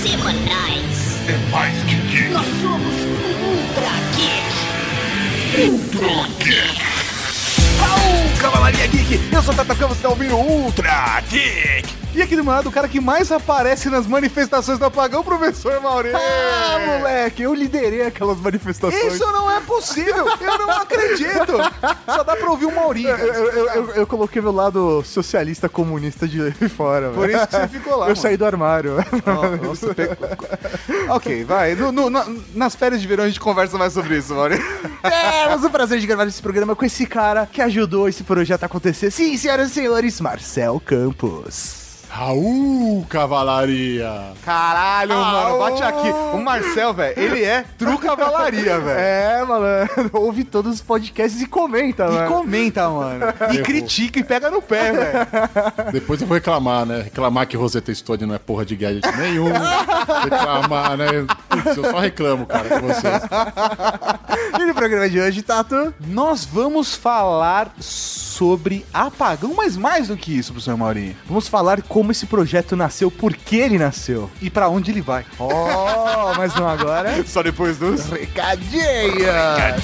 semanais. É mais que geek. Nós somos Ultra Geek. Ultra Geek. Au, Cavalaria Geek! Eu sou o Tata Campos, você tá ouvindo Ultra Geek! E aqui do meu lado, o cara que mais aparece nas manifestações do apagão, professor Maurício! Ah, moleque, eu liderei aquelas manifestações. Isso não é possível! Eu não acredito! Só dá pra ouvir o Maurício. Eu, eu- eu- eu coloquei meu lado socialista comunista de fora, Por isso que você ficou lá. Eu saí do armário. Ó, Nossa, ok, vai. No- no- na- nas férias de verão a gente conversa mais sobre isso, Maurício. Temos o prazer de gravar esse programa com esse cara que ajudou esse projeto a acontecer. Sim, senhoras e senhores, Marcel Campos. Raul Cavalaria. Caralho, mano, bate aqui. O Marcel, velho, ele é true cavalaria, velho. É, malandro, ouve todos os podcasts e comenta, E mano. comenta, mano. E Errou. critica e pega no pé, velho. Depois eu vou reclamar, né? Reclamar que Rosetta Stone não é porra de gadget nenhum. reclamar, né? Putz, eu só reclamo, cara, com vocês. E no programa de hoje, Tato? Nós vamos falar sobre apagão, mas mais do que isso, professor Maurinho. Vamos falar como esse projeto nasceu, por que ele nasceu. E pra onde ele vai. Oh, mas não agora. Só depois dos... Recadinha!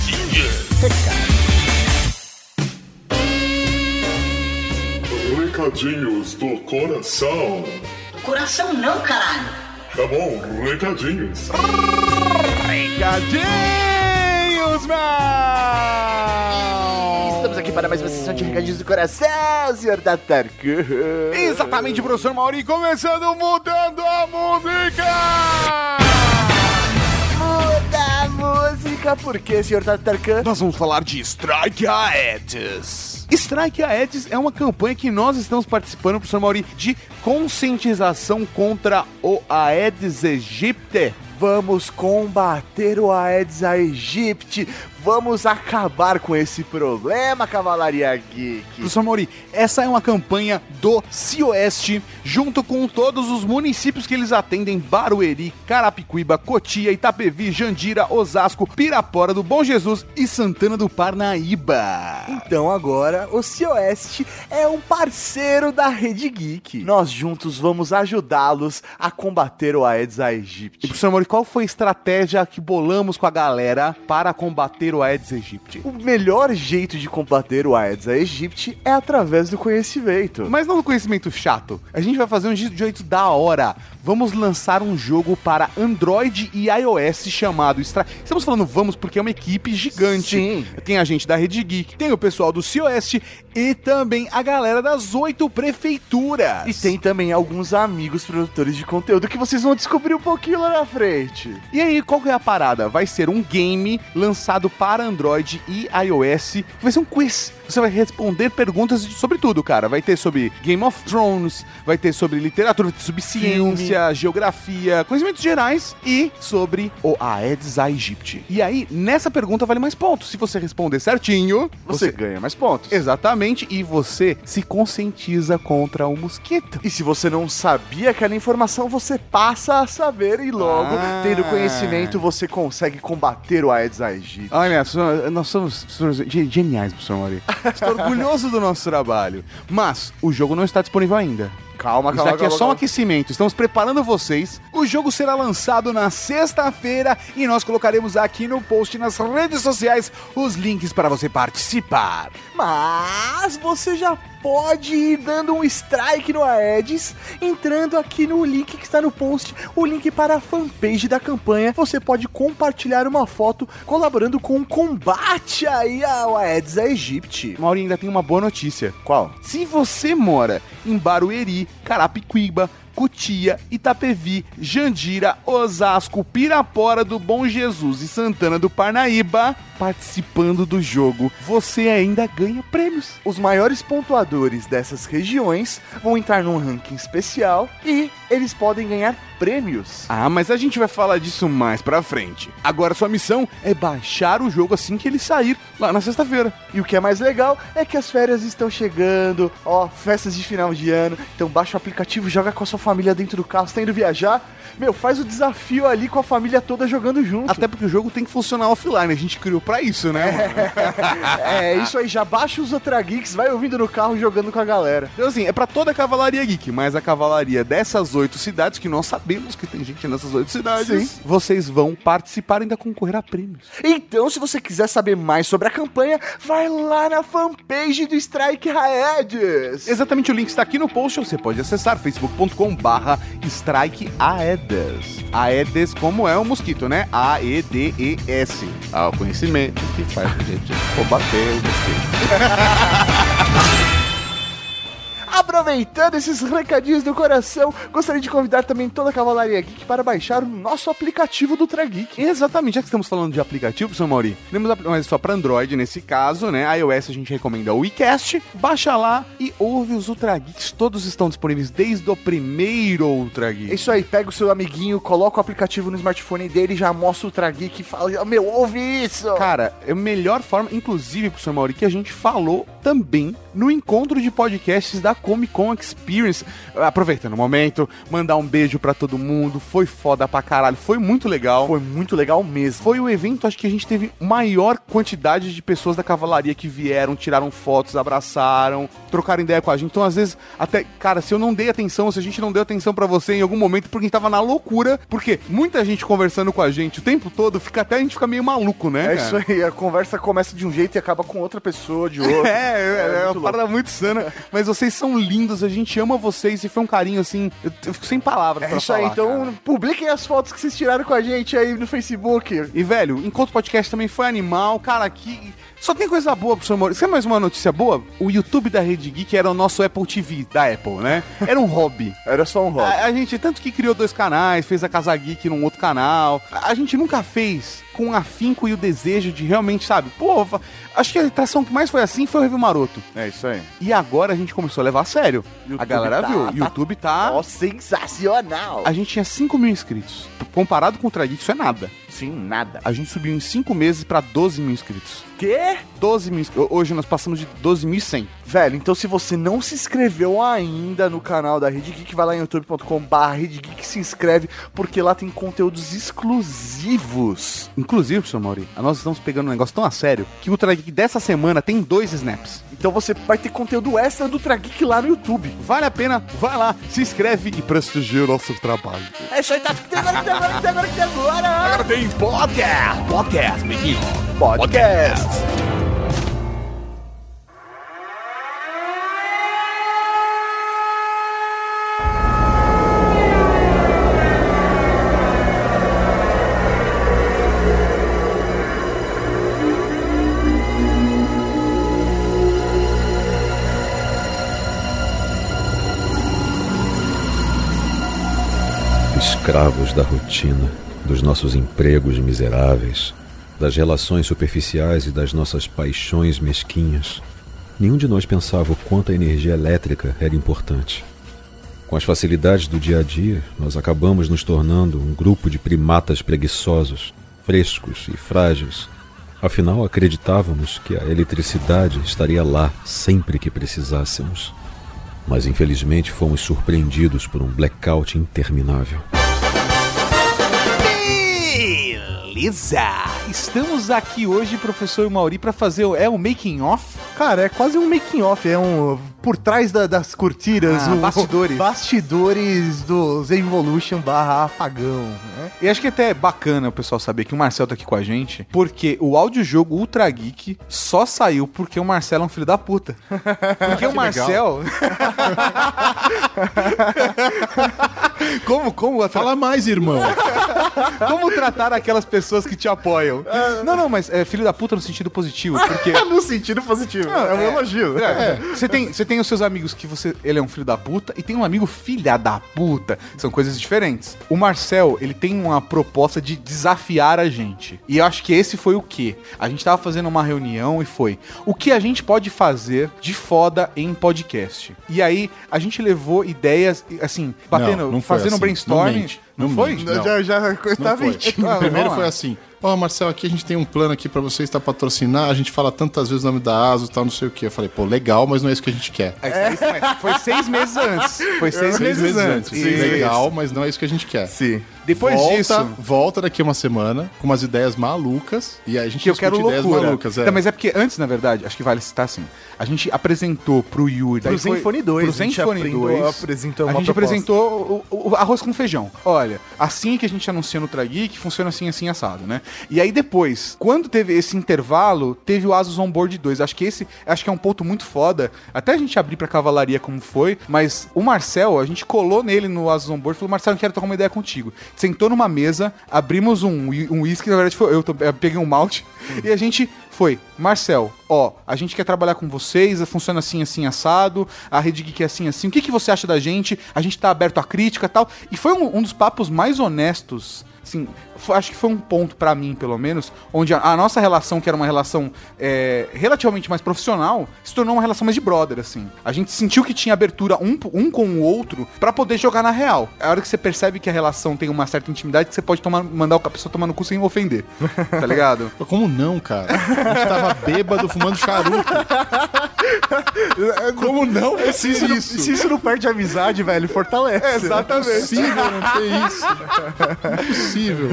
Recadinhos do coração. Coração não, caralho. Tá bom, recadinhos. Recadinhos, meu! Para mais uma sessão de recadinhos do coração, senhor Tatarkan. Exatamente, professor Maurinho, começando mudando a música! Muda a música, por quê, senhor Tatarkan? Nós vamos falar de Strike Aedes. Strike Aedes é uma campanha que nós estamos participando, professor Mauri, de conscientização contra o Aedes aegypti. Vamos combater o Aedes aegypti. Vamos acabar com esse problema, Cavalaria Geek. Professor Mauri, essa é uma campanha do Cioeste, junto com todos os municípios que eles atendem: Barueri, Carapicuíba, Cotia, Itapevi, Jandira, Osasco, Pirapora do Bom Jesus e Santana do Parnaíba. Então agora o Cioeste é um parceiro da Rede Geek. Nós juntos vamos ajudá-los a combater o Aedes E aegypti. professor Mauri, qual foi a estratégia que bolamos com a galera para combater o Aedes aegypti? O melhor jeito de combater o Aedes aegypti é através do conhecimento. Mas não um conhecimento chato. A gente vai fazer um je- jeito da hora. Vamos lançar um jogo para Android e iOS chamado Stra... Estamos falando vamos porque é uma equipe gigante. Sim. Tem a gente da Rede Geek, tem o pessoal do COS e também a galera das oito prefeituras. E tem também alguns amigos produtores de conteúdo que vocês vão descobrir um pouquinho lá na frente. E aí, qual que é a parada? Vai ser um game lançado para Android e iOS. Vai ser um quiz. Você vai responder perguntas sobre tudo, cara. Vai ter sobre Game of Thrones, vai ter sobre literatura, vai ter sobre ciência, geografia, conhecimentos gerais e sobre o Aedes aegypti. E aí, nessa pergunta vale mais pontos. Se você responder certinho, Você, ganha mais pontos. Exatamente, e você se conscientiza contra o mosquito. E se você não sabia aquela informação, você passa a saber e logo, Ah. tendo conhecimento, você consegue combater o Aedes aegypti. Olha, nós somos somos ge- geniais, professor Mauri. Estou orgulhoso do nosso trabalho. Mas o jogo não está disponível ainda. Calma, Isso calma, aqui é calma, só um calma. aquecimento. Estamos preparando vocês. O jogo será lançado na sexta-feira e nós colocaremos aqui no post nas redes sociais os links para você participar. Mas você já pode ir dando um strike no Aedes, entrando aqui no link que está no post, o link para a fanpage da campanha. Você pode compartilhar uma foto colaborando com o combate aí ao Aedes aegypti. Mauri ainda tem uma boa notícia. Qual? Se você mora em Barueri, Carapicuíba, Cutia, Itapevi, Jandira, Osasco, Pirapora do Bom Jesus e Santana do Parnaíba, participando do jogo, você ainda ganha prêmios. Os maiores pontuadores dessas regiões vão entrar num ranking especial e eles podem ganhar prêmios. Ah, mas a gente vai falar disso mais pra frente. Agora sua missão é baixar o jogo assim que ele sair, lá na sexta-feira. E o que é mais legal é que as férias estão chegando, ó, festas de final de ano. Então baixa o aplicativo, joga com a sua família dentro do carro, você tá indo viajar, meu, faz o desafio ali com a família toda jogando junto. Até porque o jogo tem que funcionar offline, a gente criou pra isso, né? mano? É, isso aí, já baixa os Ultra Geeks, vai ouvindo no carro jogando com a galera. Então, assim, é pra toda a Cavalaria Geek, mas a Cavalaria dessas oito cidades, que nós sabemos que tem gente nessas oito cidades, Sim. vocês vão participar e ainda concorrer a prêmios. Então, se você quiser saber mais sobre a campanha, vai lá na fanpage do Strike Raedes. Exatamente, o link está aqui no post, você pode acessar facebook.com barra Strike Aedes. Aedes como é o mosquito, né? A-E-D-E-S. Ah, o conhecimento que faz a gente combater o mosquito. Aproveitando esses recadinhos do coração, gostaria de convidar também toda a Cavalaria Geek para baixar o nosso aplicativo do Ultra Geek. Exatamente, já que estamos falando de aplicativo, professor Mauri, temos mas só para Android nesse caso, né? iOS a gente recomenda o WeCast, baixa lá e ouve os Ultra Geeks, todos estão disponíveis desde o primeiro Ultra É Geek. isso aí, pega o seu amiguinho, coloca o aplicativo no smartphone dele, já mostra o Ultra Geek e fala, meu, ouve isso! Cara, é a melhor forma, inclusive, professor Mauri, que a gente falou também no encontro de podcasts da Comic Con Experience. Aproveitando o momento, mandar um beijo pra todo mundo, foi foda pra caralho, foi muito legal. Foi muito legal mesmo. Foi o evento, acho que a gente teve maior quantidade de pessoas da cavalaria que vieram, tiraram fotos, abraçaram, trocaram ideia com a gente. Então, às vezes, até, cara, se eu não dei atenção, se a gente não deu atenção pra você em algum momento, porque a gente tava na loucura, porque muita gente conversando com a gente o tempo todo, fica até a gente fica meio maluco, né? É cara? isso aí, a conversa começa de um jeito e acaba com outra pessoa de outro. É, é, é muito uma parada muito sana. Mas vocês são lindos, a gente ama vocês e foi um carinho assim. Eu, eu fico sem palavras É isso aí, falar, então cara. publiquem as fotos que vocês tiraram com a gente aí no Facebook. E, velho, enquanto podcast também foi animal, cara, aqui. Só tem coisa boa pro seu amor. Quer mais uma notícia boa? O YouTube da Rede Geek era o nosso Apple TV da Apple, né? Era um hobby. Era só um hobby. A, a gente, tanto que criou dois canais, fez a Casa Geek num outro canal. A, a gente nunca fez com o afinco e o desejo de realmente, sabe? Pô, acho que a atração que mais foi assim foi o Review Maroto. É isso aí. E agora a gente começou a levar a sério. a YouTube galera tá- viu. tá- YouTube tá. Ó, sensacional. A gente tinha 5 mil inscritos. Comparado com o Trageek, isso é nada. Sim, nada. A gente subiu em 5 meses pra 12 mil inscritos. Quê? 12 mil inscritos. Hoje nós passamos de 12.100. Velho, então se você não se inscreveu ainda no canal da Rede Geek, vai lá em youtube.com.br Rede Geek se inscreve, porque lá tem conteúdos exclusivos. Inclusive, professor Mauri, nós estamos pegando um negócio tão a sério que o Trageek dessa semana tem dois snaps. Então você vai ter conteúdo extra do Ultra Geek lá no YouTube. Vale a pena, vai lá, se inscreve e prestigia o nosso trabalho. É isso aí, tá? Que tem agora, que tem agora, que tem agora, que tem tem podcast! Podcast, menino! Podcast. Escravos da rotina, dos nossos empregos miseráveis, das relações superficiais e das nossas paixões mesquinhas, nenhum de nós pensava o quanto a energia elétrica era importante. Com as facilidades do dia a dia, nós acabamos nos tornando um grupo de primatas preguiçosos, frescos e frágeis. Afinal, acreditávamos que a eletricidade estaria lá sempre que precisássemos. Mas infelizmente fomos surpreendidos por um blackout interminável. Beleza! Estamos aqui hoje, professor Mauri, pra fazer o, é o making off. Cara, é quase um making off, é um por trás da- das cortinas, Ah, o- bastidores. bastidores do Evolution barra apagão, né? E acho que até é bacana o pessoal saber que o Marcel tá aqui com a gente, porque o audiojogo Ultra Geek só saiu porque o Marcelo é um filho da puta. Porque o Marcel. como, como, Fala mais, irmão. como tratar aquelas pessoas que te apoiam? Não, não, mas é filho da puta no sentido positivo, porque. no sentido positivo, é um elogio. É, Você tem, você tem os seus amigos que você ele é um filho da puta e tem um amigo filha da puta. São coisas diferentes. O Marcel, ele tem uma proposta de desafiar a gente. E eu acho que esse foi o quê? A gente tava fazendo uma reunião e foi o que a gente pode fazer de foda em podcast. E aí a gente levou ideias assim, batendo, Não, não fazendo assim. brainstorming. Não foi? Não. Já, já mentindo. Ah, Primeiro foi assim. Ó, Marcel, aqui a gente tem um plano aqui pra você estar patrocinar. A gente fala tantas vezes o nome da ASUS e tal, não sei o que. Eu falei, pô, legal, mas não é isso que a gente quer. É, mesmo. Foi seis meses antes. Foi seis, Seis meses antes. Isso. Legal, mas não é isso que a gente quer. Sim. Depois volta, disso, volta daqui uma semana com umas ideias malucas. E aí a gente que eu quero discute ideias loucura. malucas. É. Não, mas é porque antes, na verdade, acho que vale citar assim. A gente apresentou pro Yuri. Pro Zenfone 2. Pro a gente Zenfone aprendeu- 2. apresentou A gente proposta. apresentou o, o arroz com feijão. Olha, assim que a gente anuncia no Trageek, funciona assim, assim, assado, né? E aí depois, quando teve esse intervalo, teve o Asus Onboard 2. Acho que esse, acho que é um ponto muito foda. Até a gente abrir pra cavalaria como foi, mas o Marcel, a gente colou nele no Asus Onboard e falou, Marcel, eu quero trocar uma ideia contigo. Sentou numa mesa, abrimos um whi- um whisky, na verdade foi eu, eu peguei um malte, e a gente foi, Marcel, ó, a gente quer trabalhar com vocês, funciona assim, assim, assado, a Rede Geek é assim, assim, o que, que você acha da gente? A gente tá aberto à crítica tal. E foi um, um dos papos mais honestos, assim, acho que foi um ponto pra mim, pelo menos, onde a, a nossa relação, que era uma relação é, relativamente mais profissional, se tornou uma relação mais de brother, assim. A gente sentiu que tinha abertura um, um com o outro pra poder jogar na real. A hora que você percebe que a relação tem uma certa intimidade, que você pode tomar, mandar a pessoa tomar no cu sem ofender, tá ligado? Como não, cara? A gente tava bêbado fumando charuto. Como não? É Se isso, não, isso. se isso não perde a amizade, velho, fortalece. Não é possível não ter isso. Não é possível.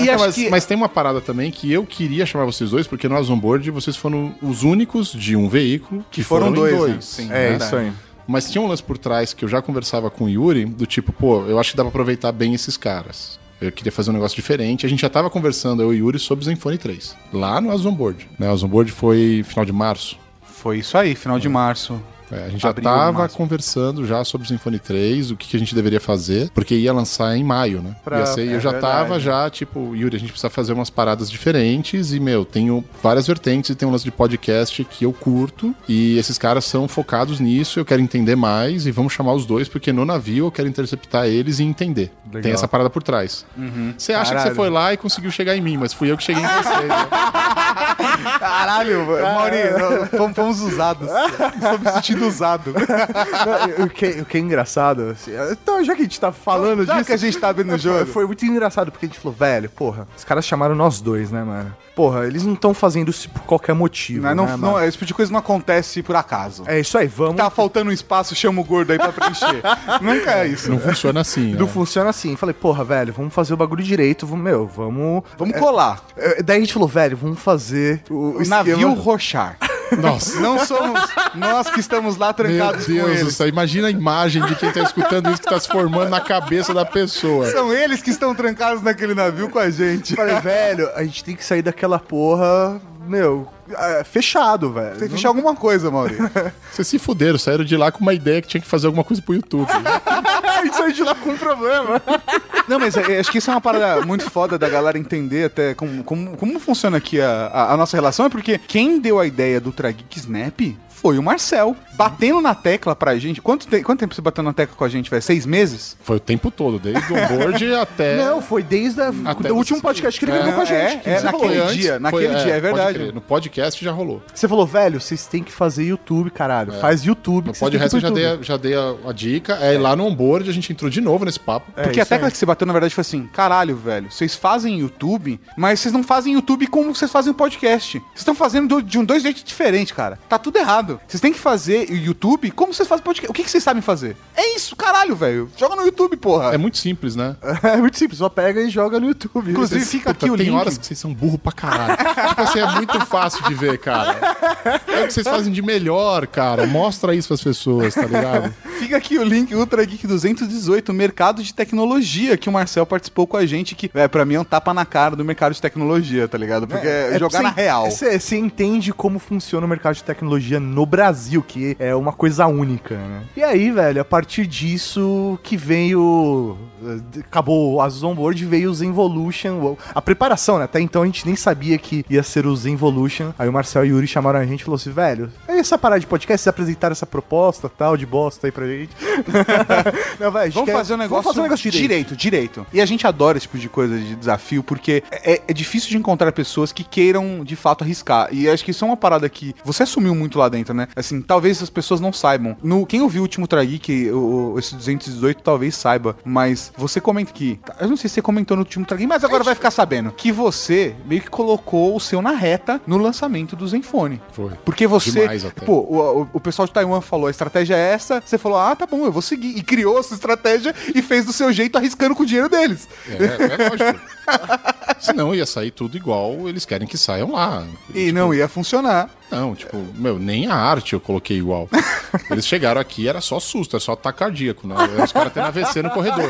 E acho mas, que- mas tem uma parada também que eu queria chamar vocês dois, porque no Onboard vocês foram os únicos de um veículo que, foram foram, dois, em né? dois. Sim, É, verdade. isso aí. Mas tinha um lance por trás que eu já conversava com o Yuri, do tipo, pô, eu acho que dá pra aproveitar bem esses caras. Eu queria fazer um negócio diferente. A gente já tava conversando, eu e o Yuri, sobre o Zenfone 3. Lá no Onboard. Né? O Onboard foi final de março. Foi isso aí, final de março. É, a gente já Abril, tava março. conversando já sobre o Symfony 3, o que, que a gente deveria fazer, porque ia lançar em maio, né? Pra- Ia ser, é eu já verdade. tava já, tipo, Yuri, a gente precisa fazer umas paradas diferentes e, meu, tenho várias vertentes e tem um lance de podcast que eu curto e esses caras são focados nisso, eu quero entender mais e vamos chamar os dois, porque no navio eu quero interceptar eles e entender. Legal. Tem essa parada por trás. Você acha que Caralho. você foi lá e conseguiu chegar em mim, mas fui eu que cheguei em você. né? Caralho, Maurinho, fomos, fomos usados. Fomos me sentindo usado. Não, o, que, o que é engraçado, assim, então, já que a gente tá falando Já disso. que a gente tá abrindo o jogo. Foi, muito engraçado, porque a gente falou, velho, porra, os caras chamaram nós dois, né, mano? Porra, eles não estão fazendo isso por qualquer motivo. Não, não, né, não, mano? esse tipo de coisa não acontece por acaso. É isso aí, vamos. Tá faltando um espaço, chama o gordo aí pra preencher. Nunca é isso. Não funciona assim, Não né? funciona assim. Falei, porra, velho, vamos fazer o bagulho direito, vamos, meu, vamos. Vamos colar. É, Daí a gente falou, velho, vamos fazer o, O esquema- navio Rochar. Nossa. Não somos nós que estamos lá Meu trancados com Deus do eles. céu, imagina a imagem de quem tá escutando isso que tá se formando na cabeça da pessoa. São eles que estão trancados naquele navio com a gente. Falei, velho, a gente tem que sair daquela porra, meu, é, fechado, velho. Tem que fechar alguma coisa, Maurício. Vocês se fuderam, saíram de lá com uma ideia que tinha que fazer alguma coisa pro YouTube. a gente saiu de lá com um problema. Não, mas é, acho que isso é uma parada muito foda da galera entender até como, como, como funciona aqui a, a, a nossa relação, é porque quem deu a ideia do Trageek Snap foi o Marcel. Batendo na tecla pra gente. Quanto, te- quanto tempo você bateu na tecla com a gente, velho? Seis meses? Foi o tempo todo, desde o onboard até. Não, foi desde a, Até do último podcast que ele É, gravou com a é, gente. é, você naquele falou. Foi dia, naquele dia, é pode verdade. crer, No podcast já rolou. Você falou, velho, vocês têm que fazer YouTube, caralho. Faz YouTube. No podcast eu já dei, a, já dei a, a dica. É, lá no onboard a gente entrou de novo nesse papo. É, Porque a tecla aí. que você bateu, na verdade, foi assim: caralho, velho, vocês fazem YouTube, mas vocês não fazem YouTube como vocês fazem o podcast. Vocês estão fazendo do- de um dois jeitos diferentes, cara. Tá tudo errado. Vocês têm que fazer o YouTube como vocês fazem podcast. O que, que vocês sabem fazer? É isso, caralho, velho. Joga no YouTube, porra. É muito simples, né? É muito simples, só pega e joga no YouTube. Inclusive, Vocês- fica Puta, aqui o tem link. horas que vocês são burro pra caralho. tipo assim, é muito fácil de ver, cara. É o que vocês fazem de melhor, cara. Mostra isso pras pessoas, tá ligado? Fica aqui o link Ultra Geek 218, mercado de tecnologia, que o Marcel participou com a gente, que é, pra mim é um tapa na cara do mercado de tecnologia, tá ligado? Porque é, jogar você- na real. Você você entende como funciona o mercado de tecnologia no Brasil, que é uma coisa única, né? E aí, velho, a partir disso que veio. Acabou o Asus Onboard, veio o Zenvolution. A preparação, né? Até então a gente nem sabia que ia ser o Zenvolution. Aí o Marcel e o Yuri chamaram a gente e falou assim: velho, é essa parada de podcast, vocês apresentaram essa proposta tal, de bosta aí pra gente. Não, velho, a gente Vamos quer- fazer um negócio, vamos fazer um negócio direito. direito, direito. E a gente adora esse tipo de coisa de desafio, porque é, é difícil de encontrar pessoas que queiram de fato arriscar. E acho que isso é uma parada que você assumiu muito lá dentro. Né? Assim, talvez as pessoas não saibam. No, quem ouviu o último Trageek, o, esse 218 talvez saiba, mas você comenta que. Eu não sei se você comentou no último Trageek, mas agora vai ficar sabendo. Que você meio que colocou o seu na reta no lançamento do Zenfone. Foi. Porque você. Demais até. Pô, o, o- o pessoal de Taiwan falou, a estratégia é essa, você falou, ah, tá bom, eu vou seguir. E criou essa estratégia e fez do seu jeito arriscando com o dinheiro deles. É, é lógico. Senão ia sair tudo igual, eles querem que saiam lá. E não ia funcionar. Não, tipo, meu, nem a arte eu coloquei igual. Eles chegaram aqui, era só susto, era só ataque cardíaco, né? Os caras tendo AVC no corredor.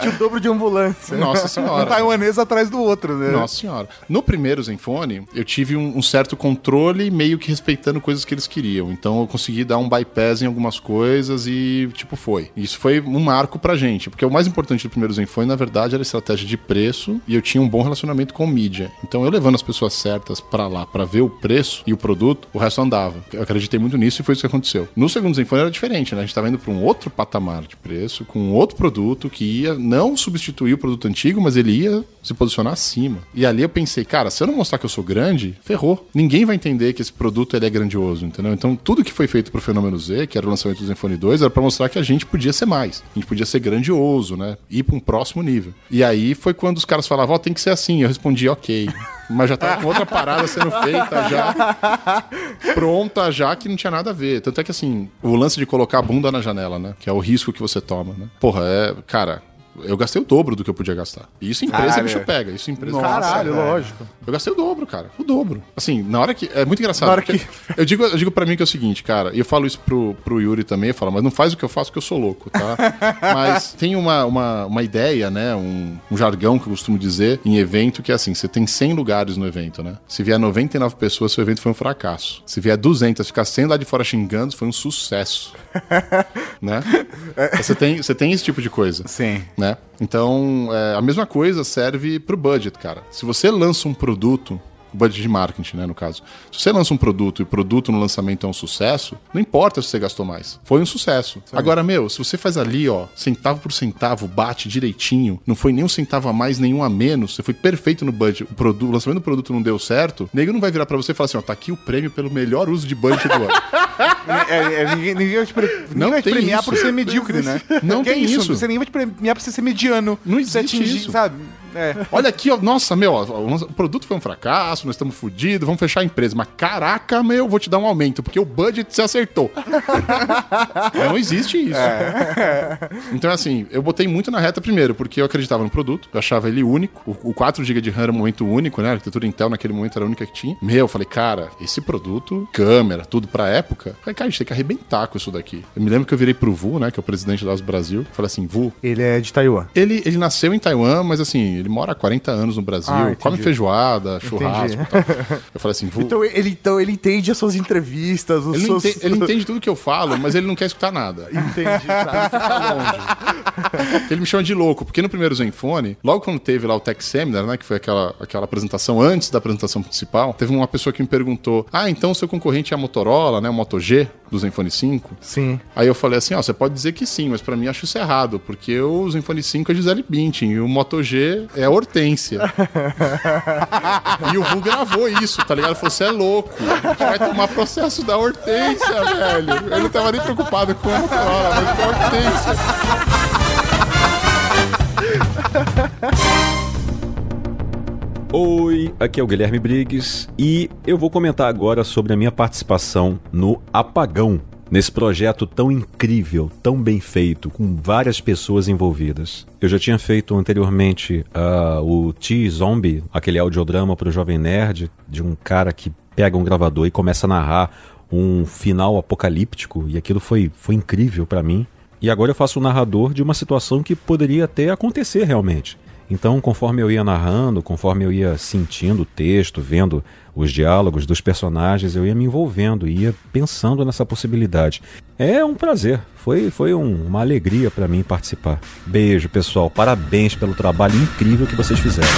Tinha o dobro de ambulância. Nossa Um senhora. taiwanês atrás do outro, né? Nossa senhora. No primeiro Zenfone, eu tive um, um certo controle, meio que respeitando coisas que eles queriam. Então eu consegui dar um bypass em algumas coisas e, tipo, foi. Isso foi um marco pra gente, porque o mais importante do primeiro Zenfone, na verdade, era a estratégia de preço e eu tinha um bom relacionamento com mídia. Então eu levando as pessoas certas pra lá pra ver o preço e o produto, o resto andava. Eu acreditei muito nisso e foi isso que aconteceu. No segundo Zenfone era diferente, né? A gente tava indo pra um outro patamar de preço, com um outro produto que ia não substituir o produto antigo, mas ele ia se posicionar acima. E ali eu pensei, cara, se eu não mostrar que eu sou grande, ferrou. Ninguém vai entender que esse produto ele é grandioso, entendeu? Então tudo que foi feito pro Fenômeno Z, que era o lançamento do Zenfone 2, era pra mostrar que a gente podia ser mais. A gente podia ser grandioso, né? Ir pra um próximo nível. E aí foi quando os caras falavam, ó, tem que ser assim. Eu respondi, ok. Mas já tava com outra parada sendo feita já, pronta já, que não tinha nada a ver. Tanto é que assim, o lance de colocar a bunda na janela, né? Que é o risco que você toma, né? Porra, é. Cara, eu gastei o dobro do que eu podia gastar. E isso empresa Caralho. bicho pega. Isso empresa Caralho, velho. lógico. eu gastei o dobro, cara. O dobro. Assim, na hora que. É muito engraçado. Na hora porque Eu digo, eu digo pra mim que é o seguinte, cara, e eu falo isso pro, pro Yuri também, eu falo, mas não faz o que eu faço que eu sou louco, tá? mas tem uma, uma, uma ideia, né? Um, um jargão que eu costumo dizer em evento que é assim: você tem 100 lugares no evento, né? Se vier 99 pessoas, seu evento foi um fracasso. Se vier 200, ficar 100 lá de fora xingando, foi um sucesso. né? Você tem, você tem esse tipo de coisa Sim. né? Então, é, a mesma coisa serve pro budget, cara. Se você lança um produto, budget de marketing, né, no caso. Se você lança um produto e o produto no lançamento é um sucesso, não importa se você gastou mais. Foi um sucesso. Agora, meu, se você faz ali, ó, centavo por centavo, bate direitinho, não foi nem um centavo a mais, nenhum a menos, você foi perfeito no budget, o, produto, o lançamento do produto não deu certo, nego não vai virar pra você e falar assim, ó, tá aqui o prêmio pelo melhor uso de budget do ano. É, é, ninguém, ninguém vai te, pre... Não vai te tem premiar isso. por ser medíocre, né? Não Que é tem isso. Você ninguém vai te premiar por você ser mediano. Não existe atingir, isso. Sabe? É. Olha aqui, ó, nossa, meu, ó, o produto foi um fracasso, nós estamos fodidos, vamos fechar a empresa. Mas caraca, meu, vou te dar um aumento, porque o budget se acertou. Não existe isso. Então, assim, eu botei muito na reta primeiro, porque eu acreditava no produto, eu achava ele único. O, o 4 GB de RAM era um momento único, né? A arquitetura Intel naquele momento era a única que tinha. Meu, eu falei, cara, esse produto, câmera, tudo pra época, eu falei, cara, a gente tem que arrebentar com isso daqui. Eu me lembro que eu virei pro Vu, né, que é o presidente da ASUS Brasil, falei assim, Vu, Ele é de Taiwan. ele, ele nasceu em Taiwan, mas assim, ele mora há 40 anos no Brasil, Ah, come feijoada, churrasco tal. Eu falei assim, Vu, Então ele, então ele entende as suas entrevistas, os ele, seus... ente- ele entende tudo que eu falo, mas ele não quer escutar nada. Entendi, tá. Longe. Ele me chama de louco, porque no primeiro Zenfone, logo quando teve lá o Tech Seminar, né, que foi aquela, aquela apresentação antes da apresentação principal, teve uma pessoa que me perguntou: Ah, então o seu concorrente é a Motorola, né, o Moto G do Zenfone 5? Sim. Aí eu falei assim, ó, você pode dizer que sim, mas pra mim acho isso errado, porque o Zenfone 5 é Gisele Bündchen e o Moto G é a Hortência. e o Vu gravou isso, tá ligado? Ele falou, você é louco, a gente vai tomar processo da Hortência, velho. Ele não tava nem preocupado com a Motorola, mas com a Hortência. Oi, aqui é o Guilherme Briggs e eu vou comentar agora sobre a minha participação no Apagão, nesse projeto tão incrível, tão bem feito, com várias pessoas envolvidas. Eu já tinha feito anteriormente ah, o T-Zombie, aquele audiodrama para o Jovem Nerd, de um cara que pega um gravador e começa a narrar um final apocalíptico, e aquilo foi, foi incrível para mim. E agora eu faço o narrador de uma situação que poderia até acontecer realmente. Então, conforme eu ia narrando, conforme eu ia sentindo o texto, vendo os diálogos dos personagens, eu ia me envolvendo, ia pensando nessa possibilidade. É um prazer, foi, foi um- uma alegria para mim participar. Beijo, pessoal, parabéns pelo trabalho incrível que vocês fizeram.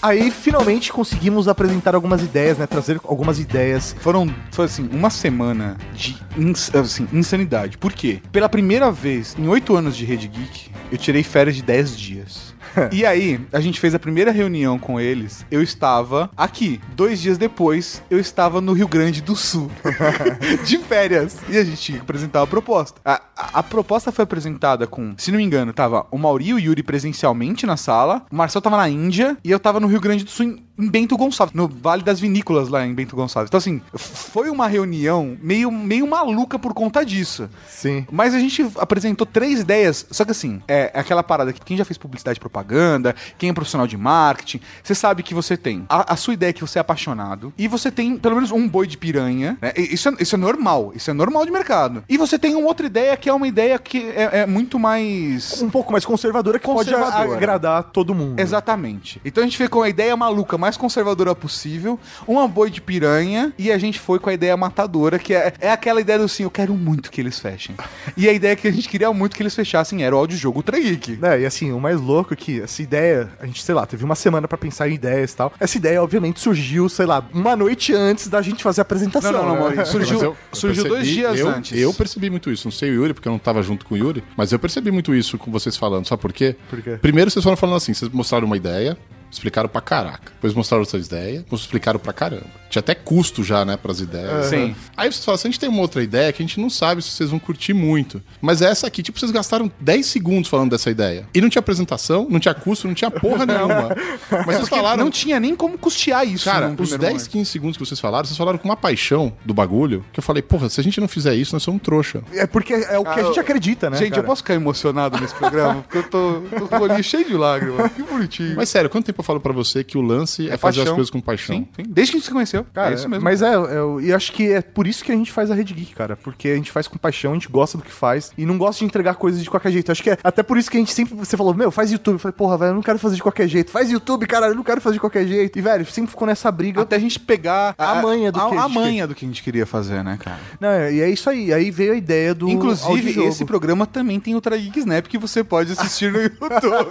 Aí, finalmente, conseguimos apresentar algumas ideias, né? Trazer algumas ideias. Foram, foi assim, uma semana de ins- assim, insanidade. Por quê? Pela primeira vez em oito anos de Rede Geek, eu tirei férias de 10 dias. e aí, a gente fez a primeira reunião com eles. Eu estava aqui. Dois dias depois, eu estava no Rio Grande do Sul. de férias. E a gente tinha que apresentar a proposta. A, a- a proposta foi apresentada com, se não me engano, tava o Mauri e o Yuri presencialmente na sala. O Marcel tava na Índia. E eu tava no Rio Grande do Sul em, em Bento Gonçalves. No Vale das Vinícolas lá em Bento Gonçalves. Então, assim, foi uma reunião meio, meio maluca por conta disso. Sim. Mas a gente apresentou três ideias, só que assim, é aquela parada que quem já fez publicidade e propaganda, quem é profissional de marketing, você sabe que você tem a, a sua ideia é que você é apaixonado, e você tem pelo menos um boi de piranha, né? Isso é, isso é normal, isso é normal de mercado. E você tem uma outra ideia que é uma ideia que é, é muito mais. Um pouco mais conservadora que pode Conservadora. agradar todo mundo. Exatamente. Então a gente fez com a ideia maluca, mais conservadora possível, uma boi de piranha, e a gente foi com a ideia matadora, que é, é aquela ideia do assim, eu quero muito que eles fechem. E a ideia que a gente queria muito que eles fechassem era o audiojogo Ultra Geek. É, e assim, o mais louco é que essa ideia, a gente, sei lá, teve uma semana pra pensar em ideias e tal. Essa ideia, obviamente, surgiu, sei lá, uma noite antes da gente fazer a apresentação. Não, não, não, né? Maurício. Surgiu- eu- eu surgiu dois dias eu, antes. Eu percebi muito isso. Não sei o Yuri, porque eu não tava junto com o Yuri, mas eu percebi muito isso com vocês falando. Sabe por quê? Por quê? Primeiro vocês foram falando assim, vocês mostraram uma ideia, explicaram pra caraca. Depois mostraram outra ideia, depois explicaram pra caramba. Tinha até custo já, né, pras ideias. Sim. Aí vocês falam assim, a gente tem uma outra ideia que a gente não sabe se vocês vão curtir muito. Mas essa aqui, tipo, vocês gastaram 10 segundos falando dessa ideia. E não tinha apresentação, não tinha custo, não tinha porra nenhuma. Mas vocês Porque falaram... não tinha nem como custear isso. Cara, num os primeiro 10, momento. 15 segundos que vocês falaram, vocês falaram com uma paixão do bagulho, que eu falei, porra, se a gente não fizer isso, nós somos trouxa. É porque é o que a gente acredita, né? Gente, cara? eu posso ficar emocionado nesse programa? Porque eu tô, tô com o olhinho cheio de lágrimas. Que bonitinho. Mas sério, quanto tempo eu falo pra você que o lance é, fazer as paixão. coisas com paixão? Sim, sim. Desde que a gente se conheceu. Cara, é isso mesmo. Mas é, é, e acho que é por isso que a gente faz a Rede Geek, cara. Porque a gente faz com paixão, a gente gosta do que faz e não gosta de entregar coisas de qualquer jeito. Acho que é até por isso que a gente sempre. Você falou, meu, faz YouTube. Eu falei, porra, velho, eu não quero fazer de qualquer jeito. Faz YouTube, cara, eu não quero fazer de qualquer jeito. E, velho, sempre ficou nessa briga. Até a gente pegar A manha do a, que a a gente manha do que a gente queria fazer, né, cara? Não, e é isso aí. Aí veio a ideia do. Inclusive, esse programa também tem o Geek Snap que você pode assistir no YouTube.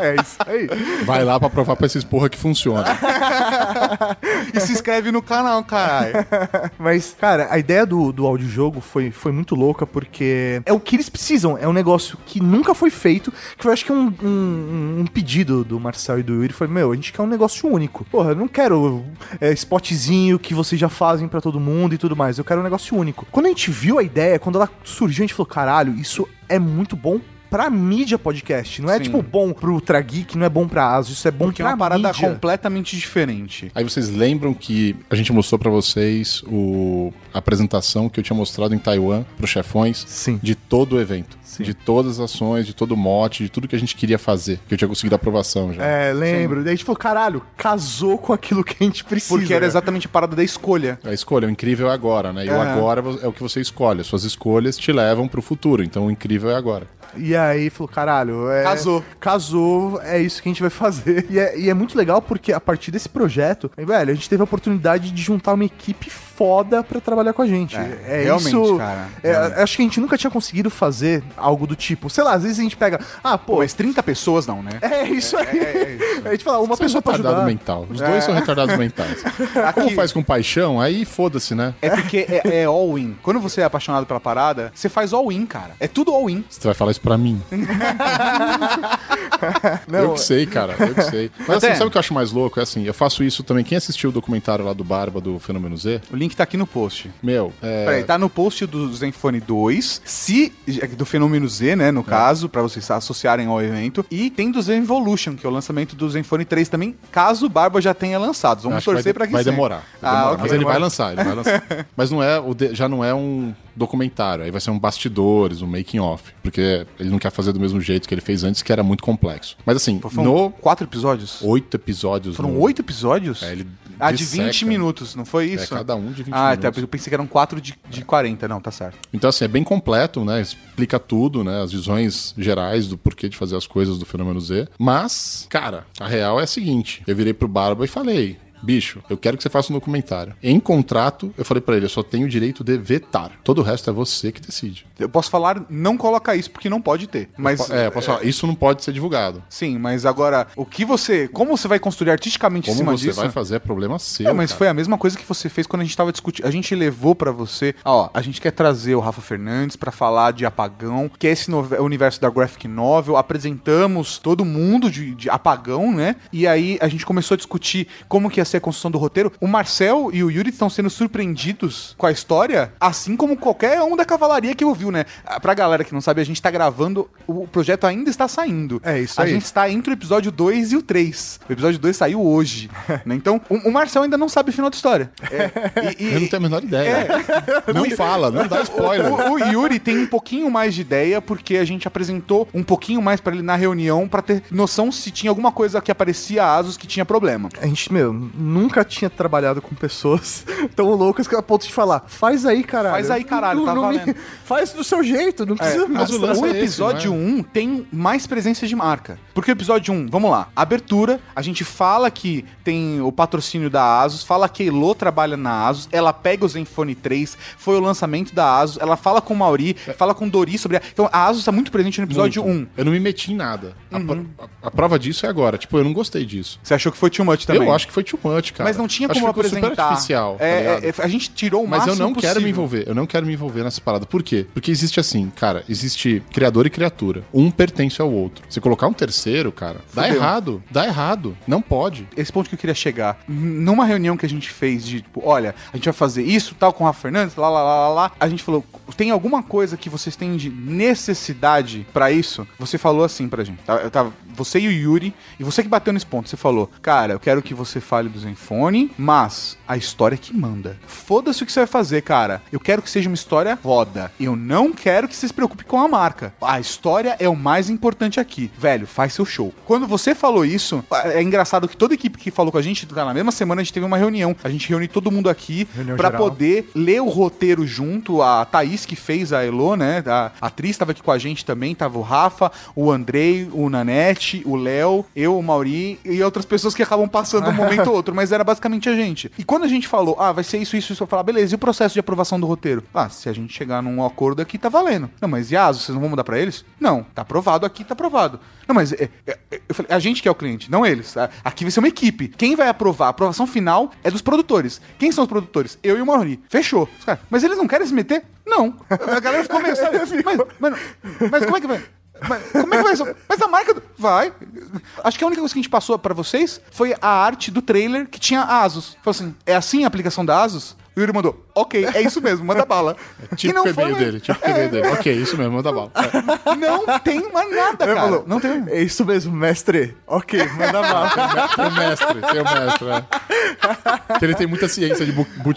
É isso aí. Vai lá pra provar pra esses porra que funciona. e se inscreve no canal, caralho. Mas, cara, a ideia do, do audiojogo foi, foi muito louca porque é o que eles precisam. É um negócio que nunca foi feito, que eu acho que é um, um, um pedido do Marcel e do Yuri. Foi, meu, a gente quer um negócio único. Porra, eu não quero é, spotzinho que vocês já fazem pra todo mundo e tudo mais. Eu quero um negócio único. Quando a gente viu a ideia, quando ela surgiu, a gente falou, caralho, isso é muito bom pra mídia podcast. Não é, Sim. tipo, bom pro Ultra Geek, não é bom pra ASUS, isso é bom Porque é pra uma parada mídia. completamente diferente. Aí vocês lembram que a gente mostrou pra vocês o, a apresentação que eu tinha mostrado em Taiwan pros chefões Sim. de todo o evento. Sim. De todas as ações, de todo o mote, de tudo que a gente queria fazer. Que eu tinha conseguido aprovação já. É, lembro. Daí a gente falou, caralho, casou com aquilo que a gente precisa. Porque era exatamente a parada da escolha. A escolha, o incrível é agora, né? E o Aham. agora é o que você escolhe. As suas escolhas te levam pro futuro. Então o incrível é agora. E aí falou, caralho, é, Casou. Casou, é isso que a gente vai fazer. E é, e é muito legal porque a partir desse projeto, velho, a gente teve a oportunidade de juntar uma equipe foda pra trabalhar com a gente. É, É, realmente, isso. cara, é, realmente. acho que a gente nunca tinha conseguido fazer algo do tipo. Sei lá, às vezes a gente pega. Ah, pô. Mas 30 pessoas não, né? É isso aí. A gente fala, uma Você é um pessoa pra retardado ajudar. mental. Os dois são retardados mentais. Como faz com paixão, aí foda-se, né? É porque é, é all-in. Quando você é apaixonado pela parada, você faz all-in, cara. É tudo all-in. Você vai falar isso pra mim. eu Não, que sei, cara. Eu que sei. Mas assim, sabe o que eu acho mais louco? É assim, eu faço isso também. Quem assistiu o documentário lá do Barba do Fenômeno Z, O link tá aqui no post. meu, é. Peraí, tá no post do Zenfone 2, se, do Fenômeno Z, né, no caso, pra vocês associarem ao evento, e tem do Zen Evolution, que é o lançamento do Zenfone 3 também, caso o Barba já tenha lançado. Vamos torcer vai, pra que vai sim. demorar. vai Ah, demorar. ok, Mas ele vai lançar, ele vai lançar. Mas não é, o de- já não é um documentário, aí vai ser um bastidores, um making off, porque ele não quer fazer do mesmo jeito que ele fez antes, que era muito complexo. Mas assim, Foram no quatro episódios? oito episódios, Foram no- oito episódios? É, ele ah, de disseca. 20 minutos, não foi É, isso? cada um de 20 ah, minutos. tá, eu pensei que eram quatro de, de 40, não, tá certo. Então, assim, é bem completo, né? Explica tudo, né? As visões gerais do porquê de fazer as coisas do Fenômeno Z. Mas, cara, a real é a seguinte: eu virei pro Barba e falei. Bicho, eu quero que você faça um documentário. Em contrato, eu falei pra ele, eu só tenho o direito de vetar. Todo o resto é você que decide. Eu posso falar, não coloca isso, porque não pode ter. Mas. é, eu posso falar, isso não pode ser divulgado. Sim, mas agora, o que você. Como você vai construir artisticamente em Como cima você disso? vai fazer é problema seu. É, mas cara. foi a mesma coisa que você fez quando a gente tava discutindo. A gente levou pra você, ó, a gente quer trazer o Rafa Fernandes pra falar de Apagão, que é esse nove- universo da graphic novel. Apresentamos todo mundo de, de Apagão, né? E aí a gente começou a discutir como que ia ser a construção do roteiro. O Marcel e o Yuri estão sendo surpreendidos com a história, assim como qualquer um da cavalaria que ouviu, né? Ah, Pra galera que não sabe, a gente tá gravando, o projeto ainda está saindo. É isso a aí. gente está entre o episódio 2 e o 3. O episódio 2 saiu hoje. né? Então, o, o Marcel ainda não sabe o final da história. É, e- e- Eu não tenho a menor ideia. Não fala, não dá spoiler. o, o Yuri tem um pouquinho mais de ideia, porque a gente apresentou um pouquinho mais pra ele na reunião, pra ter noção se tinha alguma coisa que aparecia a Asus que tinha problema. A gente, meu, nunca tinha trabalhado com pessoas tão loucas que a ponto de falar, faz aí, caralho. Faz aí, caralho, tá valendo. Faz do seu jeito, não precisa mas o O é episódio não 1 tem mais presença de marca. Porque o episódio 1, vamos lá, abertura, a gente fala que tem o patrocínio da Asus, fala que a Elo trabalha na Asus, ela pega o Zenfone 3, foi o lançamento da Asus, ela fala com o Mauri, fala com o Dori sobre a... Então a Asus tá muito presente no episódio Muito. 1. Eu não me meti em nada. A Uhum. pro- A, a prova disso é agora. Tipo, eu não gostei disso. Você achou que foi too much também? Eu acho que foi too much, cara. Mas não tinha como ficou super apresentar. artificial. tá É, ligado? é, a gente tirou o Mas eu não quero possível. me envolver. Eu não quero me envolver nessa parada. Por quê? Porque existe assim, cara, existe criador e criatura. Um pertence ao outro. Se colocar um terceiro, cara, dá Fudeu. errado. Dá errado. Não pode. esse ponto que eu queria chegar. Numa reunião que a gente fez de, tipo, olha, a gente vai fazer isso, tal, com o Rafa Fernandes, lá, lá, lá, lá, lá. A gente falou, tem alguma coisa que vocês têm de necessidade pra isso? Você falou assim pra gente. tá? Eu tava, você e o Yuri, e você que bateu nesse ponto, você falou, cara, eu quero que você fale do Zenfone, mas a história é que manda. Foda-se o que você vai fazer, cara. Eu quero que seja uma história foda. Eu não quero que você se preocupe com a marca. A história é o mais importante aqui. Velho, faz seu show. Quando você falou isso, é engraçado que toda equipe que falou com a gente, tá, na mesma semana a gente teve uma reunião. A gente reuniu todo mundo aqui geral. poder ler o roteiro junto. A Thaís, que fez a Elo, né? A atriz tava aqui com a gente também. Tava o Rafa, o Andrei, o Nanete, o Léo, eu, o Mauri e outras pessoas que acabam passando um momento ou outro. Mas era basicamente a gente. E quando a gente falou, ah, vai ser isso, isso, isso, eu falar, beleza, e o processo de aprovação do roteiro? Ah, se a gente chegar num acordo aqui, tá valendo. Não, mas e a ASUS, vocês não vão mudar pra eles? Não, tá aprovado aqui, tá aprovado. Não, mas é, é, é, eu falei, a gente que é o cliente, não eles. Aqui vai ser uma equipe. Quem vai aprovar? A aprovação final é dos produtores. Quem são os produtores? Eu e o Mauri. Fechou. Os caras, mas eles não querem se meter? Não. A galera ficou meio, sabe? Mas, mas, mas como é que vai? Mas como é que vai ser? Mas a marca. do- Vai. Acho que a única coisa que a gente passou pra vocês foi a arte do trailer que tinha Asus. Falou assim: é assim a aplicação da Asus? O Yuri mandou, ok, é isso mesmo, manda bala. Tipo o e-mail foi- dele. Tipo o e-mail dele. Ok, isso mesmo, manda bala. É. Não tem mais nada, cara. falou, Não tem. É isso mesmo, mestre. Ok, manda mal. Tem o mestre, tem o mestre, né? Que ele tem muita ciência de bu né?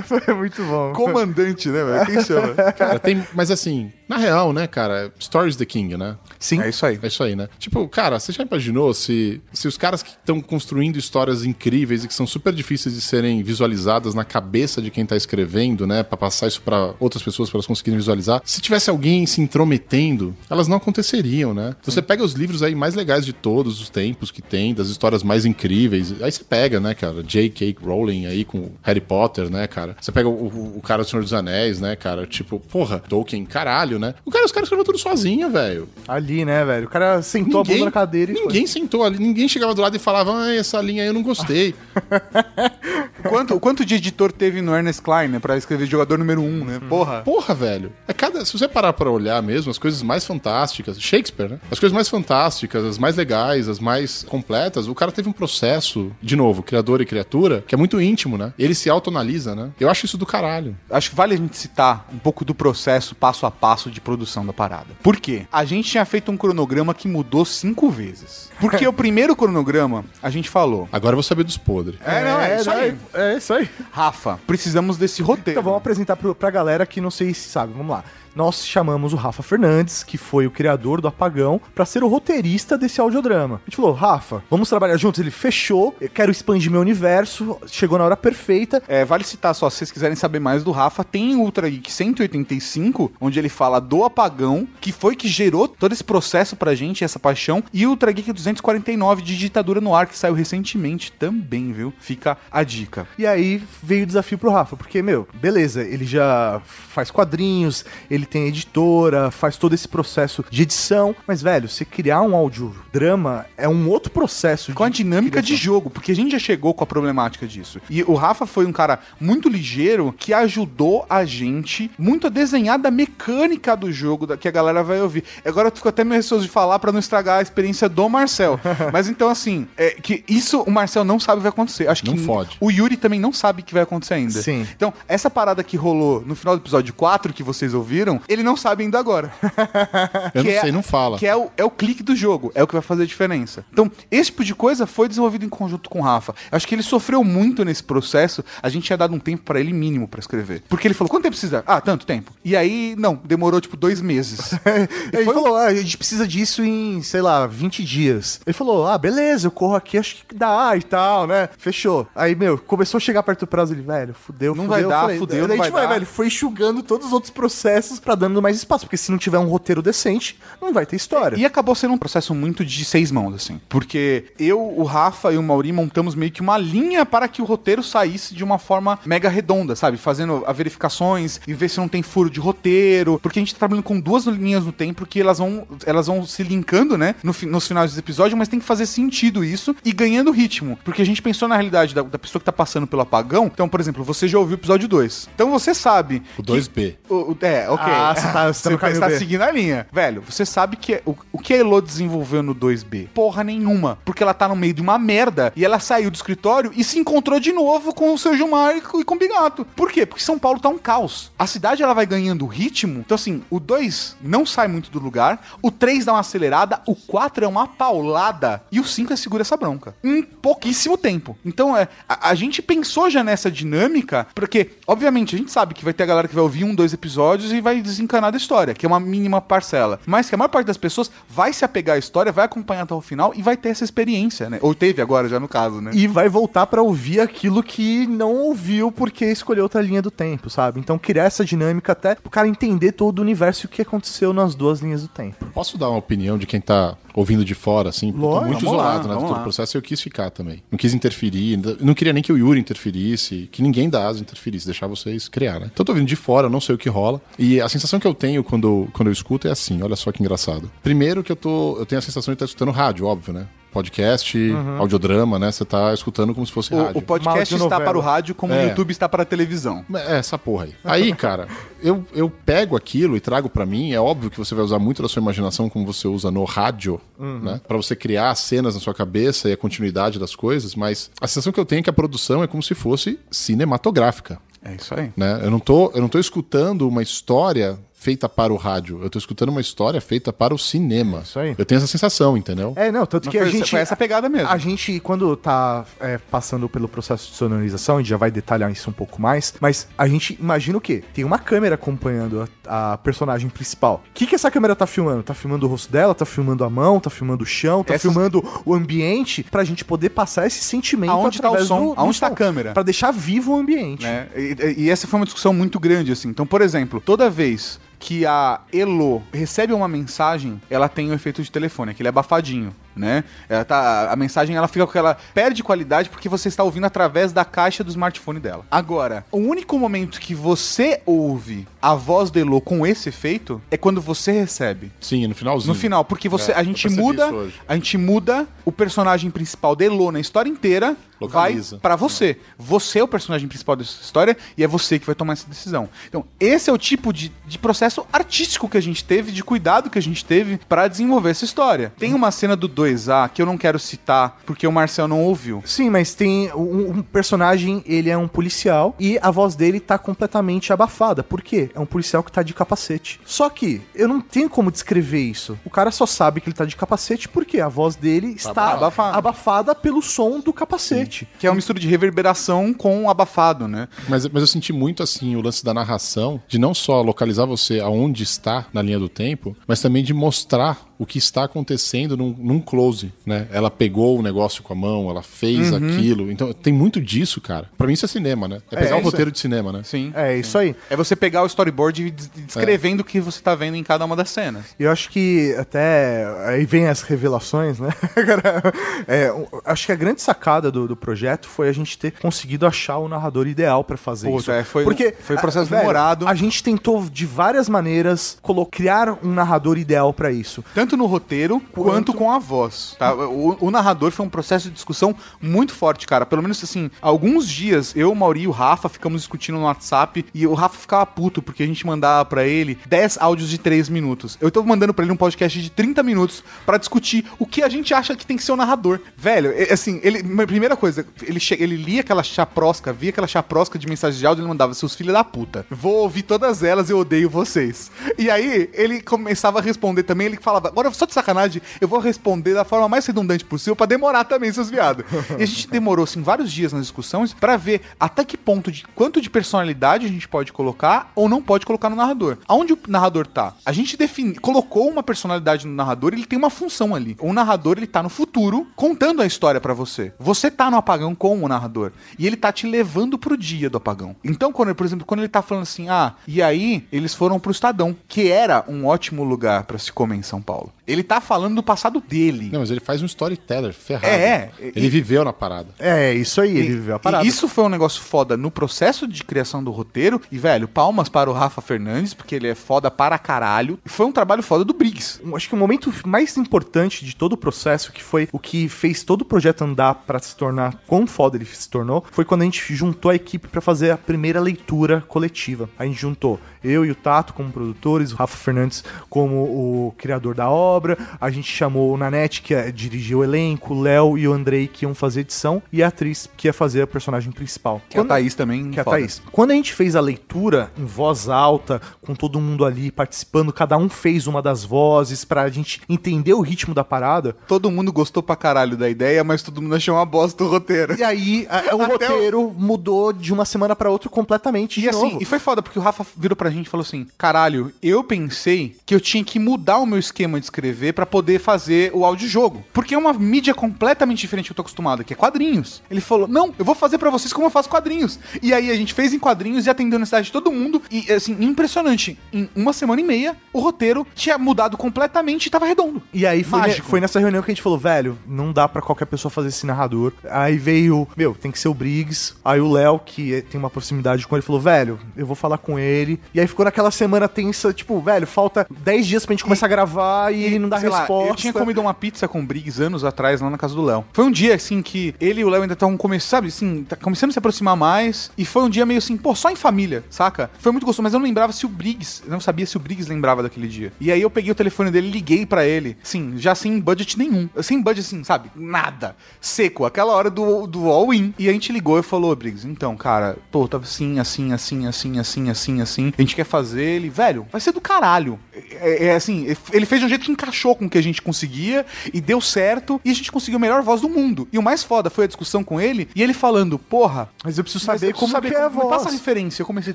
Foi muito bom. Comandante, né, velho? Quem chama? Cara, tem, mas assim, na real, né, cara, stories the king, né? Sim. É isso aí. É isso aí, né? Tipo, cara, você já imaginou se, se os caras que estão construindo histórias incríveis e que são super difíceis de serem visualizadas na cabeça de quem tá escrevendo, né? Pra passar isso pra outras pessoas pra elas conseguirem visualizar. Se tivesse alguém se intrometendo, elas não aconteceriam, né? Você pega os livros aí mais legais de todos os tempos que tem, das histórias mais incríveis. Aí você pega, né, cara? J.K. Rowling aí com Harry Potter, né, cara? Você pega o, o- o cara do Senhor dos Anéis, né, cara? Tipo, porra, Tolkien, caralho, né? O cara, os caras escreveram tudo sozinho, velho. Ali, né, velho? O cara sentou a bunda na cadeira e foi. Ninguém sentou ali, ninguém chegava do lado e falava, ah, essa linha aí eu não gostei. Quanto, quanto de editor teve no Ernest Klein, né? Pra escrever jogador número um, né? Porra. Porra, velho. É cada, se você parar pra olhar mesmo, as coisas mais fantásticas, Shakespeare, né? As coisas mais fantásticas, as mais legais, as mais completas, o cara teve um processo, de novo, criador e criatura, que é muito íntimo, né? Ele se autoanalisa, né? Eu acho isso do caralho. Acho que vale a gente citar um pouco do processo passo a passo de produção da parada. Por quê? A gente tinha feito um cronograma que mudou cinco vezes. Porque o primeiro cronograma, a gente falou. Agora eu vou saber dos podres. É, não, é, isso aí. É isso aí. Rafa, precisamos desse roteiro. Então vamos apresentar pro, pra galera que não sei se sabe. Vamos lá. Nós chamamos o Rafa Fernandes, que foi o criador do Apagão, pra ser o roteirista desse audiodrama. A gente falou, Rafa, vamos trabalhar juntos? Ele fechou, eu quero expandir meu universo, chegou na hora perfeita. É, vale citar só, se vocês quiserem saber mais do Rafa, tem o Ultra Geek 185, onde ele fala do apagão, que foi que gerou todo esse processo pra gente, essa paixão, e o Ultra Geek 249 de ditadura no ar, que saiu recentemente também, viu? Fica a dica. E aí veio o desafio pro Rafa, porque, meu, beleza, ele já faz quadrinhos, ele tem editora, faz todo esse processo de edição, mas, velho, você criar um audiodrama é um outro processo Com a dinâmica de criação. jogo, porque a gente já chegou com a problemática disso. E o Rafa foi um cara muito ligeiro que ajudou a gente muito a desenhar da mecânica do jogo da- que a galera vai ouvir. Agora eu fico até meio receoso de falar pra não estragar a experiência do Marcel. Mas então, assim, é que isso o Marcel não sabe o que vai acontecer. Acho Não que fode. o Yuri também não sabe o que vai acontecer ainda. Sim. Então, essa parada que rolou no final do episódio 4 que vocês ouviram, ele não sabe ainda agora. Eu Que não é- sei, não fala. Que é o, é o clique do jogo, é o que vai fazer a diferença. Então, esse tipo de coisa foi desenvolvido em conjunto com o Rafa. Eu Acho que ele sofreu muito nesse processo. A gente tinha dado um tempo pra ele mínimo pra escrever. Porque ele falou: quanto tempo precisa? Ah, tanto tempo. E aí, não, demorou tipo dois meses. Ele falou, ah, a gente precisa disso em, sei lá, 20 dias. Ele falou, ah, beleza, eu corro aqui, acho que dá e tal, né? Fechou. Aí, meu, começou a chegar perto do prazo, ele, velho, fudeu, Não fudeu. vai dar, Falei, fudeu, Daí não a gente vai vai, dar. velho, foi enxugando todos os outros processos pra dando mais espaço, porque se não tiver um roteiro decente, não vai ter história. E acabou sendo um processo muito de seis mãos, assim. Porque eu, o Rafa e o Mauri montamos meio que uma linha para que o roteiro saísse de uma forma mega redonda, sabe? Fazendo a verificações e ver se não tem furo de roteiro. Porque a gente tá trabalhando com duas linhas no tempo que elas vão, elas vão se linkando, né? No, nos finais dos episódios, mas tem que fazer sentido isso e ganhando ritmo. Porque a gente pensou na realidade da, da pessoa que tá passando pelo apagão. Então, por exemplo, você já ouviu o episódio 2. Então você sabe. O que- 2B. o- o- é, ok. Ah, você tá- você tá caminho está B. seguindo a linha. Velho, você sabe que o, o que a Elo desenvolveu no 2B? Porra nenhuma. Porque ela tá no meio de uma merda e ela saiu do escritório e se encontrou de novo com o seu Gilmar e, com- e com o Bigato. Por quê? Porque São Paulo tá um caos. A cidade ela vai ganhando ritmo. Então, assim, o 2 não sai muito do lugar. O 3 dá uma acelerada. O 4 é uma paulada. E o 5 é segura essa bronca. Em pouquíssimo tempo. Então, é, a, a gente pensou já nessa dinâmica. Porque, obviamente, a gente sabe que vai ter a galera que vai ouvir um, dois episódios e vai desencanar da história, que é uma mínima parcela. Mas que a maior parte das pessoas vai se apegar à história, vai acompanhar até o final e vai ter essa experiência, né? Ou teve agora, já no caso, né? E vai voltar pra ouvir aquilo que não ouviu porque escolheu outra linha do tempo, sabe? Então criar essa dinâmica até pro cara entender todo o universo e o que aconteceu nas duas linhas do tempo. Posso dar uma opinião de quem tá ouvindo de fora, assim? Lógico, muito vamos lá, isolado né, todo o processo e eu quis ficar também. Não quis interferir, não queria nem que o Yuri interferisse, que ninguém da Asa interferisse, deixar vocês criar, né? Então eu tô ouvindo de fora, eu não sei o que rola. E a sensação que eu tenho quando, quando eu escuto é assim, olha só que engraçado. Primeiro que eu tô. Eu tenho a sensação de estar escutando rádio, óbvio, né? Podcast, audiodrama, né? Você tá escutando como se fosse O, rádio. o podcast está para o rádio como É. o YouTube está para a televisão. É, essa porra aí. Aí, cara, eu, eu pego aquilo e trago pra mim. É óbvio que você vai usar muito da sua imaginação como você usa no rádio, né? Pra você criar as cenas na sua cabeça e a continuidade das coisas. Mas a sensação que eu tenho é que a produção é como se fosse cinematográfica, É isso aí. né? Eu não tô, eu não tô escutando uma história feita para o rádio. Eu tô escutando uma história feita para o cinema. Isso aí. Eu tenho essa sensação, entendeu? É, não, tanto Mas que a foi- gente. foi essa pegada mesmo. A gente, quando tá é, passando pelo processo de sonorização, a gente já vai detalhar isso um pouco mais, mas a gente imagina o quê? Tem uma câmera acompanhando a, a personagem principal. O que, que essa câmera tá filmando? Tá filmando o rosto dela, tá filmando a mão, tá filmando o chão, tá Essas- filmando o ambiente, pra gente poder passar esse sentimento Aonde tá o através som? do, do Aonde tá a som, câmera? Pra deixar vivo o ambiente. né? E, e essa foi uma discussão muito grande, assim. Então, por exemplo, toda vez que a Elo recebe uma mensagem, ela tem um efeito de telefone, aquele abafadinho, né? Ela tá, a mensagem ela fica com aquela perde qualidade porque você está ouvindo através da caixa do smartphone dela. Agora, o único momento que você ouve a voz da Elo com esse efeito é quando você recebe. Sim, no finalzinho. No final, porque você, É, a gente muda, a gente muda o personagem principal de Elo na história inteira, Localiza. vai pra você. Você é o personagem principal dessa história e é você que vai tomar essa decisão. Então, esse é o tipo de, de processo artístico que a gente teve, de cuidado que a gente teve pra desenvolver essa história. Tem uma cena do 2A que eu não quero citar porque o Marcel não ouviu. Sim, mas tem um, um personagem, ele é um policial e a voz dele tá completamente abafada. Por quê? É um policial que tá de capacete. Só que eu não tenho como descrever isso. O cara só sabe que ele tá de capacete porque a voz dele está abafada. abafada pelo som do capacete. Edit. Que é uma mistura de reverberação com abafado, né? Mas, mas eu senti muito assim o lance da narração, de não só localizar você aonde está na linha do tempo, mas também de mostrar o que está acontecendo num, num close, né? Ela pegou o negócio com a mão, ela fez aquilo. Então tem muito disso, cara. Pra mim isso é cinema, né? É pegar É, um isso roteiro de cinema, né? Sim. É, isso aí. É você pegar o storyboard e des- descrevendo o que você tá vendo em cada uma das cenas. E eu acho que até. Aí vem as revelações, né? Cara, é, acho que a grande sacada do, do projeto foi a gente ter conseguido achar o narrador ideal pra fazer Puta, isso. é, foi- Porque foi um processo velho, demorado. A gente tentou de várias maneiras criar um narrador ideal pra isso. Tanto no roteiro quanto, com a voz. tá? O, o narrador foi um processo de discussão muito forte, cara. Pelo menos assim, alguns dias eu, o Mauri e o Rafa ficamos discutindo no WhatsApp e o Rafa ficava puto porque a gente mandava pra ele 10 áudios de 3 minutos. Eu tô mandando pra ele um podcast de 30 minutos pra discutir o que a gente acha que tem que ser o narrador. Velho, assim, ele, a primeira coisa, ele, che- ele lia aquela chaprosca, via aquela chaprosca de mensagem de áudio e ele mandava, seus filhos da puta. Vou ouvir todas elas, eu odeio vocês. E aí, ele começava a responder também, ele falava, agora só de sacanagem, eu vou responder da forma mais redundante possível pra demorar também, seus viados. E a gente demorou, assim, vários dias nas discussões pra ver até que ponto de quanto de personalidade a gente pode colocar ou não pode colocar no narrador. Aonde o narrador tá? A gente defini, colocou uma personalidade no narrador, ele tem uma função ali. O narrador, ele tá no futuro contando a história pra você. Você tá no apagão com o narrador e ele tá te levando pro dia do apagão. Então, quando, por exemplo, quando ele tá falando assim: "Ah, e aí eles foram pro Estadão", que era um ótimo lugar pra se comer em São Paulo. Ele tá falando do passado dele. Não, mas ele faz um storyteller ferrado. É, Ele viveu na parada. É, isso aí, ele E- viveu a parada. e isso foi um negócio foda no processo de criação do roteiro. E, velho, palmas para o Rafa Fernandes, porque ele é foda para caralho. E foi um trabalho foda do Briggs. Um- Acho que o momento mais importante de todo o processo, que foi o que fez todo o projeto andar pra se tornar quão foda ele se tornou, foi quando a gente juntou a equipe pra fazer a primeira leitura coletiva. A gente juntou eu e o Tato como produtores, o Rafa Fernandes como o criador da obra, a gente chamou o Nanete, que é, dirigiu o elenco, o Léo e o Andrei, que iam fazer edição, e a atriz, que ia fazer a personagem principal. Que a Thaís também. Que é a. Thaís. Quando a gente fez a leitura em voz alta, com todo mundo ali participando, cada um fez uma das vozes pra gente entender o ritmo da parada. Todo mundo gostou pra caralho da ideia, mas todo mundo achou uma bosta o roteiro. E aí a- o roteiro mudou de uma semana pra outra completamente E assim, novo. e foi foda, porque o Rafa virou pra gente e falou assim: caralho, eu pensei que eu tinha que mudar o meu esquema de escrever pra poder fazer o audiojogo. Porque é uma mídia completamente diferente que eu tô acostumado, que é quadrinhos. Ele falou: não, eu vou fazer pra vocês como eu faço quadrinhos. E aí a gente fez em quadrinhos e atendeu a necessidade de todo mundo. E assim, impressionante. Em uma semana e meia, o roteiro tinha mudado completamente e tava redondo. E aí foi, ne- foi nessa reunião que a gente falou, velho, não dá pra qualquer pessoa fazer esse narrador. Aí veio, meu, tem que ser o Briggs. Aí o Léo, que é- tem uma proximidade com ele, falou, velho, eu vou falar com ele. E aí ficou naquela semana tensa, tipo, velho, falta 10 dias pra gente começar a gravar e ele não dá Sei lá, resposta. eu tinha comido uma pizza com o Briggs anos atrás lá na casa do Léo. Foi um dia, assim, que ele e o Léo ainda estavam começando, sabe, assim, tá começando a se aproximar mais. E foi um dia meio assim, pô, só em família, saca? Foi muito gostoso, mas eu não lembrava se o Briggs, eu não sabia se o Briggs lembrava daquele dia. E aí eu peguei o telefone dele liguei pra ele, assim, já sem budget nenhum. Sem budget, assim, sabe? Nada. Seco, aquela hora do, do all-in. E a gente ligou e falou, Briggs, então, cara, pô, tá assim, assim, assim, assim, assim, assim, assim. A gente quer fazer ele, velho, vai ser do caralho. É, é assim, ele fez de um jeito que encaixou com o que a gente conseguia e deu certo e a gente conseguiu a melhor voz do mundo. E o mais foda foi a discussão com ele e ele falando, porra, Mas eu preciso saber eu como preciso que é a voz. passa a referência. Eu comecei a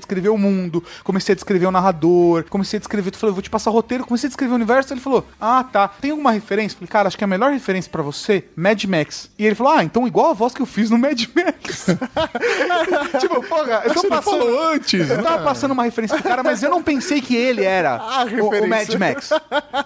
descrever o mundo, comecei a descrever o narrador, comecei a descrever. Tu falou, vou te passar o roteiro, comecei a descrever o universo. Ele falou, ah, tá. Tem alguma referência? Eu falei, cara, acho que a melhor referência pra você, Mad Max. E ele falou, ah, então igual a voz que eu fiz no Mad Max. tipo, porra, eu tô Você passando. falou antes, Eu tava né? passando uma referência pro cara, mas eu não pensei que ele era A o, o Mad. Max.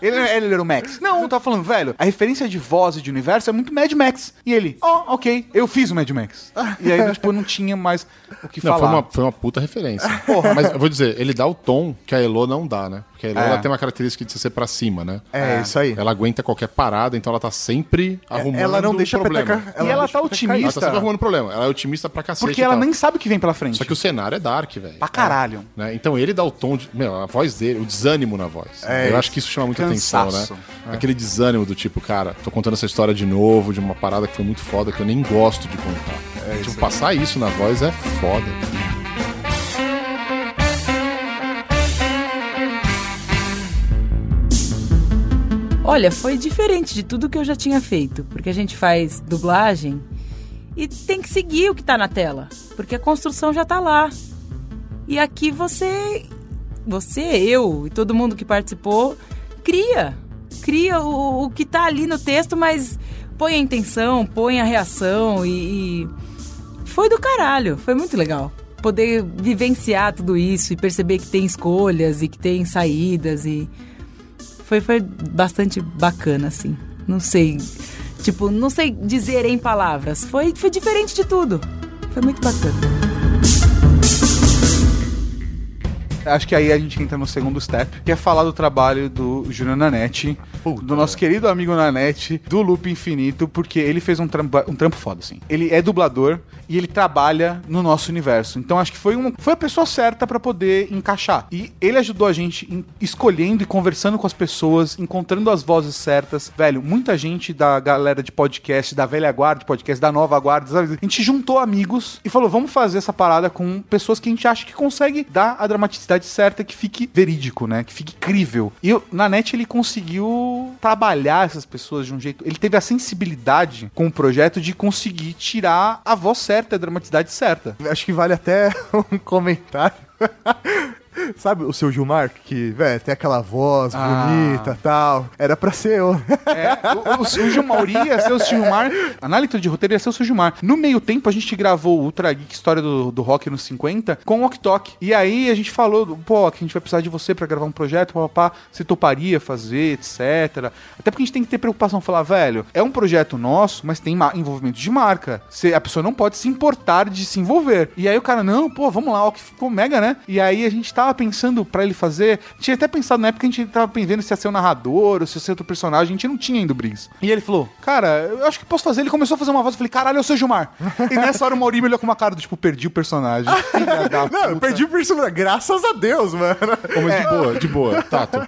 Ele, ele era o Max. Não, eu tava falando, velho, a referência de voz e de universo é muito Mad Max. E ele, ó, ok, eu fiz o Mad Max. E aí, tipo, não tinha mais o que Não, falar. foi uma, foi uma puta referência. Mas eu vou dizer, ele dá o tom que a Elo não dá, né? Porque a Elo É. ela tem uma característica de ser pra cima, né? É, isso aí. Ela aguenta qualquer parada, então ela tá sempre arrumando ela não deixa a problema. peteca- E ela deixa tá a peteca cair. Ela tá otimista. sempre arrumando problema. Ela é otimista pra cacete. Porque ela nem sabe o que vem pela frente. Só que o cenário é dark, velho. Pra caralho. Né? Então ele dá o tom de. Meu, a voz dele, o desânimo na voz. É, eu acho que isso chama muita cansaço. Atenção, né? Aquele desânimo do tipo, cara, tô contando essa história de novo, de uma parada que foi muito foda, que eu nem gosto de contar. tipo, passar isso na voz é foda. Olha, foi diferente de tudo que eu já tinha feito, porque a gente faz dublagem e tem que seguir o que tá na tela, porque a construção já tá lá. E aqui você, você, eu e todo mundo que participou, cria. Cria o, o que tá ali no texto, mas põe a intenção, põe a reação e, e foi do caralho, foi muito legal. Poder vivenciar tudo isso e perceber que tem escolhas e que tem saídas e foi, foi bastante bacana, assim. Não sei, tipo, não sei dizer em palavras. Foi, foi diferente de tudo. Foi muito bacana. Acho que aí a gente entra no segundo step, que é falar do trabalho do Júnior Nanete, do nosso querido amigo Nanete, do Loop Infinito, porque ele fez um, trampa- um trampo foda, assim. Ele é dublador e ele trabalha no nosso universo. Então acho que foi, um, foi a pessoa certa pra poder encaixar. E ele ajudou a gente em escolhendo e conversando com as pessoas, encontrando as vozes certas. Velho, muita gente da galera de podcast, da velha guarda de podcast, da nova guarda, sabe? a gente juntou amigos e falou: vamos fazer essa parada com pessoas que a gente acha que consegue dar a dramaticidade certa, que fique verídico, né? Que fique crível. E o- na net ele conseguiu trabalhar essas pessoas de um jeito. Ele teve a sensibilidade com o projeto de conseguir tirar a voz certa, a dramaticidade certa. Acho que vale até um comentário. Sabe o seu Gilmar, que, velho, tem aquela voz Ah. bonita e tal. Era pra ser eu. É, o, o, o Gilmar ia ser o Gilmar. Na leitura de roteiro ia ser o seu Gilmar. No meio tempo, a gente gravou o Ultra Geek História do, do Rock nos 50 com o Ok Tok. E aí a gente falou, pô, que a gente vai precisar de você pra gravar um projeto, papá, você toparia fazer, etc. Até porque a gente tem que ter preocupação, falar, velho, é um projeto nosso, mas tem envolvimento de marca. Você- a pessoa não pode se importar de se envolver. E aí o cara, não, pô, vamos lá, o que ficou mega, né? E aí a gente tava pensando pra ele fazer. Tinha até pensado na época a gente tava vendo se ia ser o narrador ou se ia ser outro personagem. A gente não tinha ainda o Briggs. E ele falou, cara, eu acho que posso fazer. Ele começou a fazer uma voz. Eu falei, caralho, eu sou o Gilmar. e nessa hora o Mauri me olhou com uma cara do tipo, perdi o personagem. Não, eu perdi o personagem. Graças a Deus, mano. Mas de boa, de boa. Tato,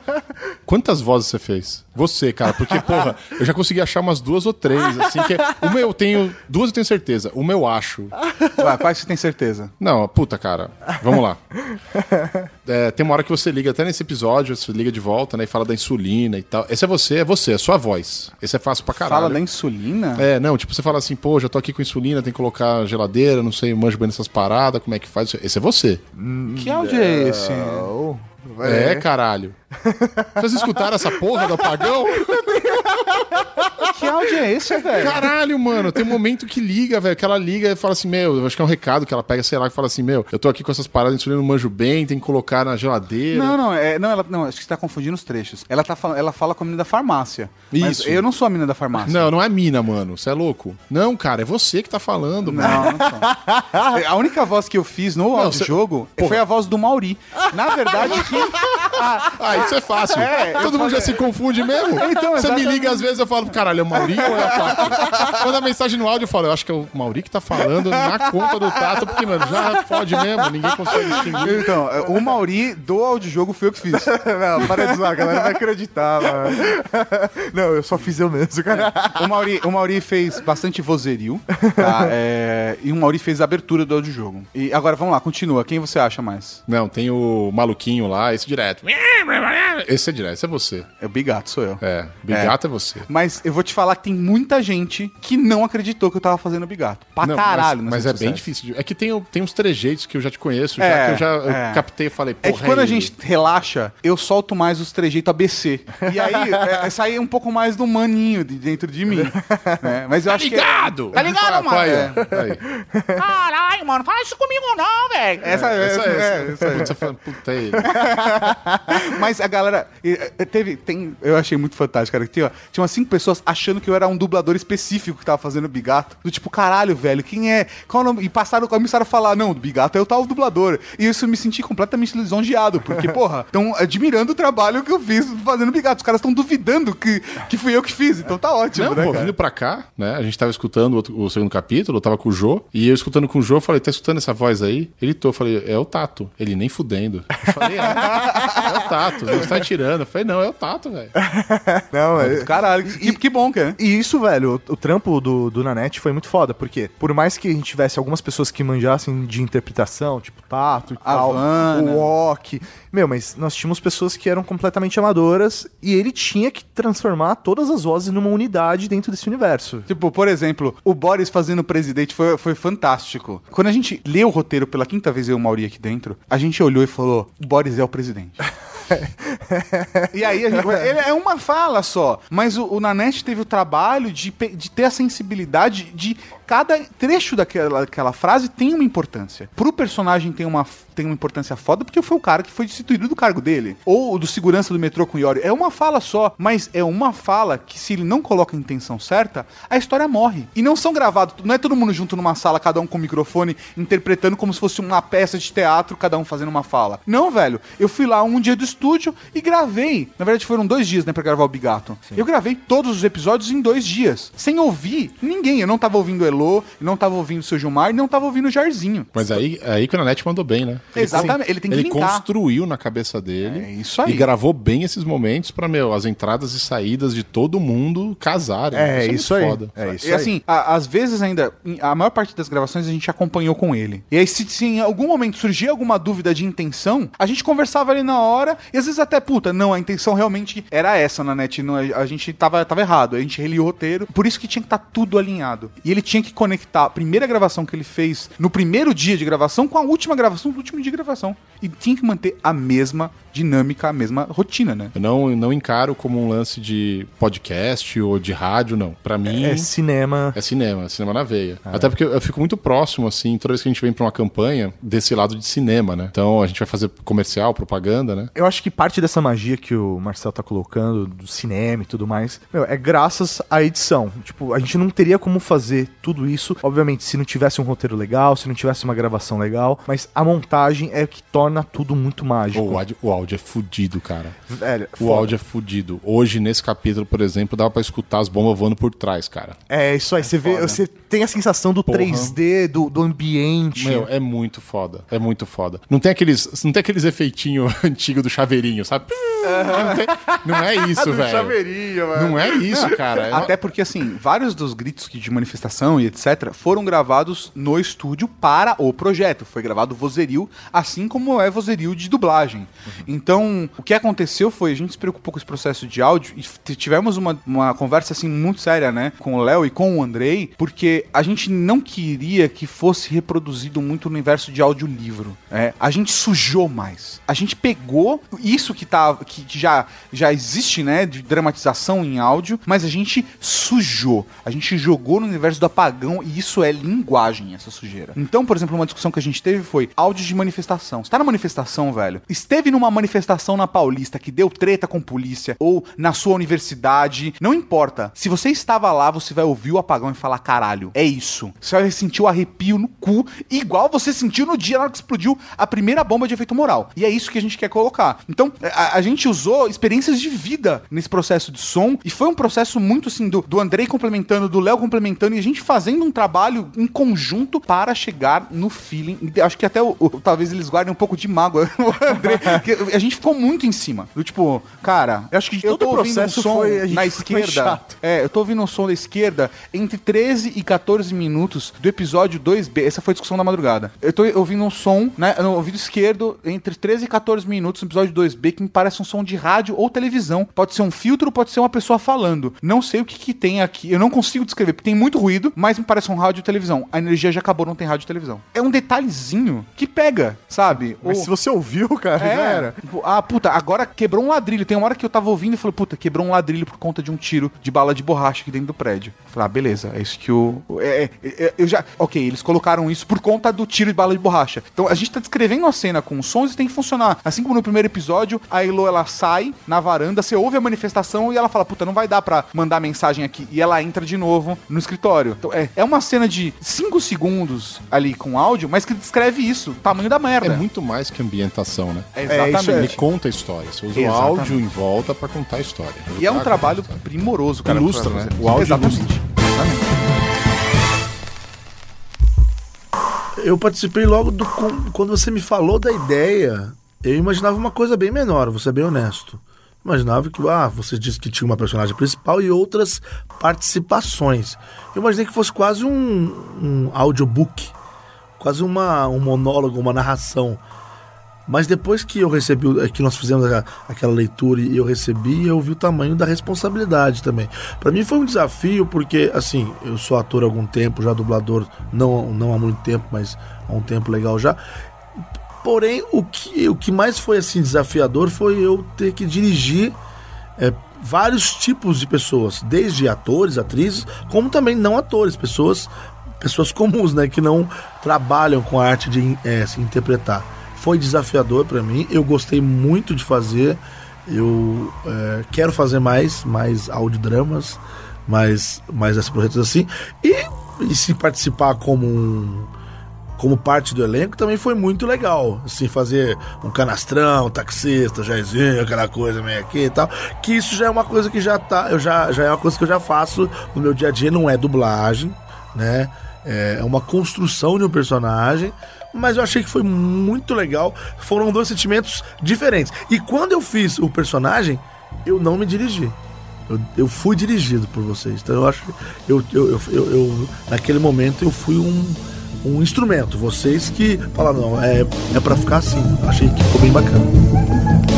quantas vozes você fez? Você, cara, porque, porra, eu já consegui achar umas duas ou três, assim, que uma eu tenho, duas eu tenho certeza, uma eu acho. Vai, quais você tem certeza? Não, puta, cara, vamos lá. É, tem uma hora que você liga, até nesse episódio, você liga de volta, né, e fala da insulina e tal. Esse é você, é você, é sua voz. Esse é fácil pra caralho. Fala da insulina? É, não, tipo, você fala assim, pô, já tô aqui com insulina, tem que colocar geladeira, não sei, manjo bem nessas paradas, como é que faz? Esse é você. Que áudio é esse? Oh, É, caralho. Vocês escutaram essa porra do apagão? Que áudio é esse, velho? Caralho, mano, tem um momento que liga, velho, que ela liga e fala assim, meu, eu acho que é um recado que ela pega, sei lá, que fala assim, meu, eu tô aqui com essas paradas insulina, não manjo bem, tem que colocar na geladeira. Não, não, é, não, ela, não, acho que você tá confundindo os trechos. Ela, tá falando, ela fala com a menina da farmácia. Isso. eu não sou a menina da farmácia. Não, não é mina, mano, você é louco. Não, cara, é você que tá falando, mano. Não, não sou. A única voz que eu fiz no audiojogo foi a voz do Mauri. Na verdade, quem. Ah, isso é fácil. É, Todo mundo falei- já se confunde mesmo. Então, Você me liga às vezes, eu falo, caralho, é o Mauri ou é a? Quando a mensagem no áudio, eu falo, eu acho que é o Mauri que tá falando na conta do Tato, porque, mano, já fode mesmo, ninguém consegue distinguir. Então, o Mauri do audiojogo foi eu que fiz. Não, para de zoar, a galera vai acreditar, mano. Não, eu só fiz eu mesmo, cara. O Mauri, o Mauri fez bastante vozerio, tá? É, e o Mauri fez a abertura do audiojogo. E agora, vamos lá, continua. Quem você acha mais? Não, tem o maluquinho lá, esse direto. Esse é direto, esse é você. É o Bigato, sou eu. É, Bigato é, você. Mas eu vou te falar que tem muita gente que não acreditou que eu tava fazendo Bigato. Pra Não, caralho, mas, mas é bem difícil. de- É que tem, tem uns trejeitos que eu já te conheço, já É, que eu já eu é. captei e falei, É porra. que quando a ele- gente relaxa, eu solto mais os trejeitos ABC. E aí, é, sai um pouco mais do maninho de dentro de mim. né? Mas eu Tá acho ligado? que. Tá ligado, Ah, mano? Aí, É. aí. Caralho, mano, fala isso comigo não, velho. Essa, é, Essa, essa, essa, é, essa é. Falei, puta aí. Mas a galera. Teve. Tem, eu achei muito fantástico, cara. que Tinha, tinha umas cinco pessoas achando que eu era um dublador específico que tava fazendo o Bigato. Do tipo, caralho, velho, quem é? Qual o nome? E passaram, começaram a falar, não, o Bigato é o tal dublador. E isso eu me senti completamente lisonjeado, porque, porra, estão admirando o trabalho que eu fiz fazendo Bigato. Os caras estão duvidando que, que fui eu que fiz. Então tá ótimo, Não, né? pô, vindo pra cá, né? A gente tava escutando o, outro- o segundo capítulo, eu tava com o Jô, e eu escutando com o Jô, eu falei, tá escutando essa voz aí? Ele tô, eu falei, é o Tato. Ele nem fudendo. Eu falei, é, é o Tato, não está tirando. Eu falei, não, é o Tato, velho. Não, é... Caralho, que, que bom, cara. E isso, velho, o, o trampo do, do Nanete foi muito foda, porque por mais que a gente tivesse algumas pessoas que manjassem de interpretação, tipo Tato e tal, o Ok, meu, mas nós tínhamos pessoas que eram completamente amadoras e ele tinha que transformar todas as vozes numa unidade dentro desse universo. Tipo, por exemplo, o Boris fazendo presidente foi, foi fantástico. Quando a gente leu o roteiro pela quinta vez, eu e o Mauri aqui dentro, a gente olhou e falou: o Boris é o presidente. e aí, gente, ele é uma fala só, mas o, o Nanete teve o trabalho de, de ter a sensibilidade de cada trecho daquela, daquela frase tem uma importância. Pro personagem tem uma, tem uma importância foda, porque foi o cara que foi destituído do cargo dele. Ou do segurança do metrô com o Yori. É uma fala só, mas é uma fala que se ele não coloca a intenção certa, a história morre. E não são gravados, não é todo mundo junto numa sala, cada um com o microfone, interpretando como se fosse uma peça de teatro, cada um fazendo uma fala. Não, velho. Eu fui lá um dia do estúdio e gravei. Na verdade, foram dois dias, né, pra gravar o Bigato. Eu gravei todos os episódios em dois dias, sem ouvir ninguém. Eu não tava ouvindo o Elo, eu não tava ouvindo o seu Gilmar, e não tava ouvindo o Jairzinho. Mas aí, aí que o Nanete mandou bem, né? Ele- Exatamente, ele tem que Ele linkar. construiu na cabeça dele. É isso aí. E gravou bem esses momentos pra, meu, as entradas e saídas de todo mundo casarem. É, muito isso aí. foda. É isso e assim, a- às vezes ainda, a maior parte das gravações a gente acompanhou com ele. E aí, se, se em algum momento surgia alguma dúvida de intenção, a gente conversava ali na hora, e às vezes até, puta, não, a intenção realmente era essa na net, não, a, gente tava, tava errado, a gente relia o roteiro, por isso que tinha que estar tudo alinhado. E ele tinha que conectar a primeira gravação que ele fez no primeiro dia de gravação com a última gravação do último dia de gravação. E tinha que manter a mesma dinâmica, a mesma rotina, né? Eu não, eu não encaro como um lance de podcast ou de rádio, não. Pra mim. É cinema. É cinema, é cinema na veia. Até porque eu fico muito próximo, assim, toda vez que a gente vem pra uma campanha, desse lado de cinema, né? Então a gente vai fazer comercial, propaganda, né? Eu acho que parte dessa magia que o Marcel tá colocando, do cinema e tudo mais, meu, é graças à edição. Tipo, a gente não teria como fazer tudo isso, obviamente, se não tivesse um roteiro legal, se não tivesse uma gravação legal, mas a montagem é o que torna tudo muito mágico. O áudio, o áudio é fudido, cara. Velho, O foda. áudio é fudido. Hoje, nesse capítulo, por exemplo, dava pra escutar as bombas voando por trás, cara. É isso aí, você vê, foda. você tem a sensação do Porra. 3D, do, do ambiente. Meu, é muito foda. É muito foda. Não tem aqueles, não tem aqueles efeitinhos antigos do chaveirinho, sabe? Não, tem- não é isso, velho. Chaveirinho. Não é isso, cara. É- Até porque, assim, vários dos gritos de manifestação e etc. foram gravados no estúdio para o projeto. Foi gravado vozerio, assim como é vozerio de dublagem. Então, o que aconteceu foi, a gente se preocupou com esse processo de áudio e tivemos uma, uma conversa, assim, muito séria, né? Com o Léo e com o Andrei, porque a gente não queria que fosse reproduzido muito no universo de audiolivro. É, a gente sujou mais. A gente pegou isso que, tá, que, já, já existe, né? De dramatização em áudio, mas a gente sujou. A gente jogou no universo do apagão e isso é linguagem, essa sujeira. Então, por exemplo, uma discussão que a gente teve foi áudio de manifestação. Você tá na manifestação, velho? Esteve numa manifestação na Paulista que deu treta com polícia ou na sua universidade, não importa. Se você estava lá, você vai ouvir o apagão e falar caralho. É isso. Você vai sentir o arrepio no cu, igual você sentiu no dia na hora que explodiu a primeira bomba de efeito moral. E é isso que a gente quer colocar. Então, a, a gente usou experiências de vida nesse processo de som e foi um processo muito assim do, do Andrei complementando, do Léo complementando e a gente fazendo um trabalho em conjunto para chegar no feeling. Acho que até o, o- talvez eles guardem um pouco de mágoa o Andrei, a gente ficou muito em cima. Do tipo, cara, Eu acho que todo o ouvindo um processo som foi- na esquerda. É, eu tô ouvindo um som da esquerda entre 13 e 14 minutos do episódio 2B. Essa foi a discussão da madrugada. Eu tô ouvindo um som, né, no ouvido esquerdo, entre 13 e 14 minutos no episódio 2B, que me parece um som de rádio ou televisão. Pode ser um filtro, pode ser uma pessoa falando. Não sei o que que tem aqui. Eu não consigo descrever, porque tem muito ruído, mas me parece um rádio e televisão. A energia já acabou, não tem rádio e televisão. É um detalhezinho que pega, sabe? Mas O- se você ouviu, cara, é, já era. tipo, ah, puta, agora quebrou um ladrilho. Tem uma hora que eu tava ouvindo e falei, puta, quebrou um ladrilho por conta de um tiro de bala de borracha aqui dentro do prédio. Falei, ah, beleza, é isso que o. É, é, é, eu já. Ok, eles colocaram isso por conta do tiro de bala de borracha. Então a gente tá descrevendo a cena com os sons e tem que funcionar. Assim como no primeiro episódio, a Elo ela sai na varanda, você ouve a manifestação e ela fala, puta, não vai dar pra mandar mensagem aqui. E ela entra de novo no escritório. Então é, é uma cena de 5 segundos ali com áudio, mas que descreve isso, o tamanho da merda. É muito mais que ambientação, né? É, É, isso exatamente. Ele conta a história. Você usa Exatamente. o áudio em volta pra contar a história. E é um Tá, trabalho sabe? primoroso, cara. Ilustra, né? O áudio Exatamente. ilustra. eu participei logo do. Quando você me falou da ideia, eu imaginava uma coisa bem menor, vou ser bem honesto. Imaginava que, ah, você disse que tinha uma personagem principal e outras participações. Eu imaginei que fosse quase um, um audiobook, quase uma, um monólogo, uma narração. Mas depois que eu recebi, que nós fizemos aquela leitura e eu recebi, eu vi o tamanho da responsabilidade também. Pra mim foi um desafio porque, assim, eu sou ator há algum tempo, já dublador, não, não há muito tempo, mas há um tempo legal já. Porém, o que, o que mais foi assim desafiador foi eu ter que dirigir é, vários tipos de pessoas, desde atores, atrizes, como também não atores, pessoas pessoas comuns, né, que não trabalham com a arte de é, se interpretar. Foi desafiador para mim, eu gostei muito de fazer, eu é, quero fazer mais, mais audiodramas, mais, mais esses projetos assim, e, e se participar como um como parte do elenco também foi muito legal. Assim, fazer um canastrão, um taxista, Jairzinho, aquela coisa meio aqui e tal. Que isso já é uma coisa que já tá. Eu já, já é uma coisa que eu já faço no meu dia a dia, não é dublagem, né? É uma construção de um personagem. Mas eu achei que foi muito legal. Foram dois sentimentos diferentes. E quando eu fiz o personagem, eu não me dirigi. Eu, eu fui dirigido por vocês. Então eu acho eu, eu, eu- eu- naquele momento eu fui um, um instrumento. Vocês que falaram, não, é, é para ficar assim. Achei que ficou bem bacana.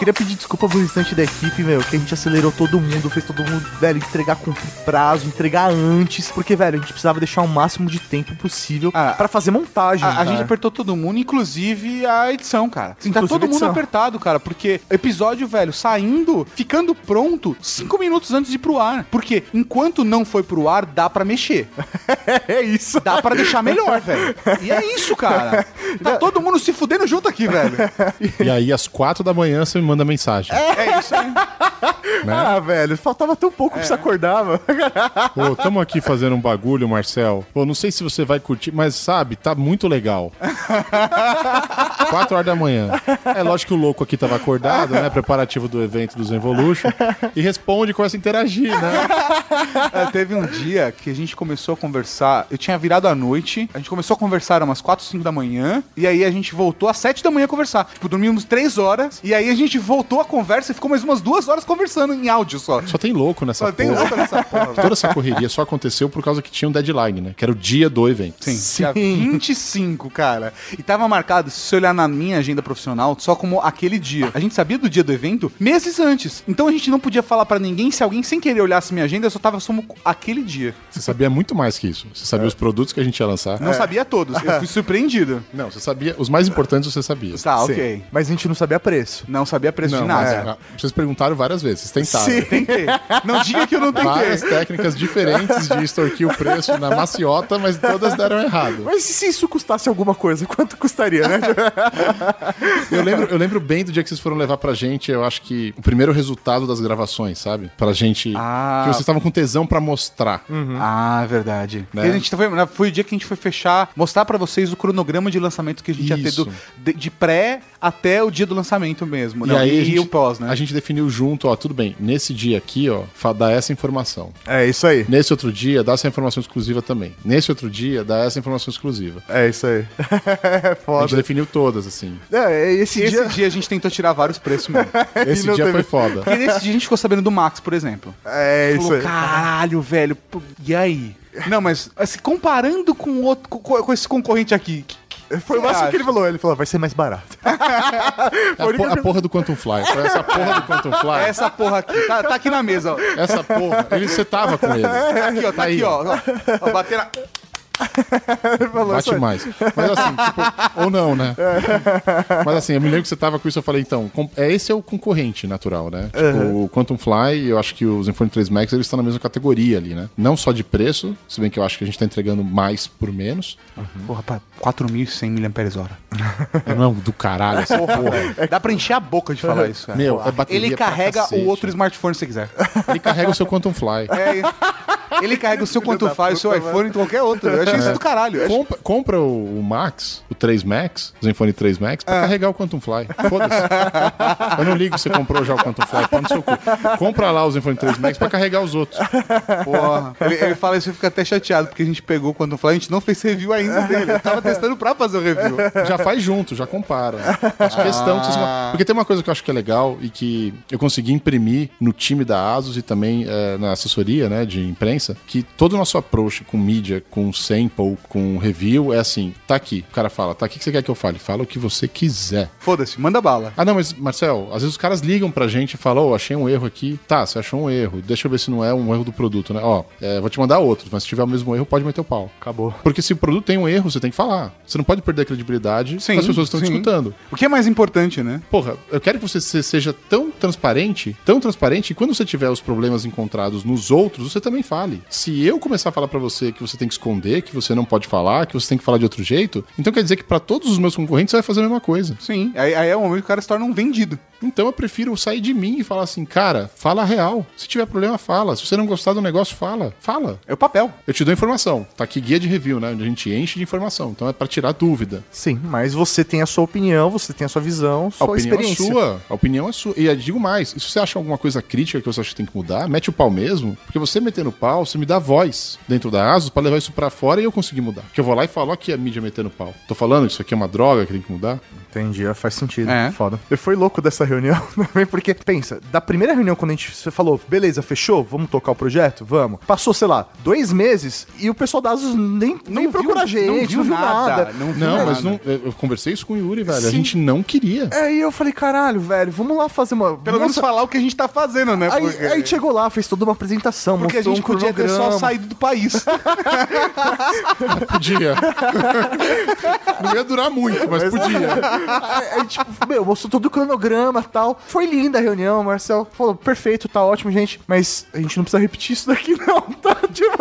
Queria pedir desculpa pro restante da equipe, meu, que a gente acelerou todo mundo, fez todo mundo, velho, entregar com prazo, entregar antes, porque, velho, a gente precisava deixar o máximo de tempo possível Ah, pra fazer montagem. A, a gente apertou todo mundo, inclusive a edição, cara. Assim, tá todo mundo apertado, cara, porque episódio, velho, saindo, ficando pronto cinco minutos antes de ir pro ar. Porque enquanto não foi pro ar, dá pra mexer. É isso. Dá pra deixar melhor, velho. E é isso, cara. Tá todo mundo se fudendo junto aqui, velho. E aí, às quatro da manhã, você manda mensagem. É isso aí. Né? Ah, velho, faltava tão pouco pra você acordar, mano. Pô, tamo aqui fazendo um bagulho, Marcel. Pô, não sei se você vai curtir, mas sabe, tá muito legal. Quatro horas da manhã. É lógico que o louco aqui tava acordado, né? Preparativo do evento dos Evolution. E responde, começa a interagir, né? É, teve um dia que a gente começou a conversar. Eu tinha virado à noite, a gente começou a conversar umas 4, 5 da manhã. E aí a gente voltou às 7 da manhã a conversar. Tipo, dormimos 3 horas. E aí a gente voltou a conversa e ficou mais umas 2 horas conversando em áudio só. Só tem louco nessa Só tem porra. outra nessa porra. Toda essa correria só aconteceu por causa que tinha um deadline, né? Que era o dia do evento. Sim, dia 25, cara. E tava marcado, se você olhar na minha agenda profissional, só como aquele dia. A gente sabia do dia do evento meses antes. Então a gente não podia falar pra ninguém se alguém sem querer olhasse minha agenda, só tava como aquele dia. Você sabia muito mais que isso. Você sabia os produtos que a gente ia lançar. Não sabia todos. Eu fui surpreendido. Não, você sabia. Os mais importantes você sabia. Tá, ok. Sim. Mas a gente não sabia preço. Não sabia preço Não, de mas, nada. ah, vocês perguntaram várias vezes, vocês tentaram. Sim. Tentei. Não diga que eu não Várias tentei. técnicas diferentes de extorquir o preço na maciota, mas todas deram errado. Mas e se isso custasse alguma coisa? Quanto custaria, né? Eu lembro, eu lembro bem do dia que vocês foram levar pra gente, eu acho que o primeiro resultado das gravações, sabe? Pra gente. Ah. Que vocês estavam com tesão pra mostrar. Ah, verdade. Né? A gente foi, foi o dia que a gente foi fechar, mostrar pra vocês o cronograma de lançamento que a gente ia ter Isso. do, de, de pré até o dia do lançamento mesmo. E Aí e, a gente, o pós, né? a gente definiu junto, ó, tudo bem, nesse dia aqui, ó, dá essa informação. É isso aí. Nesse outro dia, dá essa informação exclusiva também. Nesse outro dia, dá essa informação exclusiva. É isso aí. É A gente foda. definiu todas, assim. É, esse, Esse dia. dia... a gente tentou tirar vários preços mesmo. Esse dia teve- foi foda. Porque nesse dia a gente ficou sabendo do Max, por exemplo. É isso Falou, aí. caralho, velho, e aí? Não, mas assim, comparando com, outro, com, com esse concorrente aqui, que- Foi o máximo que ele falou. Ele falou, vai ser mais barato. É a, po- a porra do Quantum Fly. Foi essa porra do Quantum Fly. é essa porra aqui, tá, tá aqui na mesa, ó. Essa porra. Ele, você tava com ele. Tá aqui, ó, tá Aí, aqui, ó. ó, ó bater na... Ele falou Bate mais. Mas assim, tipo, ou não, né? Mas assim, eu me lembro que você tava com isso, eu falei, então, é, esse é o concorrente natural, né? Tipo, o Quantum Fly, eu acho que os Zenfone 3 Max, eles estão na mesma categoria ali, né? Não só de preço, se bem que eu acho que a gente tá entregando mais por menos. Porra, pá, 4.100 mAh. É, Não, do caralho essa porra. Dá pra encher a boca de falar isso, cara. Meu, é bateria Ele carrega o outro smartphone se você quiser. Ele carrega o seu Quantum Fly. É, ele carrega o seu quanto faz, o seu iPhone e qualquer outro. Eu achei isso do caralho. Compra, compra o, o Max, o 3 Max, o Zenfone 3 Max, Ah. pra carregar o Quantum Fly. Foda-se. Eu não ligo se você comprou já o Quantum Fly, pau no seu cu. Compra lá o Zenfone 3 Max pra carregar os outros. Porra. Ele, ele fala isso e fica até chateado, porque a gente pegou quando falou, a gente não fez review ainda dele. Eu tava testando pra fazer o review. Já faz junto, já compara. Faço questão que vocês... Porque tem uma coisa que eu acho que é legal e que eu consegui imprimir no time da Asus e também eh, na assessoria né, de imprensa, que todo o nosso approach com mídia, com sample, com review é assim, tá aqui. O cara fala, tá aqui que você quer que eu fale? Fala o que você quiser. Foda-se, manda bala. Ah, não, mas Marcel, às vezes os caras ligam pra gente e falam, ô, achei um erro aqui. Tá, você achou um erro. Deixa eu ver se não é um erro do produto, né? Ó, é, vou te mandar outros, mas se tiver o mesmo erro, pode meter o pau. Acabou. Porque se o produto tem um erro, você tem que falar. Você não pode perder a credibilidade Sim, as pessoas estão escutando. O que é mais importante, né? Porra, eu quero que você se- seja tão transparente, tão transparente, e quando você tiver os problemas encontrados nos outros, você também fale. Se eu começar a falar pra você que você tem que esconder, que você não pode falar, que você tem que falar de outro jeito, então quer dizer que pra todos os meus concorrentes você vai fazer a mesma coisa. Sim. Aí, aí é o momento que o cara se torna um vendido. Então eu prefiro sair de mim e falar assim, cara, fala a real. Se tiver problema, fala. Se você não gostar do negócio, fala. Fala. É o papel. Eu te dou informação. Tá aqui guia de review, né? Onde a gente enche de informação. Então é pra tirar dúvida. Sim, mas você tem a sua opinião, você tem a sua visão, A sua opinião experiência. é sua. A opinião é sua. E digo mais: se você acha alguma coisa crítica que você acha que tem que mudar, mete o pau mesmo. Porque você metendo o pau, você me dá voz dentro da ASUS pra levar isso pra fora e eu conseguir mudar. Porque eu vou lá e falo, aqui a mídia metendo pau. Tô falando que isso aqui é uma droga que tem que mudar. Entendi, é, faz sentido. É. Foda. Eu fui louco dessa reunião também, porque, pensa, da primeira reunião, quando a gente você falou, beleza, fechou, vamos tocar o projeto? Vamos. Passou, sei lá, dois meses e o pessoal da ASUS nem, nem viu- procura a gente, não não viu viu, nada, nada. não viu Não, nada. mas não, eu conversei isso com o Yuri, velho. A Sim. gente não queria. Aí eu falei, caralho, velho, vamos lá fazer uma. Pelo menos Nossa, falar o que a gente tá fazendo, né? Aí, Porque, aí a gente chegou lá, fez toda uma apresentação, porque a gente um podia ter só saído do país. Podia. não ia durar muito, mas podia. Aí, tipo, meu, mostrou todo o cronograma e tal. Foi linda a reunião, o Marcel falou, perfeito, tá ótimo, gente. Mas a gente não precisa repetir isso daqui, não, tá? Tipo,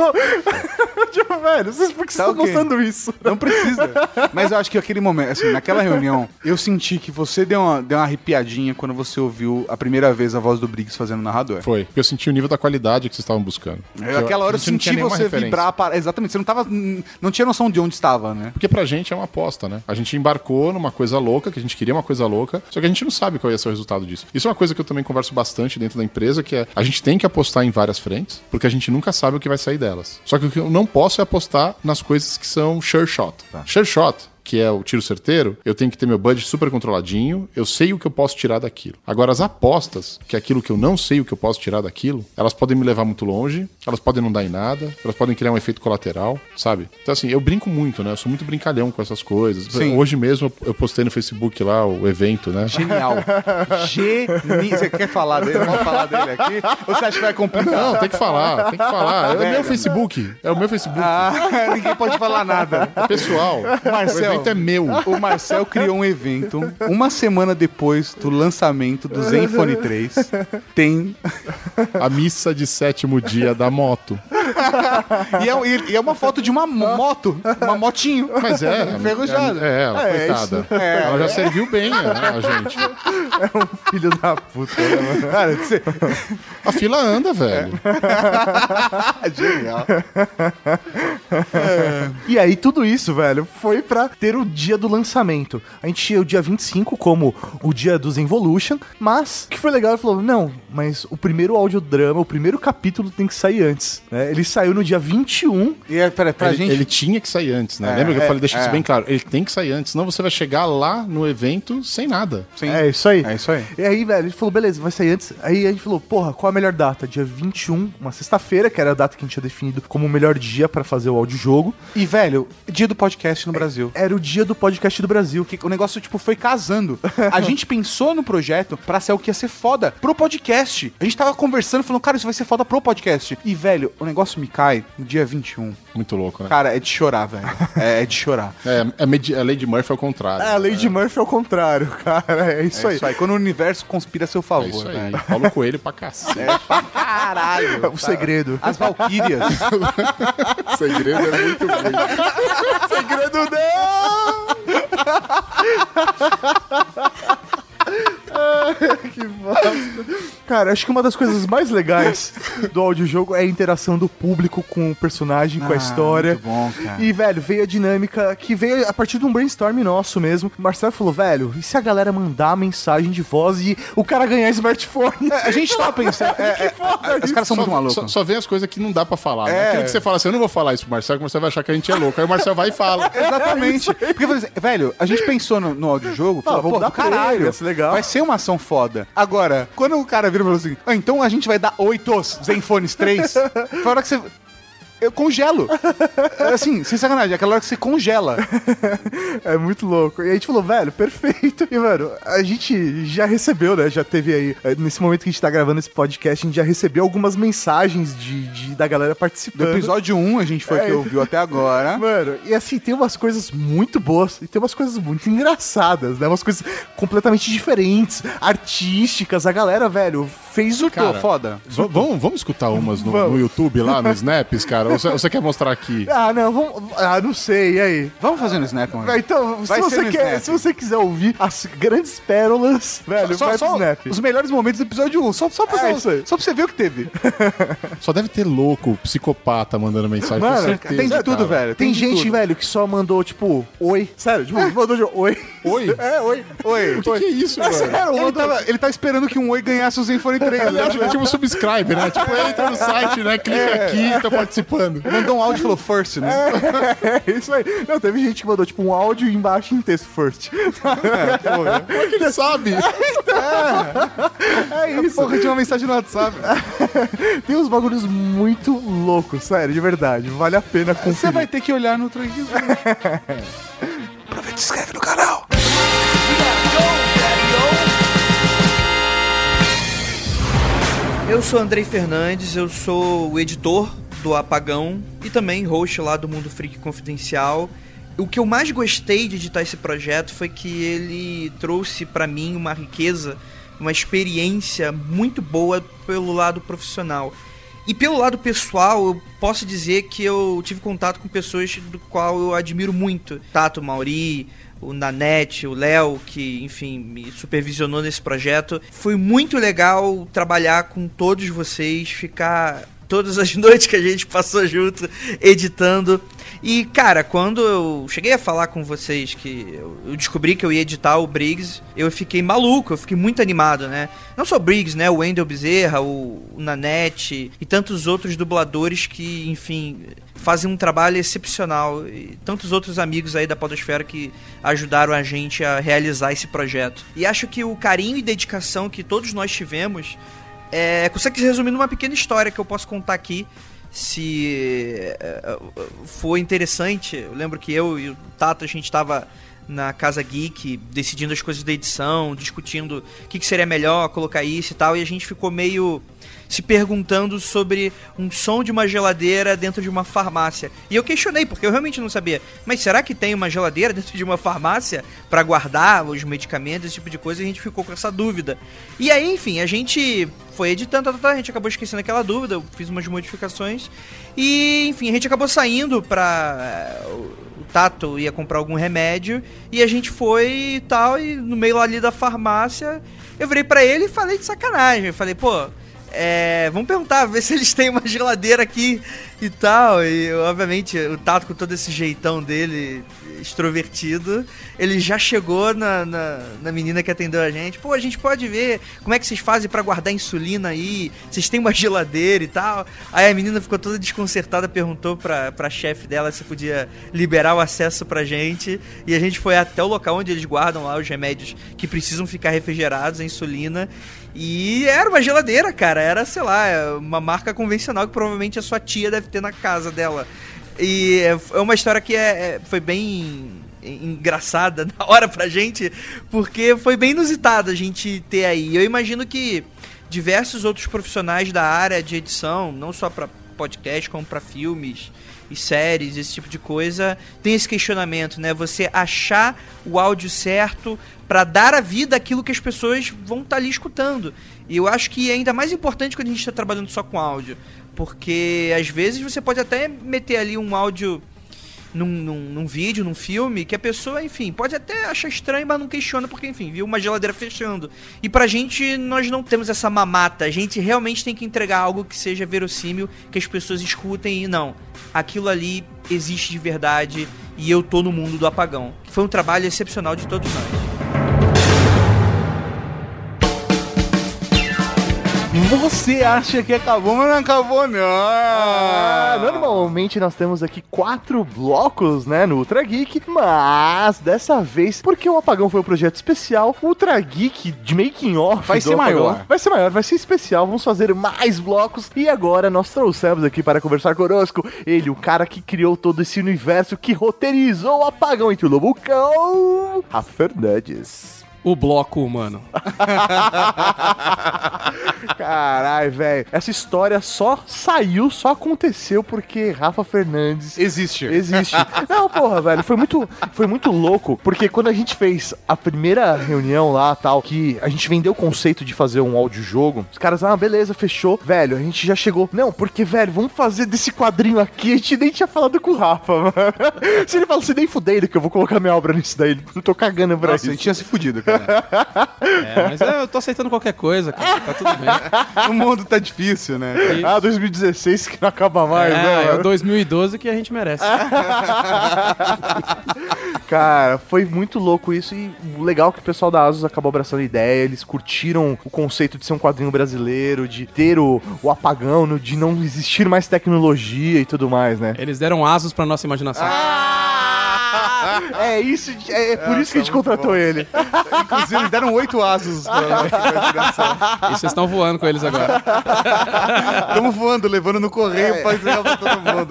tipo velho, vocês por que Tá vocês estão mostrando isso? Não precisa. Mas eu acho que aquele momento, assim, naquela reunião, eu senti que você deu uma, deu uma arrepiadinha quando você ouviu a primeira vez a voz do Briggs fazendo narrador. Foi. Porque eu senti o nível da qualidade que vocês estavam buscando. Eu, Aquela hora eu senti você referência. vibrar. Para... Exatamente, você não tava. Não tinha noção de onde estava, né? Porque pra gente é uma aposta, né? A gente embarcou numa coisa louca, que a gente queria uma coisa louca, só que a gente não sabe qual ia ser o resultado disso. Isso é uma coisa que eu também converso bastante dentro da empresa, que é a gente tem que apostar em várias frentes, porque a gente nunca sabe o que vai sair delas. Só que o que eu não posso é apostar nas coisas que são sure shot. Sure shot que é o tiro certeiro, eu tenho que ter meu budget super controladinho, eu sei o que eu posso tirar daquilo. Agora, as apostas, que é aquilo que eu não sei o que eu posso tirar daquilo, elas podem me levar muito longe, elas podem não dar em nada, elas podem criar um efeito colateral, sabe? Então, assim, eu brinco muito, né? Eu sou muito brincalhão com essas coisas. Sim. Hoje mesmo eu- postei no Facebook lá o evento, né? Genial. Geni... Você quer falar dele? Vamos falar dele aqui? Ou você acha que vai complicar? Não, tem que falar, tem que falar. É o meu Facebook. É o meu Facebook. Ah, ninguém pode falar nada. É pessoal. Marcel. O evento é meu. O Marcel criou um evento uma semana depois do lançamento do Zenfone 3. Tem. A missa de sétimo dia da moto. E é, e é uma foto de uma moto, uma motinho. Mas é. Enferrujada. É, ela, É, coitada. É, ela já serviu bem a, a gente. Filho da puta, né, mano? Cara, você... A fila anda, velho. Genial. E aí, tudo isso, velho, foi pra ter o dia do lançamento. A gente tinha o dia 25 como o dia dos Evolution, mas o que foi legal, ele falou: não, mas o primeiro audiodrama, o primeiro capítulo tem que sair antes. né? Ele saiu no dia 21. E é, pera, pra ele, gente. ele tinha que sair antes, né? É, Lembra que eu é, falei, deixa é. isso bem claro. Ele tem que sair antes, senão você vai chegar lá no evento sem nada. Sim. É isso aí. É isso aí. E aí, velho, ele falou, beleza, vai sair antes. Aí a gente falou, porra, qual a melhor data? Dia 21, uma sexta-feira, que era a data que a gente tinha definido como o melhor dia pra fazer o audiojogo. E, velho, dia do podcast no Brasil. Era o dia do podcast do Brasil. Que o negócio, tipo, foi casando. A gente pensou no projeto pra ser o que ia ser foda pro podcast. A gente tava conversando, falando, cara, isso vai ser foda pro podcast. E, velho, o negócio me cai no dia 21. Muito louco, né? Cara, é de chorar, velho. É, é de chorar. É, é a Lady Murphy ao contrário. É, a Lady Murphy ao contrário, cara. É isso É aí. isso aí. Quando o universo conspira a seu É favor, isso aí. velho. Paulo Coelho pra cacete. Caralho. O segredo. As Valkyrias. O segredo é muito ruim. segredo não! que bosta. Cara, acho que uma das coisas mais legais do audiojogo é a interação do público com o personagem, com a Ah, história. muito bom, cara. E, velho, veio a dinâmica que veio a partir de um brainstorm nosso mesmo. O Marcelo falou, velho, e se a galera mandar mensagem de voz e o cara ganhar smartphone? A gente tava pensando. é, é, foda os caras são Só, muito malucos. só, só vem as coisas que não dá pra falar. né? É. Aquilo que você fala assim, eu não vou falar isso pro Marcelo, que o Marcelo vai achar que a gente é louco. Aí o Marcelo vai e fala. Exatamente. Porque, por exemplo, velho, a gente pensou no, no audiojogo, falou, vamos pô, do caralho, vai ser legal. Uma ação foda. Agora, quando o cara vira e falou assim, ah, então a gente vai dar oito Zenfones 3, foi a hora que você... Eu congelo. É Assim, sem sacanagem, é aquela hora que você congela. É muito louco. E a gente falou, velho, perfeito. E, mano, a gente já recebeu, né? Já teve aí, eh, nesse momento que a gente tá gravando esse podcast, a gente já recebeu algumas mensagens de, de- da galera Do participando. episódio 1, a gente foi É. que ouviu até agora. Mano, e assim, tem umas coisas muito boas e tem umas coisas muito engraçadas, né? Umas coisas completamente diferentes, artísticas. A galera, velho, fez o Cara, tô Foda. Vamos, vamos escutar umas no, no YouTube lá, no Snaps, cara? Ou você, quer mostrar aqui? Ah, não, vamos. Ah, não sei, e aí? Vamos fazer no Snap, mano. Vai, Então, se, você quer, Snap. se você quiser ouvir as grandes pérolas, velho, Só, vai só pro Snap. os melhores momentos do episódio 1. Só, só, pra, É você- só pra você ver o que teve. Só deve ter louco, psicopata mandando mensagem, Mano, com certeza. tem de tudo, cara. velho. Tem de gente, tudo. velho, que só mandou, tipo, oi. Sério, tipo, mandou de oi. Oi? É, oi. Oi. O que, que é isso, É mano? sério, Ele tava, ele tava esperando que um Oi ganhasse o Zenfone 3. Ele acha que é tipo subscribe, né? Tipo, entra no site, né? Clica aqui, tá participando. Mandou um áudio e falou first, né? É isso aí. Não, teve gente que mandou, tipo, um áudio embaixo em texto first. Como é que ele sabe? É isso. Porra, tinha uma mensagem no WhatsApp. Tem uns bagulhos muito loucos, sério, de verdade. Vale a pena conferir. Você vai ter que olhar no Tranquilo. Aproveita e se inscreve no canal. Eu sou Andrei Fernandes, eu sou o editor do Apagão e também host lá do Mundo Freak Confidencial. O que eu mais gostei de editar esse projeto foi que ele trouxe pra mim uma riqueza, uma experiência muito boa pelo lado profissional. E pelo lado pessoal, eu posso dizer que eu tive contato com pessoas do qual eu admiro muito. Tato Mauri, o Nanete, o Léo, que, enfim, me supervisionou nesse projeto. Foi muito legal trabalhar com todos vocês, ficar todas as noites que a gente passou junto editando. E, cara, quando eu cheguei a falar com vocês que eu descobri que eu ia editar o Briggs, eu fiquei maluco, eu fiquei muito animado, né? Não só o Briggs, né? O Wendel Bezerra, o, o Nanete e tantos outros dubladores que, enfim, fazem um trabalho excepcional. E tantos outros amigos aí da Podosfera que ajudaram a gente a realizar esse projeto. E acho que o carinho e dedicação que todos nós tivemos é, consegue se resumir numa pequena história que eu posso contar aqui. Se é, for interessante, eu lembro que eu e o Tato a gente estava na Casa Geek decidindo as coisas da edição, discutindo o que, que seria melhor colocar isso e tal, e a gente ficou meio se perguntando sobre um som de uma geladeira dentro de uma farmácia. E eu questionei, porque eu realmente não sabia. Mas será que tem uma geladeira dentro de uma farmácia para guardar os medicamentos, esse tipo de coisa? E a gente ficou com essa dúvida. E aí, enfim, a gente foi editando, tá, tá, tá, a gente acabou esquecendo aquela dúvida, eu fiz umas modificações. E, enfim, a gente acabou saindo pra. Tato ia comprar algum remédio e a gente foi e tal, e no meio ali da farmácia, eu virei pra ele e falei de sacanagem. Eu falei, pô, é, vamos perguntar, ver se eles têm uma geladeira aqui e tal. E obviamente o Tato com todo esse jeitão dele, extrovertido, ele já chegou na, na, na menina que atendeu a gente. Pô, a gente pode ver como é que vocês fazem pra guardar insulina aí, vocês têm uma geladeira e tal. Aí a menina ficou toda desconcertada, perguntou pra, pra chefe dela se podia liberar o acesso pra gente. E a gente foi até o local onde eles guardam lá os remédios que precisam ficar refrigerados, a insulina. E era uma geladeira, cara. Era, sei lá, uma marca convencional que provavelmente a sua tia deve ter na casa dela. E é uma história que é, é- foi bem engraçada na hora pra gente, porque foi bem inusitado a gente ter aí. Eu imagino que diversos outros profissionais da área de edição, não só pra podcast, como pra filmes e séries, esse tipo de coisa, tem esse questionamento, né? Você achar o áudio certo pra dar a vida àquilo que as pessoas vão estar ali escutando. E eu acho que é ainda mais importante quando a gente está trabalhando só com áudio, porque às vezes você pode até meter ali um áudio num, num, num vídeo, num filme, que a pessoa, enfim, pode até achar estranho, mas não questiona, porque, enfim, viu uma geladeira fechando. E pra gente, nós não temos essa mamata. A gente realmente tem que entregar algo que seja verossímil, que as pessoas escutem e não. Aquilo ali existe de verdade e eu tô no mundo do apagão. Foi um trabalho excepcional de todos nós. Você acha que acabou, mas não acabou, não. Ah, normalmente nós temos aqui quatro blocos, né, no Ultra Geek, mas dessa vez, porque o Apagão foi um projeto especial, o Ultra Geek de making off Vai ser Apagão maior. Vai ser maior, vai ser especial, vamos fazer mais blocos e agora nós trouxemos aqui para conversar conosco ele, o cara que criou todo esse universo, que roteirizou o Apagão entre o Lobucão, Rafa Fernandes. O bloco humano. Caralho, velho. Essa história só saiu, só aconteceu porque Rafa Fernandes Existe. existe. Não, porra, velho, foi muito, foi muito louco, porque quando a gente fez a primeira reunião lá, tal, que a gente vendeu o conceito de fazer um audiojogo, os caras, ah, beleza, fechou. Velho, a gente já chegou. Não, porque, velho, vamos fazer desse quadrinho aqui, a gente nem tinha falado com o Rafa, mano. Se ele fala, você nem fudendo que eu vou colocar minha obra nisso daí, não tô cagando pra Nossa, isso. ele tinha se fudido, cara. É, mas eu tô aceitando qualquer coisa, cara. Tá tudo bem. o mundo tá difícil, né? E- Ah, 2016 que não acaba mais, né? é, é mano? o 2012 que a gente merece. Cara, foi muito louco isso e o legal é que o pessoal da Asus acabou abraçando a ideia, eles curtiram o conceito de ser um quadrinho brasileiro, de ter o, o apagão, de não existir mais tecnologia e tudo mais, né? Eles deram asos pra nossa imaginação. É isso, é, é por isso que a gente contratou ele. Inclusive, eles deram oito asos pra E vocês estão voando com eles agora. Estamos voando, levando no correio pra entregar pra todo mundo.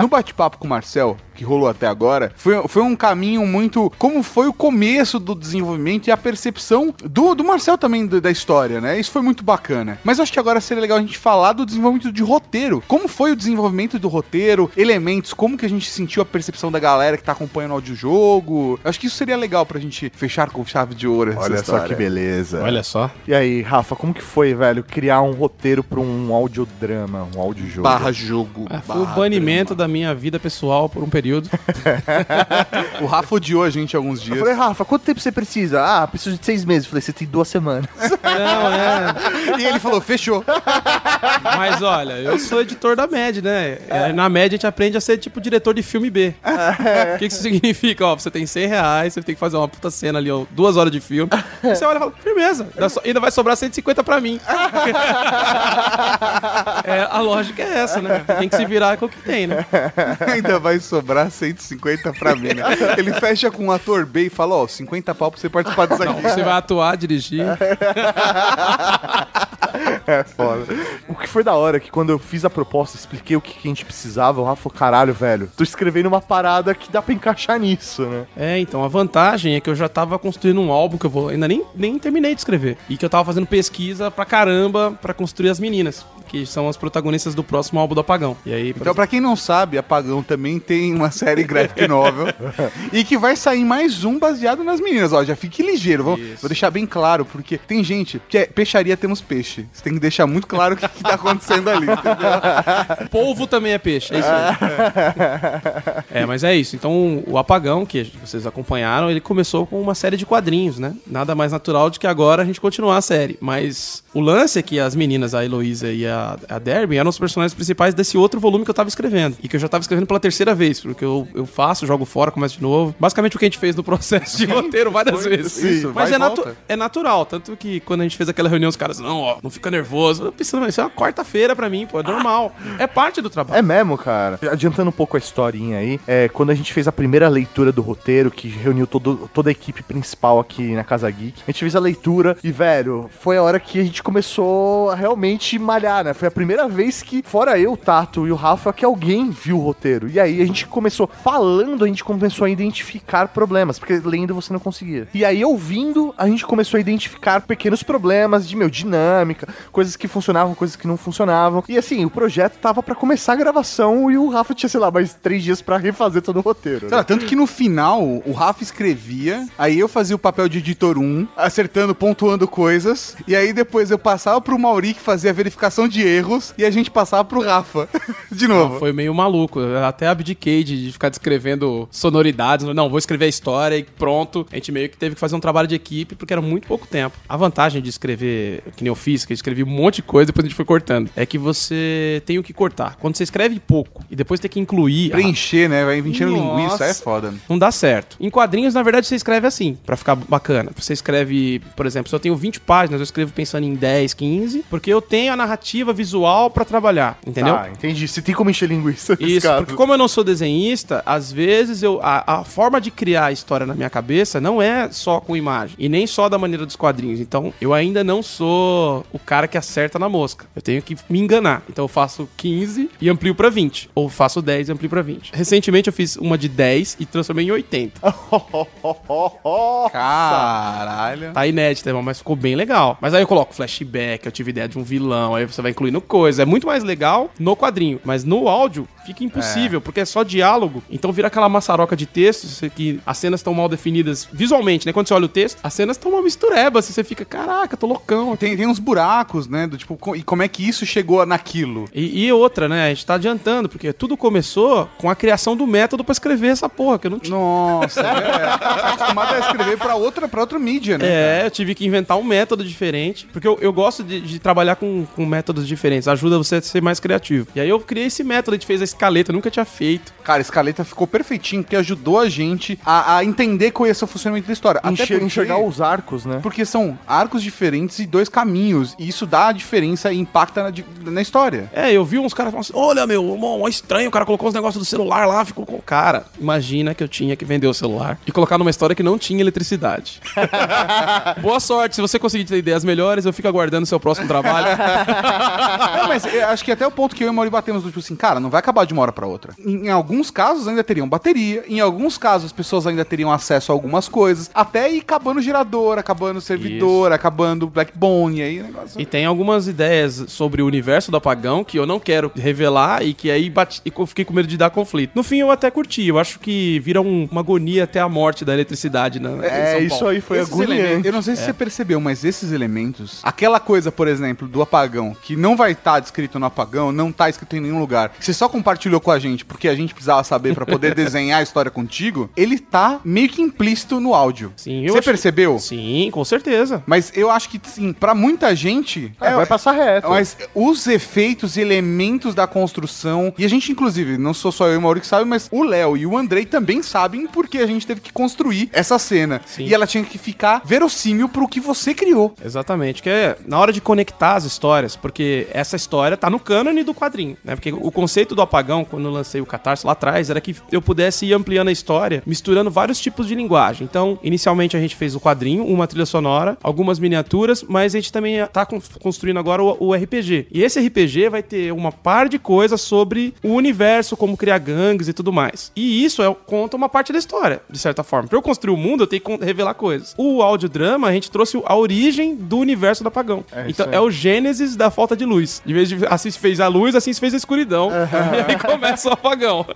No bate-papo com o Marcel, que rolou até agora, foi, foi um caminho muito. Como foi o começo do desenvolvimento e a percepção do, do Marcel também do- da história, né? Isso foi muito bacana. Mas eu acho que agora seria legal a gente falar do desenvolvimento de roteiro. Como foi o desenvolvimento do roteiro, elementos, como que a gente sentiu a percepção da galera que tá acompanhando o audiojogo. Eu acho que isso seria legal pra gente fechar com chave de ouro. essa Olha só história. que beleza. Olha só. E aí, Rafa, como que foi, velho, criar um roteiro pra um audiodrama, um audiojogo? Barra jogo. Ah, foi o barra banimento da minha vida pessoal por um período. O Rafa odiou a gente alguns Eu dias. falei, Rafa, quanto tempo você precisa? Ah, preciso de seis meses. Eu falei, você tem duas semanas. Não, é. E ele falou, fechou. Mas olha, eu sou editor da MED, né? É, Na MED a gente aprende a ser tipo diretor de filme B. O que, que isso significa? Ó, você tem 100 reais, você tem que fazer uma puta cena ali, ó, duas horas de filme. Você olha e fala, firmeza, ainda vai sobrar 150 pra mim. É, a lógica é essa, né? Tem que se virar com o que tem, né? Ainda vai sobrar 150 pra mim, né? Ele fecha com um ator B e fala, ó, 50 pau pra você participar disso aqui. Você vai atuar, dirigir. É foda. O que foi da hora é que quando eu fiz a proposta, expliquei o que, que a gente precisava, o Rafa falou, caralho, velho, tô escrevendo uma parada que dá pra encaixar nisso, né? É, então, a vantagem é que eu já tava construindo um álbum que eu vou. Ainda nem, nem terminei de escrever. E que eu tava fazendo pesquisa pra caramba pra construir as meninas. Que são as protagonistas do próximo álbum do Apagão. E aí, Então, pra quem não sabe, Apagão também tem uma série graphic novel e que vai sair mais um baseado nas meninas. Ó, já fique ligeiro, vou, vou deixar bem claro, porque tem gente que é peixaria temos peixe. Você tem que deixar muito claro o que, que tá acontecendo ali. entendeu? Polvo também é peixe, é isso aí. é, mas é isso. Então, o Apagão, que vocês acompanharam, ele começou com uma série de quadrinhos, né? Nada mais natural do que agora a gente continuar a série. Mas o lance é que as meninas, a Heloísa e a, a Derby, eram os personagens principais desse outro volume que eu tava escrevendo. E que eu já tava escrevendo pela terceira vez, porque eu, eu faço, jogo fora, começo de novo. Basicamente o que a gente fez no processo de roteiro várias vezes. isso, mas é, natu- é natural. Tanto que quando a gente fez aquela reunião, os caras, não, ó, não fica nervoso. Eu pensando, isso é uma quarta-feira pra mim, pô, é normal. É parte do trabalho. É mesmo, cara. Adiantando um pouco a historinha aí, é, quando a gente fez a primeira leitura do roteiro, que reuniu todo, toda a equipe principal aqui na Casa Geek, a gente fez a leitura e, velho, foi a hora que a gente começou a realmente malhar, né? Foi a primeira vez que, fora eu, o Tato e o Rafa, que alguém viu o roteiro. E aí a gente começou, falando, a gente começou a identificar problemas, porque lendo você não conseguia. E aí, ouvindo, a gente começou a identificar pequenos problemas de, meu, dinâmica, coisas que funcionavam, coisas que não funcionavam. E assim, o projeto tava pra começar a gravação e o Rafa tinha, sei lá, mais três dias pra refazer todo o roteiro. Sei lá, tanto que no final, o Rafa escrevia, aí eu fazia o papel de editor 1, acertando, pontuando coisas, e aí depois eu passava pro Mauri, que fazia a verificação de erros, e a gente passava pro Rafa. de novo. Foi meio maluco. Eu até abdiquei de ficar descrevendo sonoridades. Não, vou escrever a história e pronto. A gente meio que teve que fazer um trabalho de equipe porque era muito pouco tempo. A vantagem de escrever, que nem eu fiz, que eu escrevi um monte de coisa depois a gente foi cortando, é que você tem o que cortar. Quando você escreve pouco e depois tem que incluir. Preencher, né? Vai enchendo linguiça, é foda. Não dá certo. Em quadrinhos, na verdade, você escreve assim, pra ficar bacana. Você escreve, por exemplo, se eu tenho 20 páginas, eu escrevo pensando em 10, 15, porque eu tenho a narrativa visual pra trabalhar, entendeu? Ah, entendi. Você tem como encher linguiça Isso, caso. porque como eu não sou desenhista, às vezes eu a, a forma de criar a história na minha cabeça não é só com imagem e nem só da maneira dos quadrinhos. Então, eu ainda não sou o cara que acerta na mosca. Eu tenho que me enganar. Então, eu faço 15 e amplio pra 20, ou faço 10 e amplio pra 20. Recentemente eu fiz uma de 10 e transformei em 80. Caralho. Tá inédita, irmão, mas ficou bem legal. Mas aí eu coloco flashback, eu tive ideia de um vilão, aí você vai incluindo coisa. É muito mais legal no quadrinho, mas no áudio fica impossível, porque é só diálogo. Então vira aquela maçaroca de texto, você- que as cenas estão mal definidas visualmente, né? Quando você olha o texto, as cenas estão uma mistureba, assim, você fica, caraca, tô loucão. Tem, tem uns buracos, né? Do tipo, co- e como é que isso chegou naquilo? E, e outra, né? A gente tá adiantando, porque tudo começou com a criação do método pra escrever essa porra, que eu não tinha. Nossa, é. Tá acostumado a escrever pra outra, pra outra mídia, né? É, eu tive que inventar um método diferente, porque eu, eu gosto de, de trabalhar com, com métodos diferentes, ajuda você a ser mais criativo. E aí eu criei esse método, a gente fez a escaleta, nunca tinha feito. Cara, a escaleta ficou perfeitinho, porque ajudou a gente a, a entender qual ia ser o funcionamento da história. Até Enxer- porque, enxergar os arcos, né? porque são arcos diferentes e dois caminhos. E isso dá a diferença e impacta na, na história. É, eu vi uns caras falando assim: olha, meu, mó estranho, o cara colocou os negócios do celular lá, ficou com. Cara, imagina que eu tinha que vender o celular e colocar numa história que não tinha eletricidade. Boa sorte, se você conseguir ter ideias melhores, eu fico aguardando o seu próximo trabalho. É, mas acho que até o ponto que eu e o Mauri batemos do tipo assim, cara, não vai acabar de uma hora pra outra. Em, em alguns casos ainda teriam bateria, em alguns casos as pessoas ainda teriam acesso a algumas coisas, até ir acabando gerador, acabando servidor, acabando backbone, aí o negócio... E tem algumas ideias sobre o universo do apagão que eu não quero revelar e que aí bati, e eu fiquei com medo de dar conflito. No fim, eu até curti. Eu acho que vira um- uma agonia até a morte da eletricidade. Em É, isso aí foi Esses elementos- eu não sei se você percebeu, mas esses elementos, aquela coisa, por exemplo, do apagão, que não vai estar descrito no apagão, não tá escrito em nenhum lugar, que você só compartilhou com a gente porque a gente precisava saber pra poder desenhar a história contigo, ele tá meio que implícito no áudio. Sim, eu Você percebeu? Sim, com certeza. Mas eu acho que, sim, pra muita gente. É, vai passar reto. Mas os efeitos e elementos da construção. E a gente, inclusive, não sou só eu e o Mauro que sabe, mas o Léo e o Andrei também sabem porque a gente teve que construir essa cena. Sim. E ela tinha que ficar verossímil pro que você criou. Exatamente, que é na hora de conectar as histórias, porque essa história tá no cânone do quadrinho, né? Porque o conceito do apagão, quando eu lancei o Catarse lá atrás, era que eu pudesse ir ampliando a história, misturando vários tipos de linguagem. Então, inicialmente a gente fez o quadrinho, uma trilha sonora, algumas miniaturas, mas a gente também tá con- construindo agora o, o RPG. E esse RPG vai ter uma par de coisas sobre o universo, como criar gangues e tudo mais. E isso é, conta uma parte da história, de certa forma. Pra eu construir o mundo, eu tenho que revelar coisas. O audiodrama, a gente trouxe a origem do universo do apagão. então, aí. é o gênesis da falta de luz. De vez de assim se fez a luz, assim se fez a escuridão. E aí começa o apagão.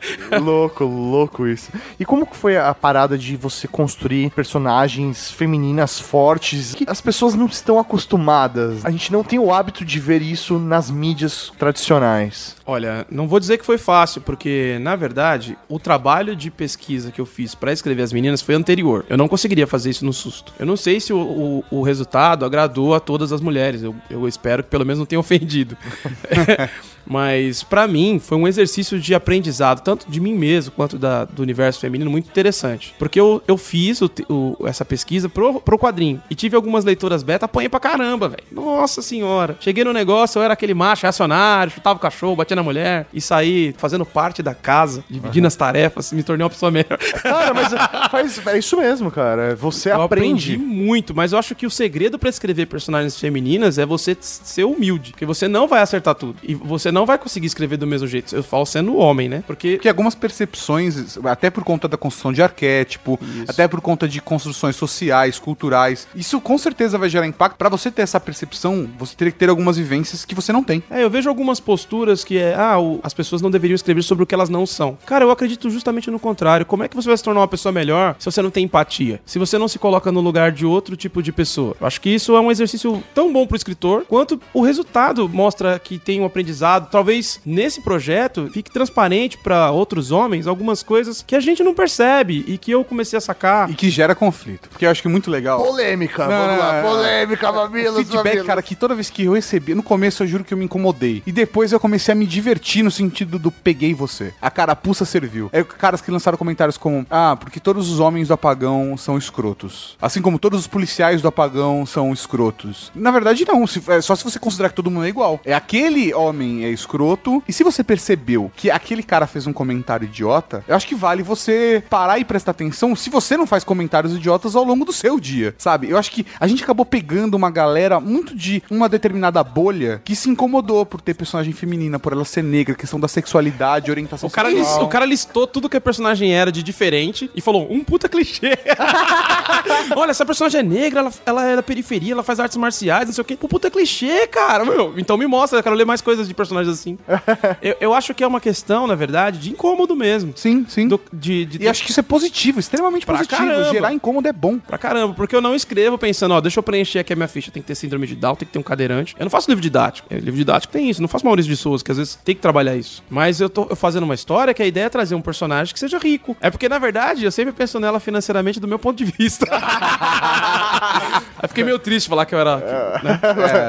louco, louco isso. E como que foi a parada de você construir personagens femininas fortes que as pessoas não estão acostumadas? A gente não tem o hábito de ver isso nas mídias tradicionais. Olha, não vou dizer que foi fácil, porque, na verdade, o trabalho de pesquisa que eu fiz pra escrever as meninas foi anterior. Eu não conseguiria fazer isso no susto. Eu não sei se o, o- o resultado agradou a todas as mulheres. Eu, eu espero que pelo menos não tenha ofendido. Mas, pra mim, foi um exercício de aprendizado, tanto de mim mesmo quanto da- do universo feminino, muito interessante. Porque eu, eu fiz o o- essa pesquisa pro, pro quadrinho. E tive algumas leitoras beta, apanhei pra caramba, velho. Nossa senhora. Cheguei no negócio, eu era aquele macho reacionário, chutava o cachorro, batia na mulher e saí fazendo parte da casa, dividindo as tarefas, me tornei uma pessoa melhor. Cara, mas faz, é isso mesmo, cara. Você Eu aprendi aprende. muito, mas eu acho que o segredo pra escrever personagens femininas é você ser humilde, porque você não vai acertar tudo e você não vai conseguir escrever do mesmo jeito. Eu falo sendo homem, né? Porque Porque algumas percepções, até por conta da construção de arquétipo, Isso. até por conta de construções sociais, culturais, isso com certeza vai gerar impacto. Pra você ter essa percepção, você teria que ter algumas vivências que você não tem. É, eu vejo algumas posturas que é, ah, o- as pessoas não deveriam escrever sobre o que elas não são. Cara, eu acredito justamente no contrário. Como é que você vai se tornar uma pessoa melhor se você não tem empatia? Se você não se coloca no lugar de outro tipo de pessoa? Eu acho que isso é um exercício tão bom pro escritor, quanto o resultado mostra que tem um aprendizado. Talvez nesse projeto fique transparente pra outros homens algumas coisas que a gente não percebe e que eu comecei a sacar. E que gera conflito. Porque eu acho que é muito legal. Polêmica, Não, vamos não, lá. Polêmica, mamilos, feedback, mamilos. cara, que toda vez que eu recebi, no começo eu juro que eu me incomodei. E depois eu comecei a me divertir no sentido do peguei você. A carapuça serviu. É caras que lançaram comentários como: Ah, porque todos os homens do apagão são escrotos. Assim como todos os policiais do apagão são escrotos. Na verdade, não. Se- é só se você considerar que todo mundo é igual. É aquele homem é escroto. E se você percebeu que aquele cara fez um comentário idiota, eu acho que vale você parar e prestar atenção se você não faz comentários idiotas ao longo do seu dia, sabe? Eu acho que a gente acabou pegando uma galera muito de uma determinada bolha que se incomodou por ter personagem feminina, por ela ser negra, questão da sexualidade, orientação O cara, sexual. lis- o cara listou tudo que a personagem era de diferente e falou, um puta clichê. Olha, essa personagem é negra, ela, ela é da periferia, ela faz artes marciais, não sei o quê. Pô, puta clichê, cara. Meu, então me mostra, eu quero ler mais coisas de personagens assim. eu, eu acho que é uma questão, na verdade, de incômodo mesmo. Sim, sim. Do- de, de E acho que isso é positivo, extremamente Pra positivo. caramba. Gerar incômodo é bom. Pra caramba, porque eu não escrevo pensando, ó, deixa eu preencher aqui a minha ficha, tem que ter síndrome de Down, tem que ter um cadeirante. Eu não faço livro didático. É, livro didático tem isso, não faço Maurício de Souza, que às vezes tem que trabalhar isso. Mas eu tô eu fazendo uma história que a ideia é trazer um personagem que seja rico. É porque, na verdade, eu sempre penso nela financeiramente do meu ponto de vista. Aí fiquei meio triste falar que eu era. né?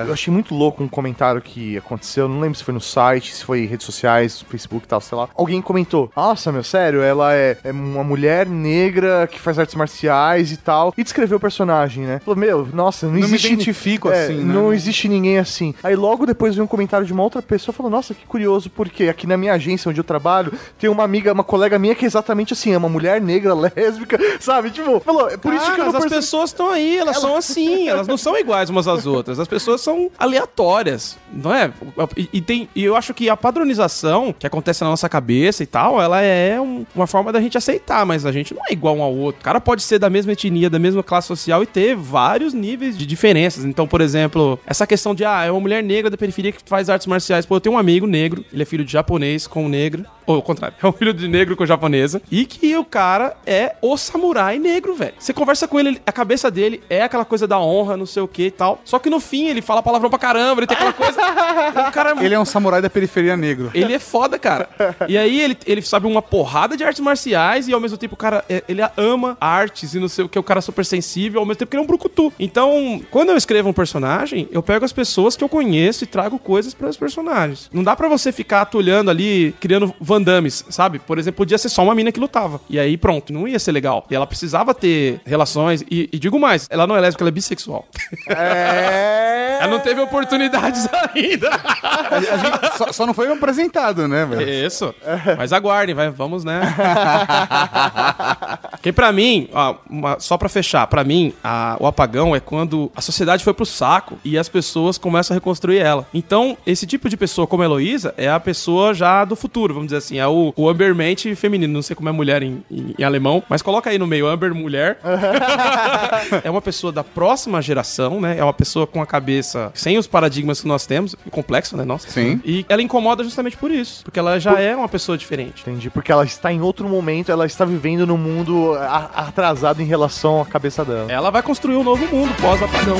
Eu achei muito louco um comentário que aconteceu, não lembro se foi no site, se foi em redes sociais, Facebook e tal, sei lá. Alguém comentou: Nossa, meu, sério, ela é, é uma mulher negra que faz artes marciais e tal. E descreveu o personagem, né? Falou, meu, nossa, não, Não me existe. ni- identifico é, assim, né? Não existe ninguém assim. Aí logo depois veio um comentário de uma outra pessoa falou: Nossa, que curioso, porque aqui na minha agência onde eu trabalho, tem uma amiga, uma colega minha que é exatamente assim, é uma mulher negra, lésbica, sabe? Tipo, falou, é por isso que eu não mas as pessoas estão aí, elas são assim, elas não são iguais umas às outras. As pessoas são aleatórias, não é? E, e tem, e eu acho que a padronização que acontece na nossa cabeça e tal, ela é um- uma forma da gente aceitar, mas a gente não é igual um ao outro. O cara pode ser da mesma etnia, da mesma classe social e ter vários níveis de diferenças. Então, por exemplo, essa questão de, ah, é uma mulher negra da periferia que faz artes marciais. Pô, eu tenho um amigo negro, ele é filho de japonês com negro, ou ao contrário, é um filho de negro com japonesa, e que o cara é o samurai negro, velho. Você conversa com ele, a cabeça dele é aquela coisa da honra, não sei o que e tal. Só que no fim ele fala palavrão pra caramba, ele tem aquela coisa. o cara Ele é um samurai da periferia negro. ele é foda, cara. E aí ele, ele sabe uma porrada de artes marciais e ao mesmo tempo o cara é- ele ama artes e não sei o que, o cara é super sensível, ao mesmo tempo que ele é um brucutu. Então, quando eu escrevo um personagem, eu pego as pessoas que eu conheço e trago coisas para os personagens. Não dá pra você ficar atulhando ali, criando Van sabe? Por exemplo, podia ser só uma mina que lutava. E aí pronto, não ia ser legal. E ela precisava ter relações e, e digo mais, ela não é lésbica, ela é bissexual. É. ela não teve oportunidades ainda. A gente só, só não foi apresentado, né, velho? Isso. Mas aguardem, vai, vamos, né? Porque pra mim, ó, uma- só pra fechar, pra mim, a- o apagão é quando a sociedade foi pro saco e as pessoas começam a reconstruir ela. Então, esse tipo de pessoa como a Heloísa é a pessoa já do futuro, vamos dizer assim. É o, o Ambermente feminino. Não sei como é mulher em, em- em alemão, mas coloca aí no meio, Amber mulher. é uma pessoa da próxima geração, né? É uma pessoa com a cabeça sem os paradigmas que nós temos, complexo, né? Nossa. Sim. E ela incomoda justamente por isso, porque ela já é uma pessoa diferente. Entendi, porque ela está em outro momento, ela está vivendo num mundo atrasado em relação à cabeça dela. Ela vai construir um novo mundo pós-apagão.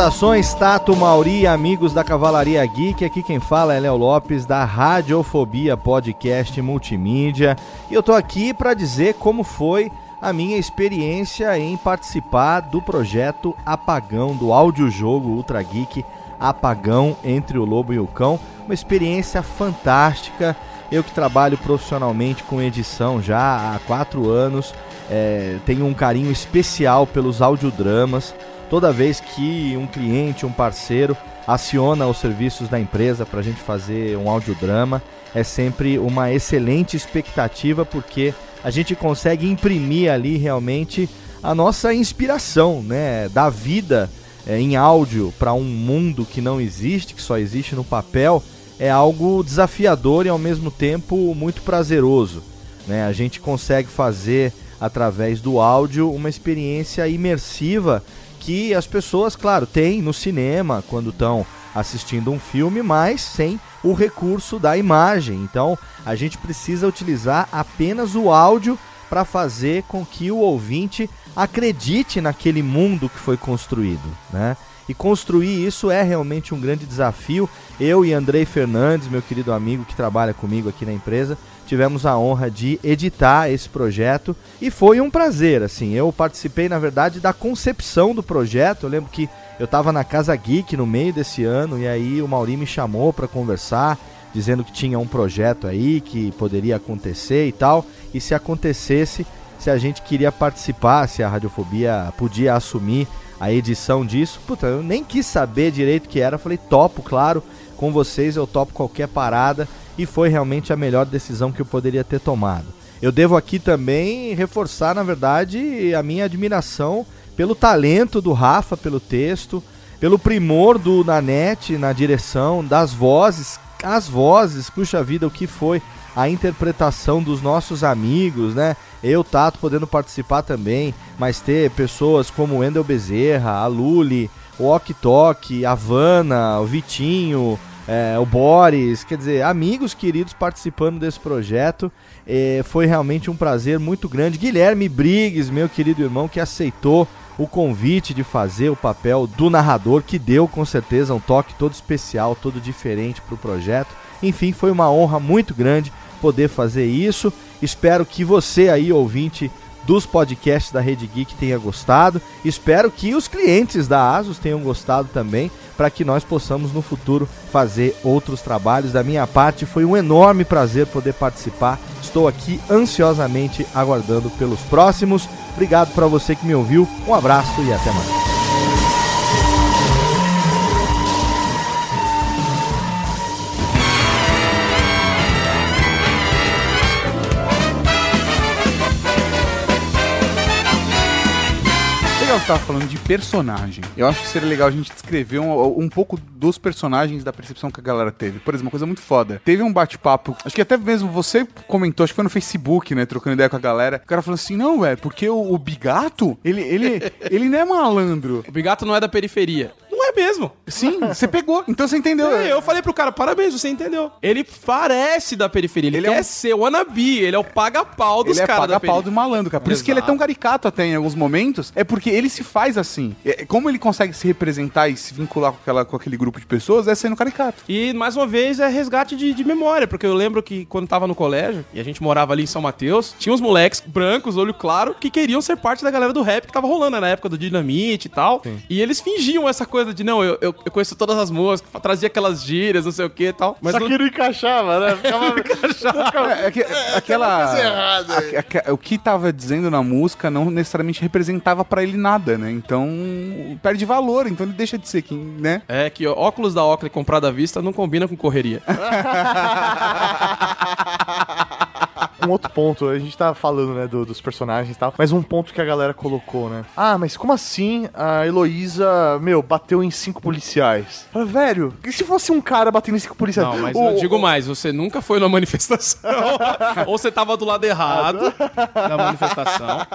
Saudações, Tato, Mauri, amigos da Cavalaria Geek. Aqui quem fala é Léo Lopes, da Radiofobia Podcast Multimídia. E eu tô aqui para dizer como foi a minha experiência em participar do projeto Apagão, do audiojogo Ultra Geek Apagão Entre o Lobo e o Cão. Uma experiência fantástica. Eu que trabalho profissionalmente com edição já há quatro anos, é, tenho um carinho especial pelos audiodramas. Toda vez que um cliente, um parceiro aciona os serviços da empresa para a gente fazer um audiodrama. É sempre uma excelente expectativa porque a gente consegue imprimir ali realmente a nossa inspiração, né, da vida é, em áudio para um mundo que não existe, que só existe no papel, é algo desafiador e ao mesmo tempo muito prazeroso. Né? A gente consegue fazer através do áudio uma experiência imersiva que as pessoas, claro, têm no cinema quando estão assistindo um filme, mas sem o recurso da imagem. Então, a gente precisa utilizar apenas o áudio para fazer com que o ouvinte acredite naquele mundo que foi construído, né? E construir isso é realmente um grande desafio. Eu e Andrei Fernandes, meu querido amigo que trabalha comigo aqui na empresa, tivemos a honra de editar esse projeto e foi um prazer, assim. Eu participei, na verdade, da concepção do projeto. Eu lembro que eu estava na Casa Geek no meio desse ano e aí o Mauri me chamou para conversar, dizendo que tinha um projeto aí que poderia acontecer e tal. E se acontecesse, se a gente queria participar, se a Radiofobia podia assumir a edição disso. Puta, eu nem quis saber direito o que era. Falei, topo, claro, com vocês eu topo qualquer parada. E foi realmente a melhor decisão que eu poderia ter tomado. Eu devo aqui também reforçar, na verdade, a minha admiração pelo talento do Rafa, pelo texto, pelo primor do Nanete na direção, das vozes, as vozes, puxa vida, o que foi a interpretação dos nossos amigos, né? Eu, Tato, podendo participar também, mas ter pessoas como o Wendel Bezerra, a Luli, o Ok Tok, a Vanna, o Vitinho, é, o Boris, quer dizer, amigos queridos participando desse projeto. É, foi realmente um prazer muito grande. Guilherme Briggs, meu querido irmão, que aceitou o convite de fazer o papel do narrador, que deu com certeza um toque todo especial, todo diferente para o projeto. Enfim, foi uma honra muito grande poder fazer isso. Espero que você aí, ouvinte dos podcasts da Rede Geek, tenha gostado. Espero que os clientes da Asus tenham gostado também, para que nós possamos no futuro fazer outros trabalhos. Da minha parte, foi um enorme prazer poder participar. Estou aqui ansiosamente aguardando pelos próximos. Obrigado para você que me ouviu. Um abraço e até mais. Tava falando de personagem. Eu acho que seria legal a gente descrever um, um pouco dos personagens da percepção que a galera teve. Por exemplo, uma coisa muito foda. Teve um bate-papo, acho que até mesmo você comentou, acho que foi no Facebook, né? Trocando ideia com a galera. O cara falou assim: não, velho, porque o, o Bigato, ele, ele, ele não é malandro. O Bigato não é da periferia. É mesmo. Sim, você pegou. Então você entendeu. É, eu falei pro cara, parabéns, você entendeu. Ele parece da periferia, ele, Ele é quer um- ser o wannabe, ele é o paga-pau dos Ele é caras da paga-pau do malandro, cara. Por isso que ele é tão Exato. caricato até em alguns momentos. É porque ele se faz assim. É, Como ele consegue se representar e se vincular com, aquela, com aquele grupo de pessoas, é sendo caricato. E, mais uma vez, é resgate de, de memória, porque eu lembro que quando tava no colégio, e a gente morava ali em São Mateus, tinha uns moleques brancos, olho claro, que queriam ser parte da galera do rap que tava rolando né, na época do Dinamite e tal. E eles fingiam essa coisa de, não, eu, eu, eu conheço todas as músicas, trazia aquelas gírias, não sei o que e tal. Mas Só não- que não encaixava, né? Ficava... É, é que- aquela. a- a- o que tava dizendo na música não necessariamente representava pra ele nada, né? Então perde valor, então ele deixa de ser quem, né? É que ó, óculos da Oakley comprado à vista não combina com correria. um outro ponto, a gente tá falando, né, do- dos personagens e tal, mas um ponto que a galera colocou, né? Ah, mas como assim a Heloísa, meu, bateu em cinco policiais? Fala, velho, e se fosse um cara batendo em cinco policiais? Não, mas O- eu digo o- mais, você nunca foi numa manifestação. ou você tava do lado errado da manifestação.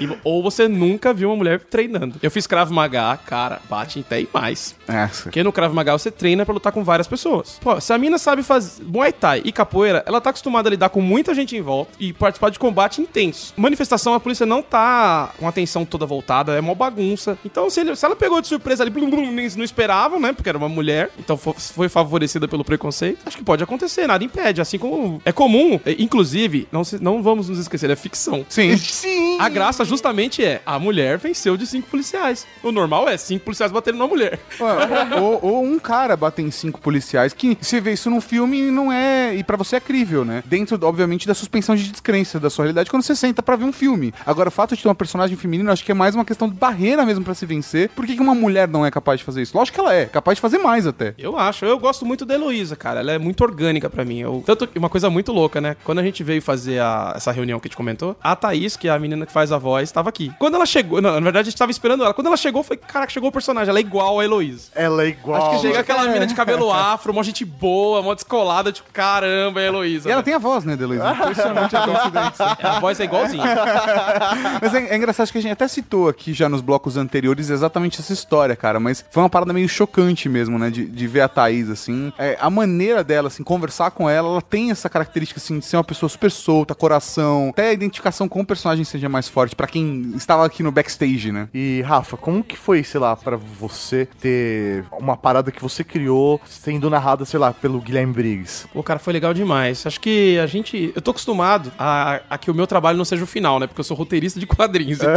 e- ou você nunca viu uma mulher treinando. Eu fiz Krav Maga, cara, bate até e mais. Essa. Porque no Krav Maga você treina pra lutar com várias pessoas. Pô, se a mina sabe fazer Muay Thai e capoeira, ela tá acostumada a lidar com muita gente em volta e participar de combate intenso. Manifestação, a polícia não tá com a atenção toda voltada, é uma bagunça. Então, se, ele- se ela pegou de surpresa ali, blum, blum, não esperavam, né? Porque era uma mulher, então fo- foi favorecida pelo preconceito. Acho que pode acontecer, nada impede. Assim como é comum, inclusive, não, se- não vamos nos esquecer, é ficção. Sim. Sim! A graça justamente é, a mulher venceu de cinco policiais. O normal é cinco policiais batendo na mulher. Ué, ou, ou um cara bater em cinco policiais, que você vê isso num filme e não é. E pra você é crível, né? Dentro, obviamente, da suspensão de descrença da sua realidade quando você senta pra ver um filme. Agora, o fato de ter uma personagem feminina, acho que é mais uma questão de barreira mesmo pra se vencer. Por que, que uma mulher não é capaz de fazer isso? Lógico que ela é, capaz de fazer mais até. Eu acho, eu gosto muito da Heloísa, cara. Ela é muito orgânica pra mim. Eu, tanto que uma coisa muito louca, né? Quando a gente veio fazer a- essa reunião que a gente comentou, a Thaís, que é a menina que faz a voz, estava aqui. Quando ela chegou, não, na verdade a gente tava esperando ela. Quando ela chegou, foi, caraca, chegou o personagem, ela é igual a Heloísa. Ela é igual. Acho que chega aquela mina de cabelo afro, uma gente boa, uma descolada, tipo, caramba, é a Heloísa. E ela tem a voz, né, Deluísa? Impressionante a coincidência. A voz é igualzinha. Mas é, é engraçado que a gente até citou aqui já nos blocos anteriores exatamente essa história, cara. Mas foi uma parada meio chocante mesmo, né? De, de ver a Thaís, assim. É, a maneira dela, assim, conversar com ela, ela tem essa característica, assim, de ser uma pessoa super solta, coração. Até a identificação com o personagem seja mais forte, pra quem estava aqui no backstage, né? E, Rafa, como que foi, sei lá, pra você ter uma parada que você criou sendo narrada, sei lá, pelo Guilherme Briggs? Pô, cara, foi legal demais. Acho que a gente. Eu tô acostumado a, a que o meu trabalho não seja o final, né? Porque eu sou roteirista de quadrinhos. Então,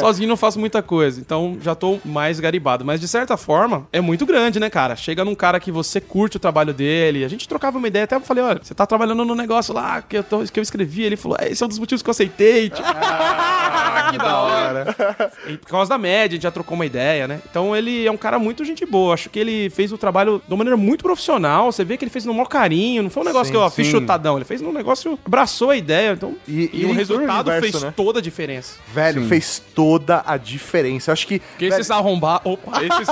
sozinho não faço muita coisa. Então, já tô mais garibado. Mas, de certa forma, é muito grande, né, cara? Chega num cara que você curte o trabalho dele. A gente trocava uma ideia. Até eu falei, olha, você tá trabalhando no negócio lá que eu, tô- que eu escrevi. Ele falou, é, esse é um dos motivos que eu aceitei. Tipo, que da hora. E por causa da média, a gente já trocou uma ideia, né? Então ele é um cara muito gente boa. Acho que ele fez o trabalho de uma maneira muito profissional. Você vê que ele fez no maior carinho. Não foi um negócio Sim, que eu fiz chutadão. Ele fez um negócio, abraçou a ideia. Então, E- e, e o resultado no fez universo, né? toda a diferença. Velho, Sim. fez toda a diferença. Eu acho que. Porque velho, esses arrombar. Opa, esses,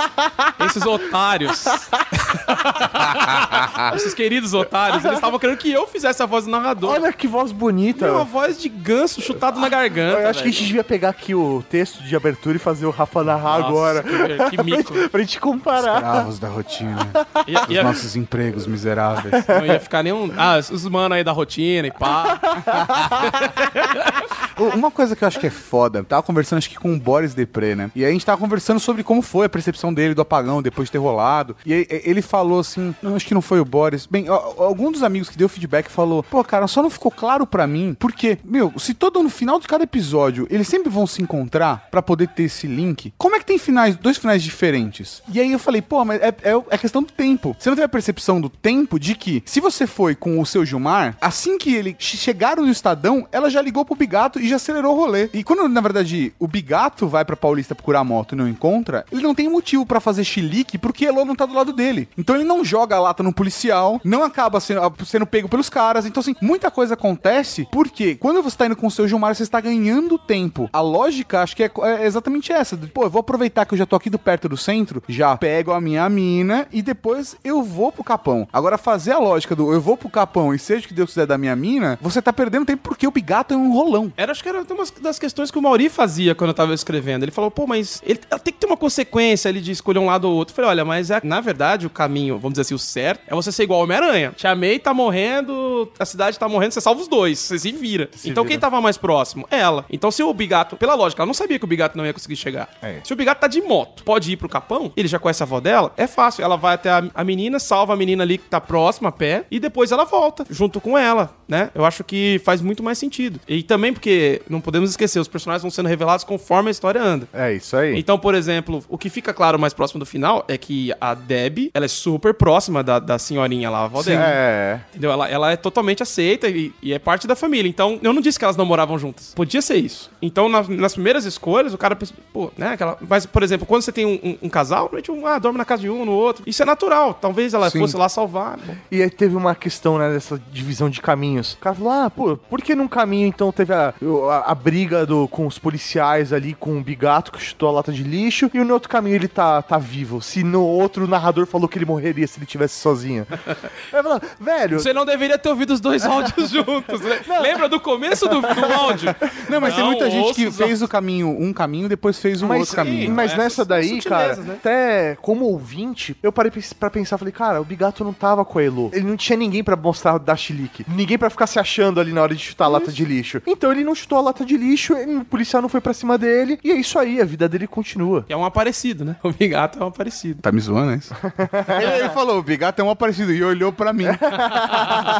esses otários. esses queridos otários, eles estavam querendo que eu fizesse a voz do narrador. Olha que voz bonita. Tem uma voz de ganso chutado na garganta. Eu acho que a velho. gente devia pegar aqui o texto de abertura e fazer o Rafa narrar Nossa, agora. que- que mico. pra, gente, pra gente comparar. Escravos da rotina. Ia- Os ia- nossos empregos miseráveis. Não ia ficar nenhum. Ah, os mano aí da rotina e pá. Uma coisa que eu acho que é foda, tava conversando acho que com o Boris Depré, né? E aí a gente tava conversando sobre como foi a percepção dele do apagão depois de ter rolado. E aí, ele falou assim: não, acho que não foi o Boris. Bem, algum dos amigos que deu feedback falou: pô, cara, só não ficou claro pra mim, porque, meu, se todo no final de cada episódio eles sempre vão se encontrar pra poder ter esse link, como é que tem finais, dois finais diferentes? E aí eu falei: pô, mas é, é, é questão do tempo. Você não teve a percepção do tempo de que, se você foi com o seu Gilmar, assim que ele chegaram no Estadão, ela já ligou pro Bigato e já acelerou o rolê. E quando, na verdade, o Bigato vai pra Paulista procurar a moto e não encontra, ele não tem motivo pra fazer chilique porque Elô não tá do lado dele. Então ele não joga a lata no policial, não acaba sendo, sendo pego pelos caras. Então, assim, muita coisa acontece porque quando você tá indo com o seu Gilmar, você está ganhando tempo. A lógica, acho que é, é exatamente essa. Pô, eu vou aproveitar que eu já tô aqui do perto do centro, já pego a minha mina e depois eu vou pro Capão. Agora, fazer a lógica do eu vou pro Capão e seja o que Deus quiser da minha mina, você tá perdendo tempo porque o Bigato é um rolão. Era, acho que era uma das questões que o Mauri fazia quando eu tava escrevendo. Ele falou, pô, mas ele tem que ter uma consequência ali de escolher um lado ou outro. Eu falei, olha, mas é, na verdade o caminho, vamos dizer assim, o certo, é você ser igual ao Homem-Aranha. Te amei, tá morrendo, a cidade tá morrendo, você salva os dois, você se vira. então quem tava mais próximo? Ela. Então se o Bigato, pela lógica, ela não sabia que o Bigato não ia conseguir chegar. É. Se o Bigato tá de moto, pode ir pro Capão, ele já conhece a avó dela, é fácil. Ela vai até a, a menina, salva a menina ali que tá próxima, a pé, e depois ela volta, junto com ela, né? Eu acho que faz muito mais sentido. E também porque, não podemos esquecer, os personagens vão sendo revelados conforme a história anda. É isso aí. Então, por exemplo, o que fica claro mais próximo do final é que a Deb, ela é super próxima da, da senhorinha lá, a avó dela. É. Entendeu? Ela, ela é totalmente aceita e, e é parte da família. Então, eu não disse que elas não moravam juntas. Podia ser isso. Então, na- nas primeiras escolhas, o cara pensa, pô, né? Aquela... Mas, por exemplo, quando você tem um, um- um casal, normalmente um ah, dorme na casa de um, no outro. Isso é natural. Talvez ela Sim. fosse lá salvar. né? E aí teve uma questão, né, dessa divisão de caminhos. O cara falou, ah, pô, por que num caminho, então, teve a, a, a briga do, com os policiais ali, com o Bigato, que chutou a lata de lixo, e no outro caminho ele tá, tá vivo. Se no outro o narrador falou que ele morreria se ele tivesse sozinho. Aí velho... Você não deveria ter ouvido os dois áudios juntos. né? Lembra do começo do, do áudio? Não, mas tem muita gente que fez o caminho, um caminho, depois fez o Mas, outro caminho. mas Essas nessa daí, cara, né? até como ouvinte, eu parei pra pensar, falei, cara, o Bigato não tava com a Elo. Ele não tinha ninguém pra mostrar dar chilique. Ninguém pra ficar se achando ali na hora de chutar a lata de lixo. Então ele não chutou a lata de lixo, e o policial não foi pra cima dele, e é isso aí, a vida dele continua. Que é um aparecido, né? O Bigato é um aparecido. Tá me zoando, é isso? ele, ele falou, o Bigato é um aparecido, e olhou pra mim.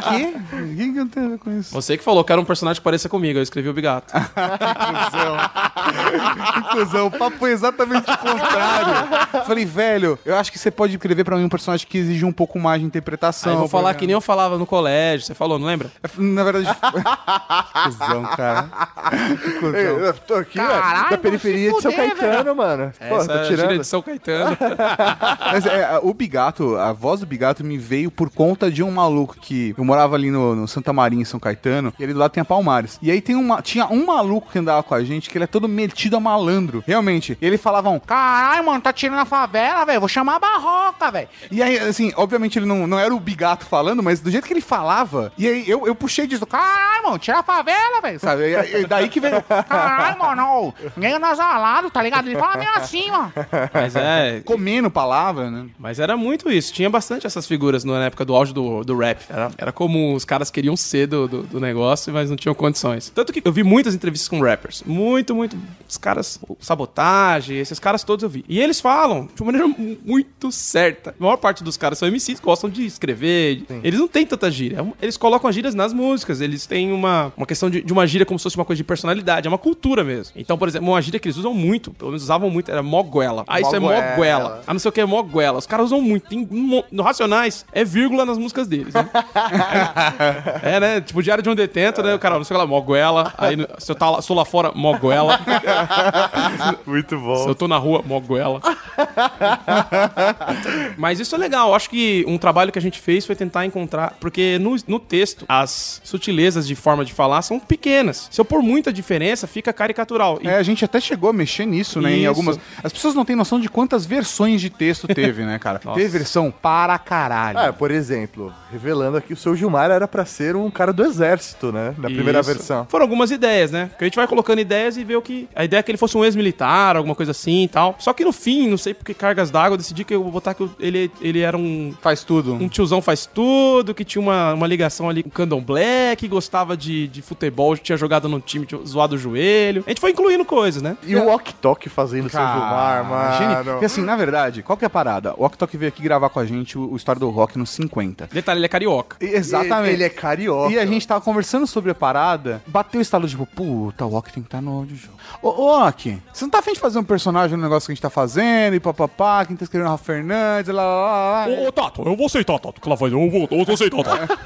que? O que que eu tenho a ver com isso? Você que falou que era um personagem que pareça comigo, eu escrevi o Bigato. Cusão, o papo foi exatamente o contrário. Falei, velho, eu acho que você pode escrever pra mim um personagem que exige um pouco mais de interpretação. Aí eu vou falar que nem eu falava no colégio, você falou, não lembra? Na verdade. Cusão, cara. Que cuzão. Eu, tô aqui, ó, Caralho, da periferia de São fuder, Caetano, mano. Pô, Essa tô é tirando. de São Caetano. Mas é, o Bigato, a voz do Bigato me veio por conta de um maluco que eu morava ali no, no Santa Maria, em São Caetano, e ali do lado tem a Palmares. E aí tem uma, tinha um maluco que andava com a gente, que ele é todo metido a malandro. Realmente. E ele falava um. Caralho, mano, tá tirando a favela, velho. Vou chamar a barroca, velho. E aí, assim, obviamente ele não, não era o Bigato falando, mas do jeito que ele falava, e aí eu, eu puxei disso, Caralho, mano, tira a favela, velho. sabe? E, aí- daí que veio. Caralho, mano, ninguém é nasalado, tá ligado? Ele fala meio assim, mano. Mas é. Comendo palavra, né? Mas era muito isso. Tinha bastante essas figuras na época do auge do, do rap. Era, era comum. Os caras queriam ser do, do, do negócio, mas não tinham condições. Tanto que eu vi muitas entrevistas com rappers. Muito, muito. Os caras. Sabotagem, esses caras todos eu vi. E eles falam de uma maneira mu- muito certa. A maior parte dos caras são MCs, gostam de escrever. Eles não têm tanta gíria. Eles colocam as gírias nas músicas. Eles têm uma, uma questão de, de uma gíria como se fosse uma coisa de personalidade. É uma cultura mesmo. Então, por exemplo, uma gíria que eles usam muito, pelo menos usavam muito, era moguela. Ah, isso é Moguela. moguela. Ah, não sei o que é moguela. Os caras usam muito. Tem no Racionais é vírgula nas músicas deles. Né? é, né? Tipo, Diário de um Detento, né? O cara, não sei o que lá, moguela. Aí, se eu tá lá, sou lá fora, moguela. Muito Se bom. eu tô na rua, moguela. Mas isso é legal. Eu acho que um trabalho que a gente fez foi tentar encontrar. Porque no, no texto, as sutilezas de forma de falar são pequenas. Se eu pôr muita diferença, fica caricatural. E É, a gente até chegou a mexer nisso, né? Em Isso. algumas. As pessoas não têm noção de quantas versões de texto teve, né, cara? Nossa. Teve versão para caralho. Ah, por exemplo, revelando aqui, o seu Gilmar era pra ser um cara do exército, né? Na primeira Isso. versão. Foram algumas ideias, né? Que a gente vai colocando ideias e vê o que. A ideia é que ele fosse um ex-militar, alguma coisa assim e tal. Só que no fim, não sei por que cargas d'água, eu decidi que eu vou botar que eu- ele, ele era um. Faz tudo. Um tiozão faz tudo, que tinha uma, uma ligação ali com o Candomblé, que gostava de, de futebol, tinha jogado num time tinha zoado o joelho. A gente foi incluindo coisas, né? E o Ok Tok fazendo seu Gilmar, mano. Porque assim, na verdade, qual que é a parada? O Ok Tok veio aqui gravar com a gente o, o História do Rock nos 50. Detalhe, ele é carioca. E- Exatamente. Ele é carioca. E a gente tava conversando sobre a parada, bateu o estalo tipo, puta, o Ok tem que estar no audiovisual. Ô, ô Ok, você não tá afim de fazer um personagem no negócio que a gente tá fazendo e papapá, quem tá escrevendo é o Rafa Fernandes, lá, lá, lá, lá. Ô, Tato, eu vou aceitar, Tato, que ela vai. Eu vou, eu vou aceitar, Tato.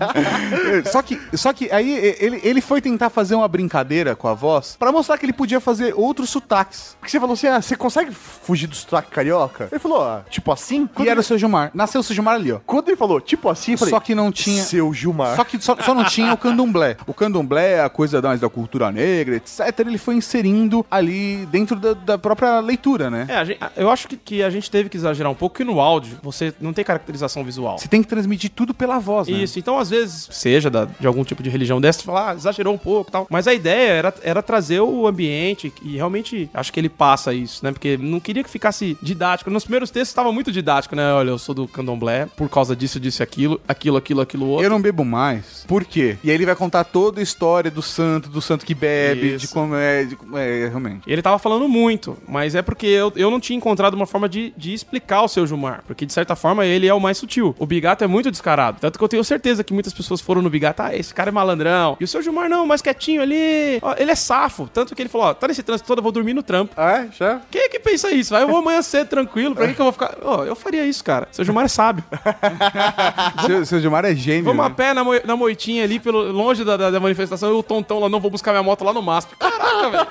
Só que, só que aí ele, ele foi tentar fazer uma brincadeira com a voz pra mostrar que ele podia fazer outros sotaques. Porque você falou assim, ah, você consegue fugir do sotaque carioca? Ele falou, ah, tipo assim? Quando, E era o seu Gilmar. Nasceu o seu Gilmar ali, ó. quando ele falou, tipo assim, eu falei, Só que não tinha. seu Gilmar. Só que só, só não tinha o candomblé. O candomblé é a coisa da, da cultura negra, etc. Ele foi inserindo ali dentro da, da própria leitura, né? É, a gente- eu acho que, que a gente teve que exagerar um pouco, que no áudio você não tem caracterização visual. Você tem que transmitir tudo pela voz, né? Isso, então às vezes, seja da- de algum tipo de religião dessa, você fala, ah, exagerou um pouco tal. Mas a ideia era, era trazer o ambiente e realmente acho que ele passa isso, né? Porque não queria que ficasse didático. Nos primeiros textos estava muito didático, né? Olha, eu sou do candomblé, por causa disso, disso aquilo, aquilo, aquilo, aquilo outro. Eu não bebo mais. Por quê? E aí ele vai contar toda a história do santo, do santo que bebe, Isso. de como é, de como é, realmente. Ele tava falando muito, mas é porque eu, eu não tinha encontrado uma forma de, de explicar o seu Gilmar. Porque, de certa forma, ele é o mais sutil. O Bigato é muito descarado. Tanto que eu tenho certeza que muitas pessoas foram no Bigato, ah, esse cara é malandrão. E o seu Gilmar, não, mais quietinho ali. Ó, ele é safo. Tanto que ele falou, ó, tá nesse trânsito todo, eu vou dormir no trampo. Ah, é? Já? Quem é que pensa isso? Vai, eu vou amanhã cedo, tranquilo. Pra que, que eu vou ficar. Ó, eu faria isso, cara. Seu Gilmar é sábio. Seu, seu Gilmar é gênio. Vamos a né? pé na, mo- na moitinha ali, pelo, longe da, da, da manifestação. E o tontão lá, não vou buscar minha moto lá no MASP. Caraca, velho.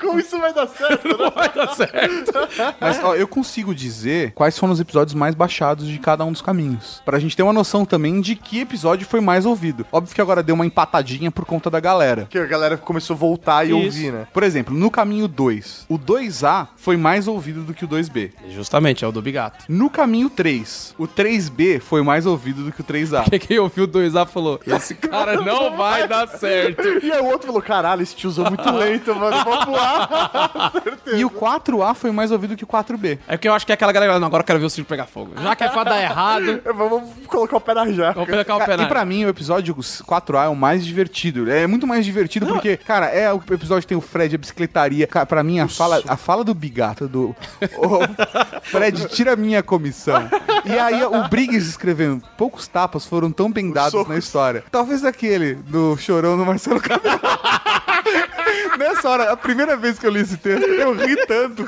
Como isso vai dar certo? Não vai dar certo. Mas ó, eu consigo dizer quais foram os episódios mais baixados de cada um dos caminhos. Pra gente ter uma noção também de que episódio foi mais ouvido. Óbvio que agora deu uma empatadinha por conta da galera. Que a galera começou a voltar e Isso. ouvir, né? Por exemplo, no caminho 2, o 2A foi mais ouvido do que o 2B. Justamente, é o do Bigato. No caminho 3, o 3B foi mais ouvido do que o 3A. Porque quem ouviu o 2A falou: Esse cara não vai dar certo. E aí o outro falou, caralho, esse tiozão é muito lento, mano, vamos E o 4A foi mais ouvido que o 4B. É porque eu acho que é aquela galera, não, agora eu quero ver o circo pegar fogo. Já que é pra dar errado, Vamos colocar o pé na jaca. vamos pegar o pé E na- pra mim, o episódio 4A é o mais divertido. É muito mais divertido porque, cara, é o episódio que tem o Fred, a bicicletaria. Cara, pra mim, a fala, a fala do Bigato, do. Fred, tira a minha comissão. E aí, o Briggs escrevendo: poucos tapas foram tão bem dados na história. Talvez aquele do chorão do Marcelo Camelo. Nessa hora, a primeira vez que eu li esse texto, eu ri tanto.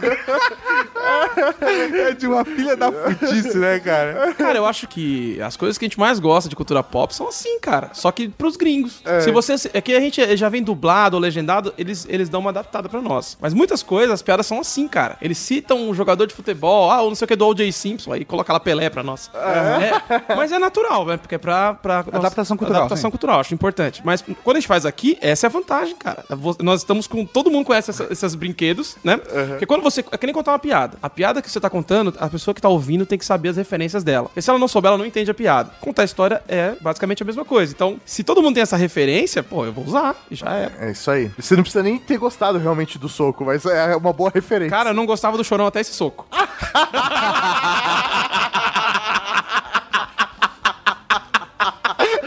É de uma filha da putice, né, cara? Cara, eu acho que as coisas que a gente mais gosta de cultura pop são assim, cara. Só que pros gringos. Se você. É que a gente já vem dublado ou legendado, eles, eles dão uma adaptada pra nós. Mas muitas coisas, as piadas são assim, cara. Eles citam um jogador de futebol, ah, ou não sei o que do O.J. Simpson, aí coloca lá Pelé pra nós. É, mas é natural, né? Porque é pra. pra Adaptação cultural, Adaptação sim. cultural, acho importante. Mas quando a gente faz aqui, essa é a vantagem, cara. Nós estamos com. Todo mundo conhece essa- esses brinquedos, né? Porque quando você. É que nem contar uma piada. A piada que você tá contando, a pessoa que tá ouvindo tem que saber as referências dela. Porque se ela não souber, ela não entende a piada. Contar a história é basicamente a mesma coisa. Então, se todo mundo tem essa referência, pô, eu vou usar. E já é. É isso aí. Você não precisa nem ter gostado realmente do soco, mas é uma boa referência. Cara, eu não gostava do chorão até esse soco.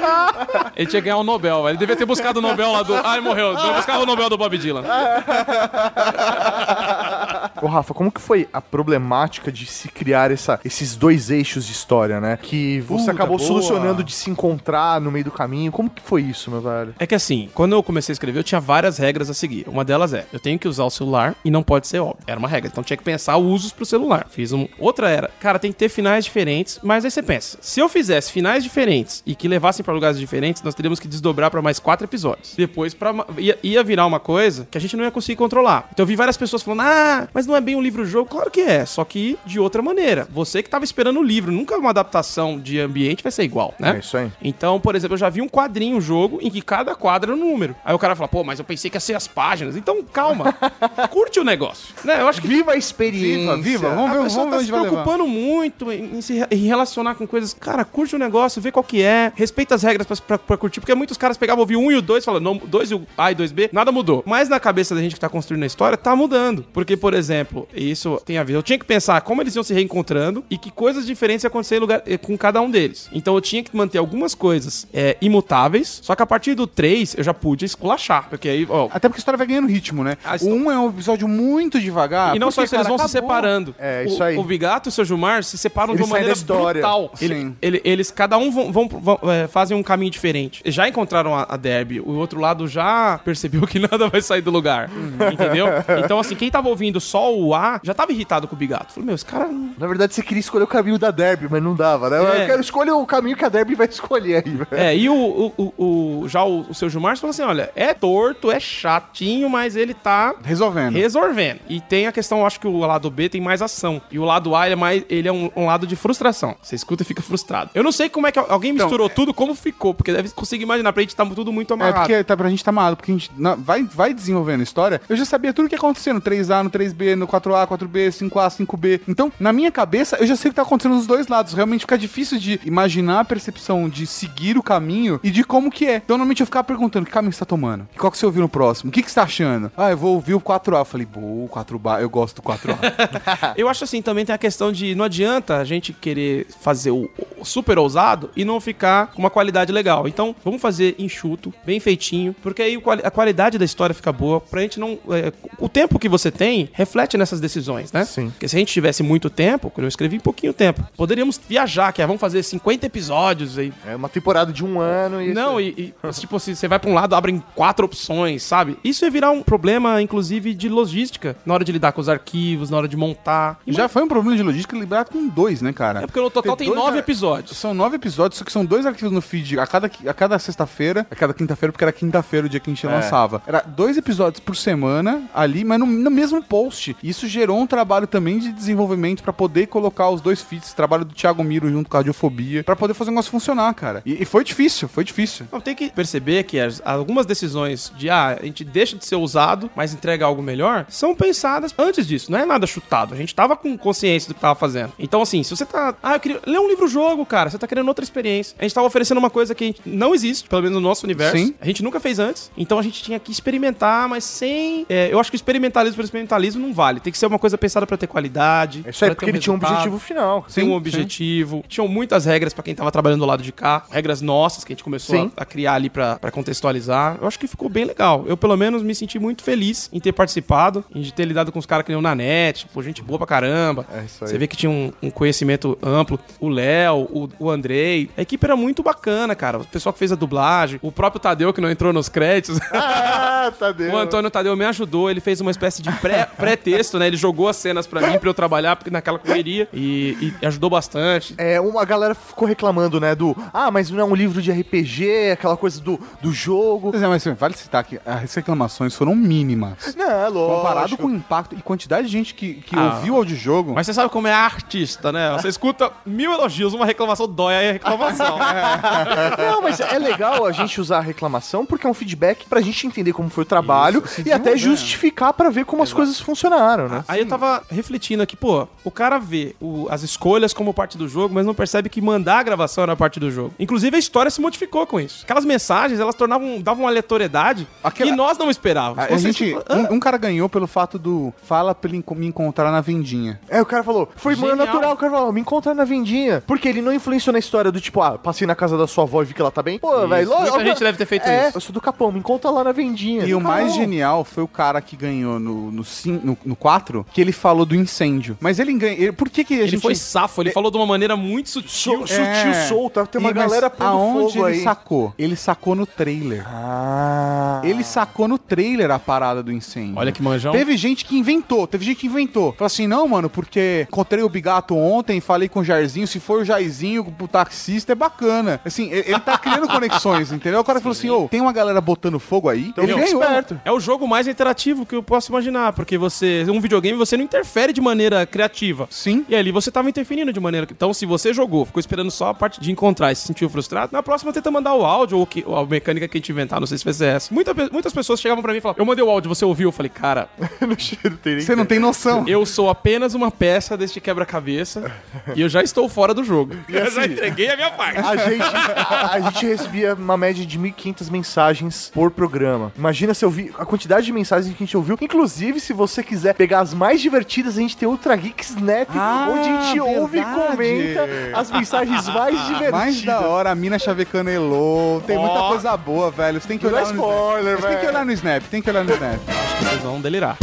Ele tinha que ganhar um Nobel. Ele devia ter buscado o Nobel lá do. Ah, ele morreu. Buscar o Nobel do Bob Dylan. Ô, Rafa, como que foi a problemática de se criar essa- esses dois eixos de história, né? Que você Puta, acabou boa. solucionando de se encontrar no meio do caminho. Como que foi isso, meu velho? É que assim, quando eu comecei a escrever, eu tinha várias regras a seguir. Uma delas é, eu tenho que usar o celular e não pode ser óbvio. Era uma regra. Então tinha que pensar usos pro celular. Fiz um. Outra era, cara, tem que ter finais diferentes, mas aí você pensa, se eu fizesse finais diferentes e que levassem pra lugares diferentes, nós teríamos que desdobrar pra mais quatro episódios. Depois para ia, ia virar uma coisa que a gente não ia conseguir controlar. Então eu vi várias pessoas falando: "Ah, mas não é bem um livro-jogo". Claro que é, só que de outra maneira. Você que tava esperando o livro, nunca uma adaptação de ambiente vai ser igual, né? É isso aí. Então, por exemplo, eu já vi um quadrinho, um jogo, em que cada quadro era um número. Aí o cara fala, pô, mas eu pensei que ia ser as páginas. Então, calma. Curte o negócio. Né? Eu acho que Viva a experiência. Viva, viva. Vamos a ver, pessoa vamos ver tá onde se vai levar. preocupando muito em, em se em relacionar com coisas. Cara, curte o negócio, vê qual que é, respeita as regras pra, pra, pra curtir. Porque muitos caras pegavam, ouviam um e o dois, falando, não, dois e o A e 2B, nada mudou. Mas na cabeça da gente que tá construindo a história, tá mudando. Porque, por exemplo, isso tem a ver. Eu tinha que pensar como eles iam se reencontrando e que coisas diferentes iam acontecer lugar, eh, com cada um deles. Então eu tinha que manter algumas coisas eh, imutáveis, só que a partir do 3 eu já pude esculachar. Porque aí, ó. Até porque a história vai ganhando ritmo, né? O 1 é um episódio muito devagar. E não porque, só isso, eles vão se acabou. separando. É, O- isso aí. O Bigato e o seu Gilmar se separam Eles de uma maneira brutal. Ele- ele- eles, cada um vão, vão- vão, é, fazem um caminho diferente. Já encontraram a, a Derby, o outro lado já percebeu que nada vai sair do lugar. Entendeu? Então, assim, quem tava ouvindo só o A já tava irritado com o Bigato. Falou, meu, esse cara. Na verdade, você queria escolher o caminho da Derby, mas não dava, né? É. Eu quero escolher o caminho que a Derby vai escolher aí. velho. É, e o, o, o- o- já o, o seu Gilmar falou assim: olha, é torto, é chatinho, mas ele tá Resolvendo. resolvendo. E tem a questão, eu acho que o lado B tem mais ação. E o lado A ele é, mais, ele é um, um lado de frustração. Você escuta e fica frustrado. Eu não sei como é que alguém Então, misturou tudo, como ficou, porque deve conseguir imaginar pra gente tá tudo muito É amarrado. porque tá, pra gente tá amado, porque a gente na- vai, vai desenvolvendo a história. Eu já sabia tudo o que ia acontecer no 3A, no 3B, no 4A, 4B, 5A, 5B. Então, na minha cabeça, eu já sei o que tá acontecendo nos dois lados. Realmente fica difícil de imaginar a percepção de seguir o caminho e de como que é. Então, normalmente eu ficava perguntando que caminho você tá tomando? Qual que você ouviu no próximo? O que, que você tá achando? Ah, eu vou ouvir o 4A. Eu falei, boa, o 4A, eu gosto do 4A. Eu acho assim, também tem a questão de não adianta a gente querer fazer o, super ousado e não ficar com uma qualidade legal. Então, vamos fazer enxuto, bem feitinho, porque aí a qualidade da história fica boa, pra gente não... é, o tempo que você tem reflete nessas decisões, né? Sim. Porque se a gente tivesse muito tempo, quando eu escrevi pouquinho tempo, poderíamos viajar, que é, vamos fazer 50 episódios aí. É uma temporada de um ano e. Não, e, e, tipo, se você vai pra um lado, abrem quatro opções, sabe? Isso ia virar um problema, inclusive, de logística, na hora de lidar com os arquivos, na hora de montar. E já foi um problema de logística liberado com dois, né, cara? é porque no total Tem tem nove ar- episódios. São nove episódios, só que são dois arquivos no feed a cada, a cada sexta-feira, a cada quinta-feira, porque era quinta-feira o dia que a gente lançava. Era dois episódios por semana ali, mas no, no mesmo post. Isso gerou um trabalho também de desenvolvimento pra poder colocar os dois feats, trabalho do Thiago Miro junto com a Radiofobia, pra poder fazer o negócio funcionar, cara. E, e foi difícil, foi difícil. Não, tem que perceber que as- algumas decisões de ah, a gente deixa de ser ousado, mas entrega algo melhor, são pensadas antes disso. Não é nada chutado. A gente tava com consciência do que tava fazendo. Então, assim, se você tá. Ah, eu queria ler um livro-jogo, cara. Você tá querendo outra experiência. A gente tava oferecendo uma coisa que a gente não existe, pelo menos no nosso universo. Sim. A gente nunca fez antes. Então a gente tinha que experimentar, mas sem. é, eu acho que experimentalismo por experimentalismo não vale. Tem que ser uma coisa pensada pra ter qualidade. É isso aí, porque ele tinha um objetivo final. Tem um objetivo. Tinham muitas regras pra quem tava trabalhando do lado de cá. Regras nossas que a gente começou Sim. a, a criar ali pra pra contextualizar. Eu acho que ficou bem legal. Eu, pelo menos, me senti muito feliz em ter participado, em de ter lidado com os caras que nem o Nanete, pô, gente boa pra caramba. É isso aí. Você vê que tinha um, um conhecimento amplo. O Léo, o, o Andrei. A equipe era muito bacana, cara. O pessoal que fez a dublagem. O próprio Tadeu, que não entrou nos créditos. Ah, Tadeu. O Antônio Tadeu me ajudou, ele fez uma espécie de pré- pré-texto, né? Ele jogou as cenas pra mim, pra eu trabalhar porque naquela correria e, e ajudou bastante. É, uma galera ficou reclamando, né, do... Ah, mas não é um livro de RPG, aquela coisa do, do jogo. Pois é, mas assim, vale citar que as reclamações foram mínimas. Não, é lógico. Comparado com o impacto e quantidade de gente que, que Ah. ouviu o audiojogo. Mas você sabe como é artista, né? Você escuta mil elogios, uma reclamação dói aí a reclamação. Não, mas é legal a gente usar a reclamação porque é um feedback pra gente entender como foi o trabalho Isso, e até justificar pra ver como as coisas funcionaram, né? Aí eu tava refletindo aqui, pô, o cara vê o- as escolhas como parte do jogo, mas não percebe que mandar a gravação era parte do jogo. Inclusive a história se modificou com isso. Aquelas mensagens, elas tornavam, davam uma aleatoriedade Aquela- que nós não esperávamos. A, a Vocês- gente, Ah, um, um cara ganhou pelo fato do fala pra ele me encontrar na vendinha. É, o cara falou, foi mano Genial. natural, o cara falou, me encontra na vendinha. Porque ele não influenciou na história do tipo, ah, passei na casa da sua avó e vi que ela tá bem. Pô, velho, Muita logo- gente deve ter feito é, isso. eu sou do Capão, me encontra lá na vendinha. E o mais genial foi o cara que ganhou no, no, cin- no, no 4, que ele falou do incêndio. Mas ele ganhou. Por que, que a Ele gente. foi safo, ele falou de uma maneira muito sutil. Su- sutil, solto, tem uma É. E- galera pondo aonde fogo ele aí. sacou? Ele sacou no trailer. Ah. Ele sacou no trailer a parada do incêndio. Olha que manjão. Teve gente que inventou, teve gente que inventou. Falou assim, não, mano, porque encontrei o Bigato ontem, falei com o Jairzinho, se for o Jairzinho pro taxista, é bacana. Assim, ele, ele tá criando conexões, entendeu? O cara falou assim, ô, tem uma galera botando fogo aí. Então ele fica ganhou. esperto. É o jogo mais interativo que eu posso imaginar, porque você, um videogame, você não interfere de maneira criativa. Sim. E ali você tava interferindo de maneira. Então, se você jogou, ficou esperando só a parte de encontrar e se sentiu frustrado, na próxima tenta mandar o áudio ou, que, ou a mecânica que a gente inventar, não sei se vai ser essa. Muita muitas pessoas chegavam pra mim e falavam: Eu mandei o áudio, você ouviu? Eu falei, cara, Você não tem noção. eu sou apenas uma peça deste quebra-cabeça e eu já estou fora do jogo. eu já entreguei a minha parte. A gente, a, a gente recebia uma média de 1.500 mensagens por programa. Imagina se eu vi a quantidade de mensagens que a gente ouviu. Inclusive, se você quiser pegar as mais divertidas, a gente tem Ultra Geek Snap, Ah, onde a gente ouve e verdade. comenta as mensagens mais divertidas. Mais da hora, a mina chavecando Elo. Tem muita Ó. coisa boa, velho. Você tem que Não dá olhar no spoiler, Snap. Você tem que velho. olhar no Snap, tem que olhar no Snap. Acho que vocês vão delirar.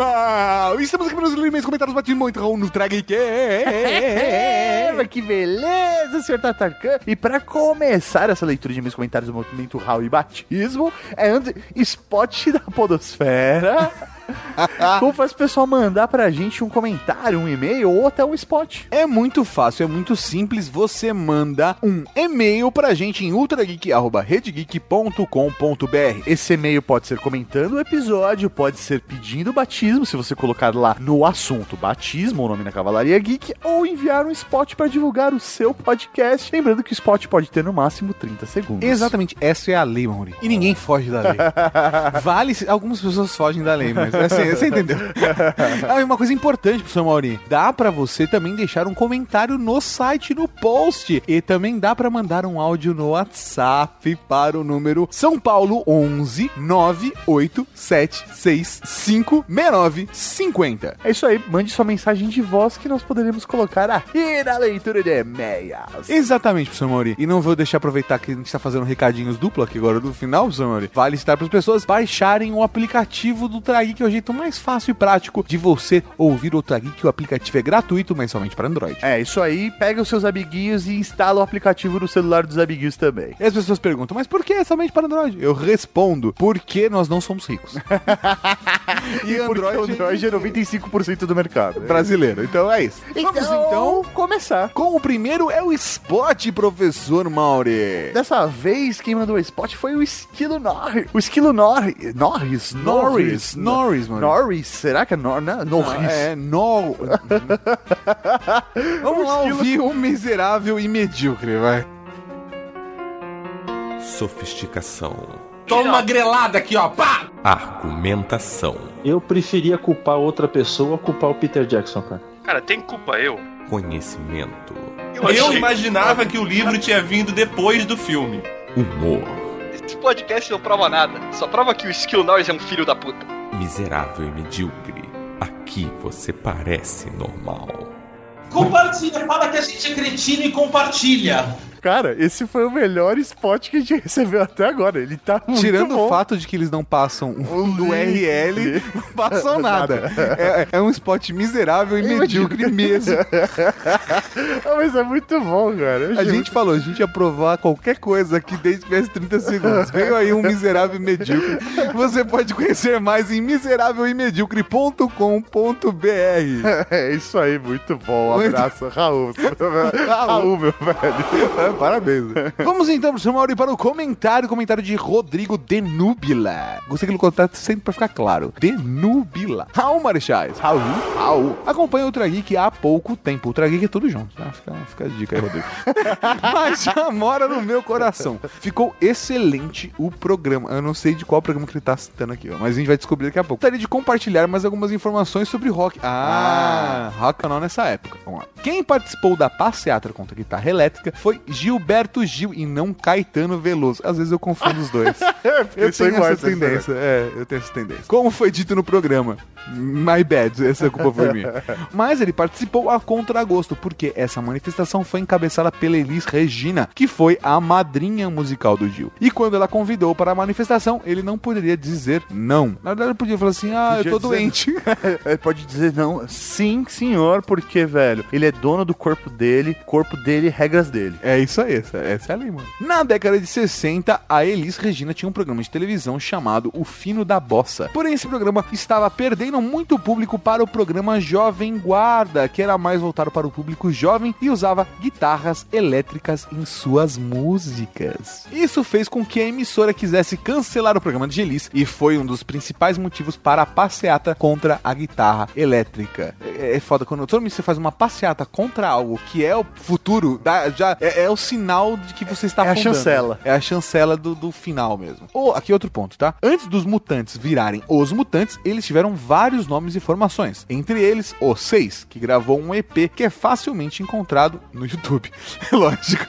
Mano! Estamos aqui nos e-mails, comentários, bate muito no Drag que beleza, senhor Tatarkan. E pra começar essa leitura de meus comentários do movimento Raul e Batismo, é antes spot da podosfera. Como faz o pessoal mandar pra gente um comentário, um e-mail ou até um spot? É muito fácil, é muito simples. Você manda um e-mail pra gente em ultrageek.redgeek.com.br. Esse e-mail pode ser comentando o episódio, pode ser pedindo batismo, se você colocar lá no assunto batismo, o nome na Cavalaria Geek, ou enviar um spot pra divulgar o seu podcast. Lembrando que o spot pode ter no máximo 30 segundos. Exatamente, essa é a lei, Mauri. E ninguém foge da lei. Vale, algumas pessoas fogem da lei, mas assim, você entendeu? Ah, e uma coisa importante, professor Mauri, dá pra você também deixar um comentário no site, no post, e também dá pra mandar um áudio no WhatsApp para o número São Paulo 11 98765 6950. É isso aí, mande sua mensagem de voz que nós poderemos colocar aqui na leitura de e-mails. Exatamente, professor Mauri. E não vou deixar aproveitar que a gente tá fazendo recadinhos duplo aqui agora no final, professor Mauri. Vale estar para as pessoas baixarem o aplicativo do Trageek é o jeito mais fácil e prático de você ouvir o Ultra Geek. O aplicativo é gratuito, mas somente para Android. É, isso aí, pega os seus amiguinhos e instala o aplicativo no celular dos amiguinhos também. E as pessoas perguntam, mas por que é somente para Android? Eu respondo, porque nós não somos ricos. E Android, o Android é 95% do mercado. brasileiro. Então é isso. Vamos então começar. com o primeiro é o Spot, professor Mauri. Dessa vez, quem mandou o spot foi o Esquilo Norris. O Esquilo Norris. Norris? Norris, Norris, mano. Norris. Será que é Nor não, Norris? É, no... Vamos lá ouvir o miserável e medíocre, vai. Sofisticação. Toma uma grelada aqui, ó. Pá! Argumentação. Eu preferia culpar outra pessoa a culpar o Peter Jackson, cara. Cara, tem culpa eu? Conhecimento. Eu, imaginava que o livro tinha vindo depois do filme. Humor. Esse podcast não prova nada. Só prova que o Skill Norris é um filho da puta. Miserável e medíocre. Aqui você parece normal. Compartilha, fala que a gente é cretino e compartilha. Cara, esse foi o melhor spot que a gente recebeu até agora. Ele tá muito Tirando bom. o fato de que eles não passam do URL, não passam nada. É, é um spot miserável e medíocre mesmo. Ah, mas é muito bom, cara. A gente falou, a gente ia provar qualquer coisa aqui desde que tivesse 30 segundos. Veio aí um miserável e medíocre. Você pode conhecer mais em miserávelemedíocre.com.br. É isso aí, muito bom. Um abraço, Raul. Raul, meu velho. Parabéns. Vamos então, professor Mauri, para o comentário. Comentário de Rodrigo Denúbila. Gostei que ele contato sempre pra ficar claro. Denúbila. Raul Marechais. Raul? Raul. Acompanha o Ultra Geek há pouco tempo. Ultra Geek é tudo junto, tá? Fica, fica a dica aí, Rodrigo. Mas já mora no meu coração. Ficou excelente o programa. Eu não sei de qual programa que ele tá citando aqui, ó, mas a gente vai descobrir daqui a pouco. Gostaria de compartilhar mais algumas informações sobre rock. Ah, rock and roll nessa época. Vamos lá. Quem participou da passeata contra a guitarra elétrica foi Gilberto Gil e não Caetano Veloso. Às vezes eu confundo os dois. eu são tenho essa né? tendência. É, eu tenho essa tendência. Como foi dito no programa, my bad, essa culpa foi minha. Mas ele participou a contragosto, porque essa manifestação foi encabeçada pela Elis Regina, que foi a madrinha musical do Gil. E quando ela convidou para a manifestação, ele não poderia dizer não. Na verdade, ele podia falar assim: ah, Podia eu tô doente. Ele pode dizer não. Sim, senhor, porque, velho, ele é dono do corpo dele, corpo dele, regras dele. É isso aí, essa, essa é a lei, mano. Na década de 60, a Elis Regina tinha um programa de televisão chamado O Fino da Bossa. Porém, esse programa estava perdendo muito público para o programa Jovem Guarda, que era mais voltado para o público jovem e usava guitarras elétricas em suas músicas. Isso fez com que a emissora quisesse cancelar o programa de Elis e foi um dos principais motivos para a passeata contra a guitarra elétrica. É, é foda, quando que você faz uma passeata contra algo que é o futuro, dá- já é, é o sinal de que você está É a afundando. chancela. É a chancela do, do final mesmo. Ou, aqui outro ponto, tá? Antes dos mutantes virarem os mutantes, eles tiveram vários nomes e formações. Entre eles, o 6, que gravou um EP que é facilmente encontrado no YouTube. Lógico.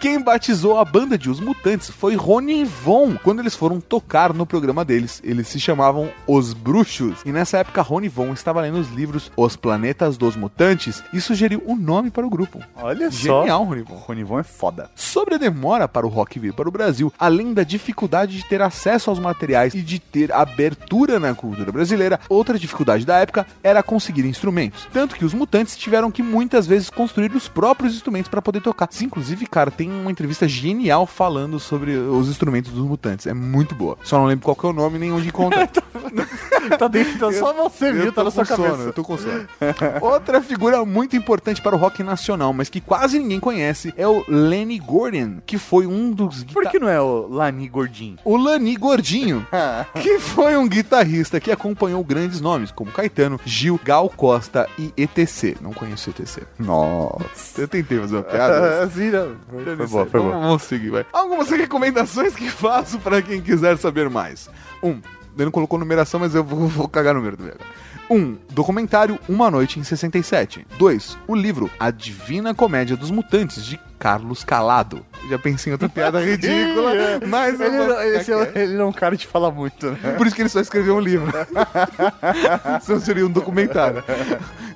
Quem batizou a banda de Os Mutantes foi Rony Von, quando eles foram tocar no programa deles. Eles se chamavam Os Bruxos. E nessa época, Rony Von estava lendo os livros Os Planetas dos Mutantes e sugeriu o nome para o grupo. Olha só. Genial, Rony Von. É foda. Sobre a demora para o rock vir para o Brasil, além da dificuldade de ter acesso aos materiais e de ter abertura na cultura brasileira, outra dificuldade da época era conseguir instrumentos. Tanto que os mutantes tiveram que muitas vezes construir os próprios instrumentos para poder tocar. Inclusive, cara, tem uma entrevista genial falando sobre os instrumentos dos mutantes. É muito boa. Só não lembro qual que é o nome nem onde encontrar. Tá dentro, tá só você viu, tá na sua sono, cabeça. eu tô com sono. Outra figura muito importante para o rock nacional, mas que quase ninguém conhece, é o Lenny Gordon, que foi um dos Por que não é o Lani Gordinho? o Lani Gordinho, que foi um guitarrista que acompanhou grandes nomes como Caetano, Gil, Gal Costa e ETC. Não conheço ETC. Nossa. Eu tentei fazer uma piada. Assim, não. Foi, foi bom, foi bom. vamos seguir, vai. Algumas recomendações que faço para quem quiser saber mais. Um, ele não colocou numeração, mas eu vou, vou cagar no número do agora. 1. Um, documentário Uma Noite em 67. 2. O livro A Divina Comédia dos Mutantes, de Carlos Calado. Já pensei em outra piada ridícula, mas eu Ele, vou não- ficar esse é, ele não é um cara de falar muito, né? Por isso que ele só escreveu um livro. Senão seria um documentário.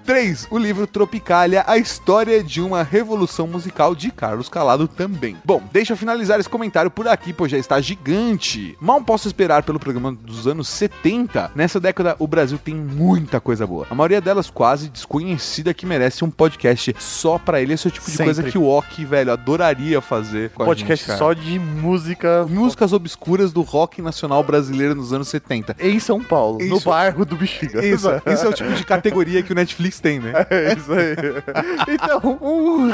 3. O livro Tropicália, a história de uma revolução musical de Carlos Calado também. Bom, deixa eu finalizar esse comentário por aqui, pois já está gigante. Mal posso esperar pelo programa dos anos 70. Nessa década, o Brasil tem muita coisa boa. A maioria delas quase desconhecida que merece um podcast só pra ele. Esse é o tipo de Sempre. coisa que o Ok, velho, adoraria fazer com Podcast gente, só de música Músicas obscuras do rock nacional brasileiro nos anos 70. em São Paulo, no Isso. bairro do Bexiga. Isso, isso é o tipo de categoria que o Netflix tem, né? É isso aí. Então, um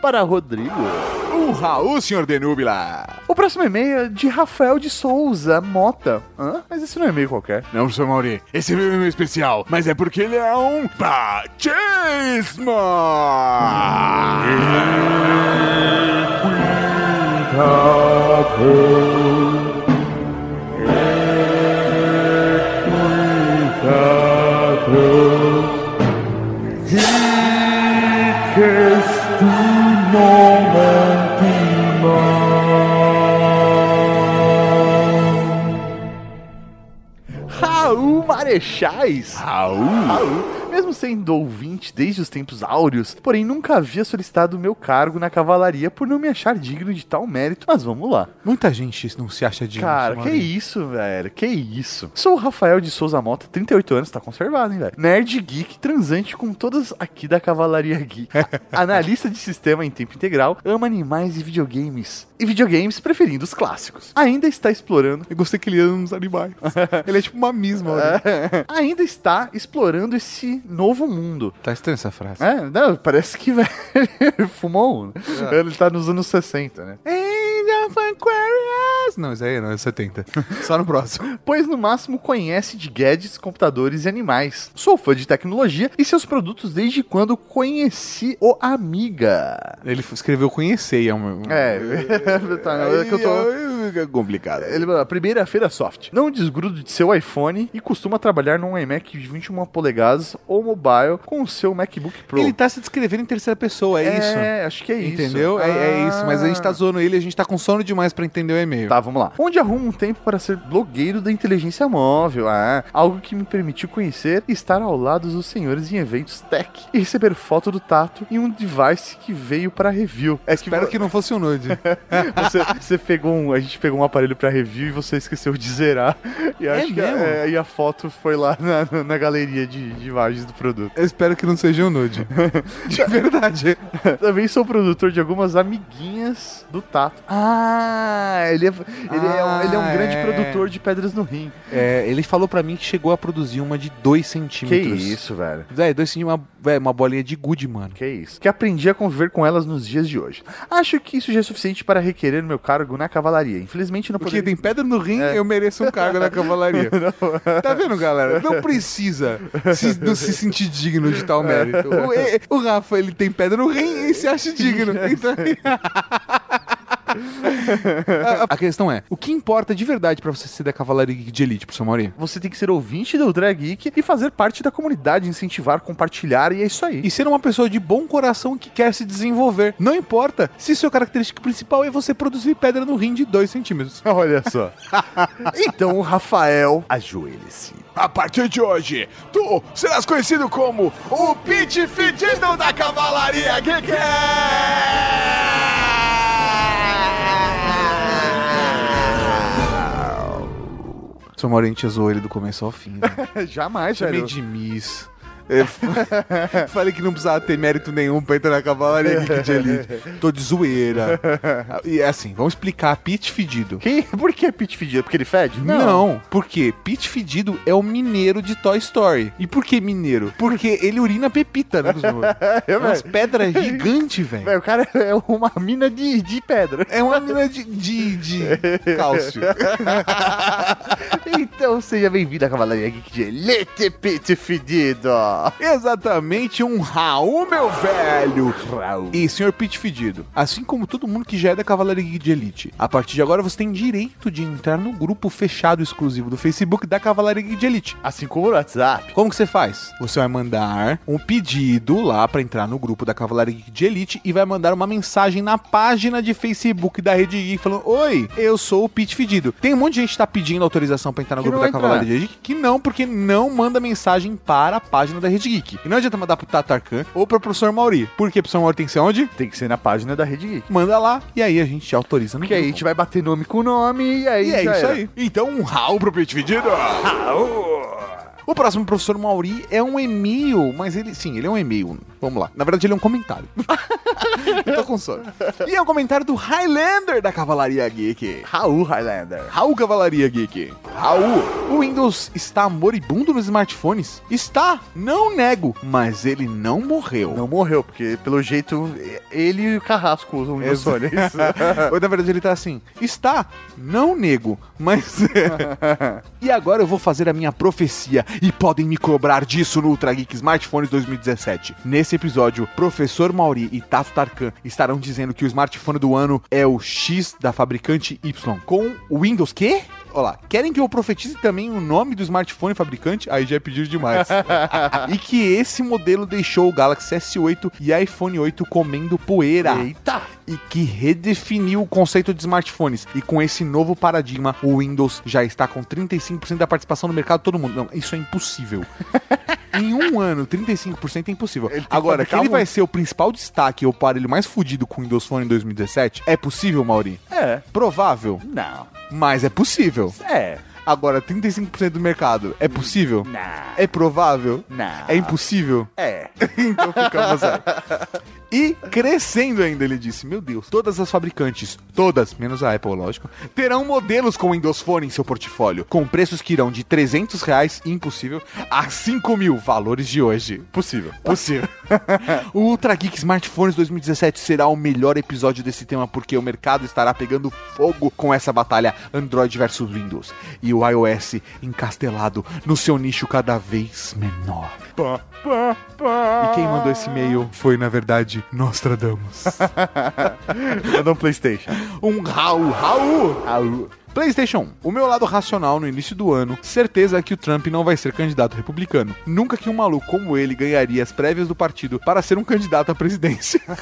para Rodrigo. O Raul, senhor Denúbila. O próximo e-mail é de Rafael de Souza Mota. Hã? Mas esse não é e-mail qualquer. Não, professor Mauri, esse é meu e-mail especial, mas é porque ele é um batismo! Raul Marechais. Raul? Raul. Mesmo sendo ouvinte desde os tempos áureos, porém nunca havia solicitado o meu cargo na cavalaria por não me achar digno de tal mérito. Mas vamos lá. Muita gente não se acha digno. Cara, que isso, velho? Que isso? Sou o Rafael de Souza Mota, 38 anos, tá conservado, hein, velho? Nerd geek, transante com todas aqui da Cavalaria Geek. Analista de sistema em tempo integral, ama animais e videogames. E videogames preferindo os clássicos. Ainda está explorando. Eu gostei que ele ama nos animais. ele é tipo uma misma. Ainda está explorando esse novo mundo. Tá estranha essa frase. É, não, parece que velho, fumou um. Ele tá nos anos 60, né? Angel of Aquarius. Não, isso aí não, é 70. Só no próximo. Pois no máximo conhece de gadgets, computadores e animais. Sou fã de tecnologia e seus produtos desde quando conheci o Amiga. Ele escreveu conhecer, é um... É, tá, é que eu tô... É complicado. Ele mandou, primeira-feira soft. Não desgrudo de seu iPhone e costuma trabalhar num iMac de 21 polegadas ou mobile com o seu MacBook Pro. Ele tá se descrevendo em terceira pessoa, é, isso? É, acho que é isso. Entendeu? É, é isso, mas a gente tá Ah. zoando ele, a gente tá com sono demais pra entender o e-mail. Tá, vamos lá. Onde arrumo um tempo para ser blogueiro da inteligência móvel? Ah, algo que me permitiu conhecer e estar ao lado dos senhores em eventos tech e receber foto do Tato em um device que veio para review. É que Espero que não fosse o nude. você, você pegou um, a gente pegou um aparelho para review e você esqueceu de zerar. E É acho que mesmo? é, e a foto foi lá na, na galeria de, de imagens do produto. Eu espero que não seja o nude. De verdade. Também sou produtor de algumas amiguinhas do Tato. Ah, ele é, ele é, um- ele é um Ah, grande é. produtor de pedras no rim. É, ele falou pra mim que chegou a produzir uma de 2 Que centímetros. isso, velho. É, 2 centímetros, uma, véi, uma bolinha de good, mano. Que isso. Que aprendi a conviver com elas nos dias de hoje. Acho que isso já é suficiente para requerer meu cargo na cavalaria. Infelizmente não Porque poderia... tem pedra no rim, eu mereço um cargo na cavalaria. Tá vendo, galera? Não precisa se, não se sentir digno de tal mérito. O, o Rafa, ele tem pedra no rim e se acha digno. Então... a, a questão é, o que importa de verdade pra você ser da Cavalaria Geek de Elite, professor Mauri? Você tem que ser ouvinte do Drag Geek e fazer parte da comunidade, incentivar, compartilhar, e é isso aí. E ser uma pessoa de bom coração que quer se desenvolver. Não importa se sua característica principal é você produzir pedra no rim de 2 centímetros. Olha só. então, Rafael, ajoelhe-se. A partir de hoje, tu serás conhecido como o Pit Fedido da Cavalaria Geek! Sou Maurente zoou ele do começo ao fim. Né? Jamais, Chamei velho. de Miss. Falei que não precisava ter mérito nenhum pra entrar na Cavalaria Geek de Elite. Tô de zoeira. E é assim, vamos explicar. Pit Fedido. Quem? Por que Pete fedido? Porque ele fede? Não. porque Pete Fedido é o mineiro de Toy Story. E por que mineiro? Porque ele urina pepita, né? É, Umas velho. pedras gigantes. Velho, o cara é uma mina de, de pedra. É uma mina de, de, de cálcio. Então seja bem-vindo à Cavalaria Geek de Elite Pete Fedido. Exatamente um Raul, meu velho. Raul. E senhor Pete Fedido, assim como todo mundo que já é da Cavalaria Geek de Elite, a partir de agora você tem direito de entrar no grupo fechado exclusivo do Facebook da Cavalaria Geek de Elite. Assim como no WhatsApp. Como que você faz? Você vai mandar um pedido lá pra entrar no grupo da Cavalaria Geek de Elite e vai mandar uma mensagem na página de Facebook da Rede Geek falando: Oi, eu sou o Pete Fedido. Tem um monte de gente que tá pedindo autorização pra comentar no Que grupo da Cavalaria Geek que não, porque não manda mensagem para a página da Rede Geek. E não adianta mandar pro Tato Arcan ou pro professor Mauri. Porque o professor Mauri tem que ser onde? Tem que ser na página da Rede Geek. Manda lá e aí a gente te autoriza no Que aí a gente vai bater nome com nome e aí E é isso era. aí. Então, um Raul pro Pet Fedido. O próximo professor Mauri é um e-mail, mas ele, sim, ele é um e-mail. Vamos lá. Na verdade, ele é um comentário. Eu tô com sono. E é um comentário do Highlander da Cavalaria Geek. Raul Highlander. Raul Cavalaria Geek. Raul, o Windows está moribundo nos smartphones? Está, não nego, mas ele não morreu. Não morreu, porque pelo jeito ele e o Carrasco usam o Windows é isso? Ou na verdade ele tá assim, está, não nego, mas... e agora eu vou fazer a minha profecia e podem me cobrar disso no Ultra Geek Smartphones 2017. Nesse episódio, Professor Mauri e Tato Tarkan estarão dizendo que o smartphone do ano é o X da fabricante Y, com o Windows quê? Olá, querem que eu profetize também o nome do smartphone fabricante? Aí já é pedir demais. e que esse modelo deixou o Galaxy S8 e iPhone 8 comendo poeira. Eita! E que redefiniu o conceito de smartphones. E com esse novo paradigma, o Windows já está com 35% da participação no mercado de todo mundo. Não, isso é impossível. em um ano, 35% é impossível. que Agora, que ele um- vai ser o principal destaque, o aparelho mais fudido com o Windows Phone em 2017, é possível, Mauri? É. Provável, Não. Mas é possível. É. Agora, 35% do mercado, é possível? Não. É provável? Não. É impossível? É. então ficamos aí. E crescendo ainda, ele disse: Meu Deus, todas as fabricantes, todas, menos a Apple, lógico, terão modelos com Windows Phone em seu portfólio, com preços que irão de 300 reais, impossível, a 5 mil, valores de hoje. Possível. Possível. o Ultra Geek Smartphones 2017 será o melhor episódio desse tema porque o mercado estará pegando fogo com essa batalha Android versus Windows e o iOS encastelado no seu nicho cada vez menor. E quem mandou esse e-mail foi, na verdade, Nostradamus. Mandou um Playstation. Um Raul, Raul, Raul. PlayStation 1. O meu lado racional no início do ano, certeza que o Trump não vai ser candidato republicano. Nunca que um maluco como ele ganharia as prévias do partido para ser um candidato à presidência.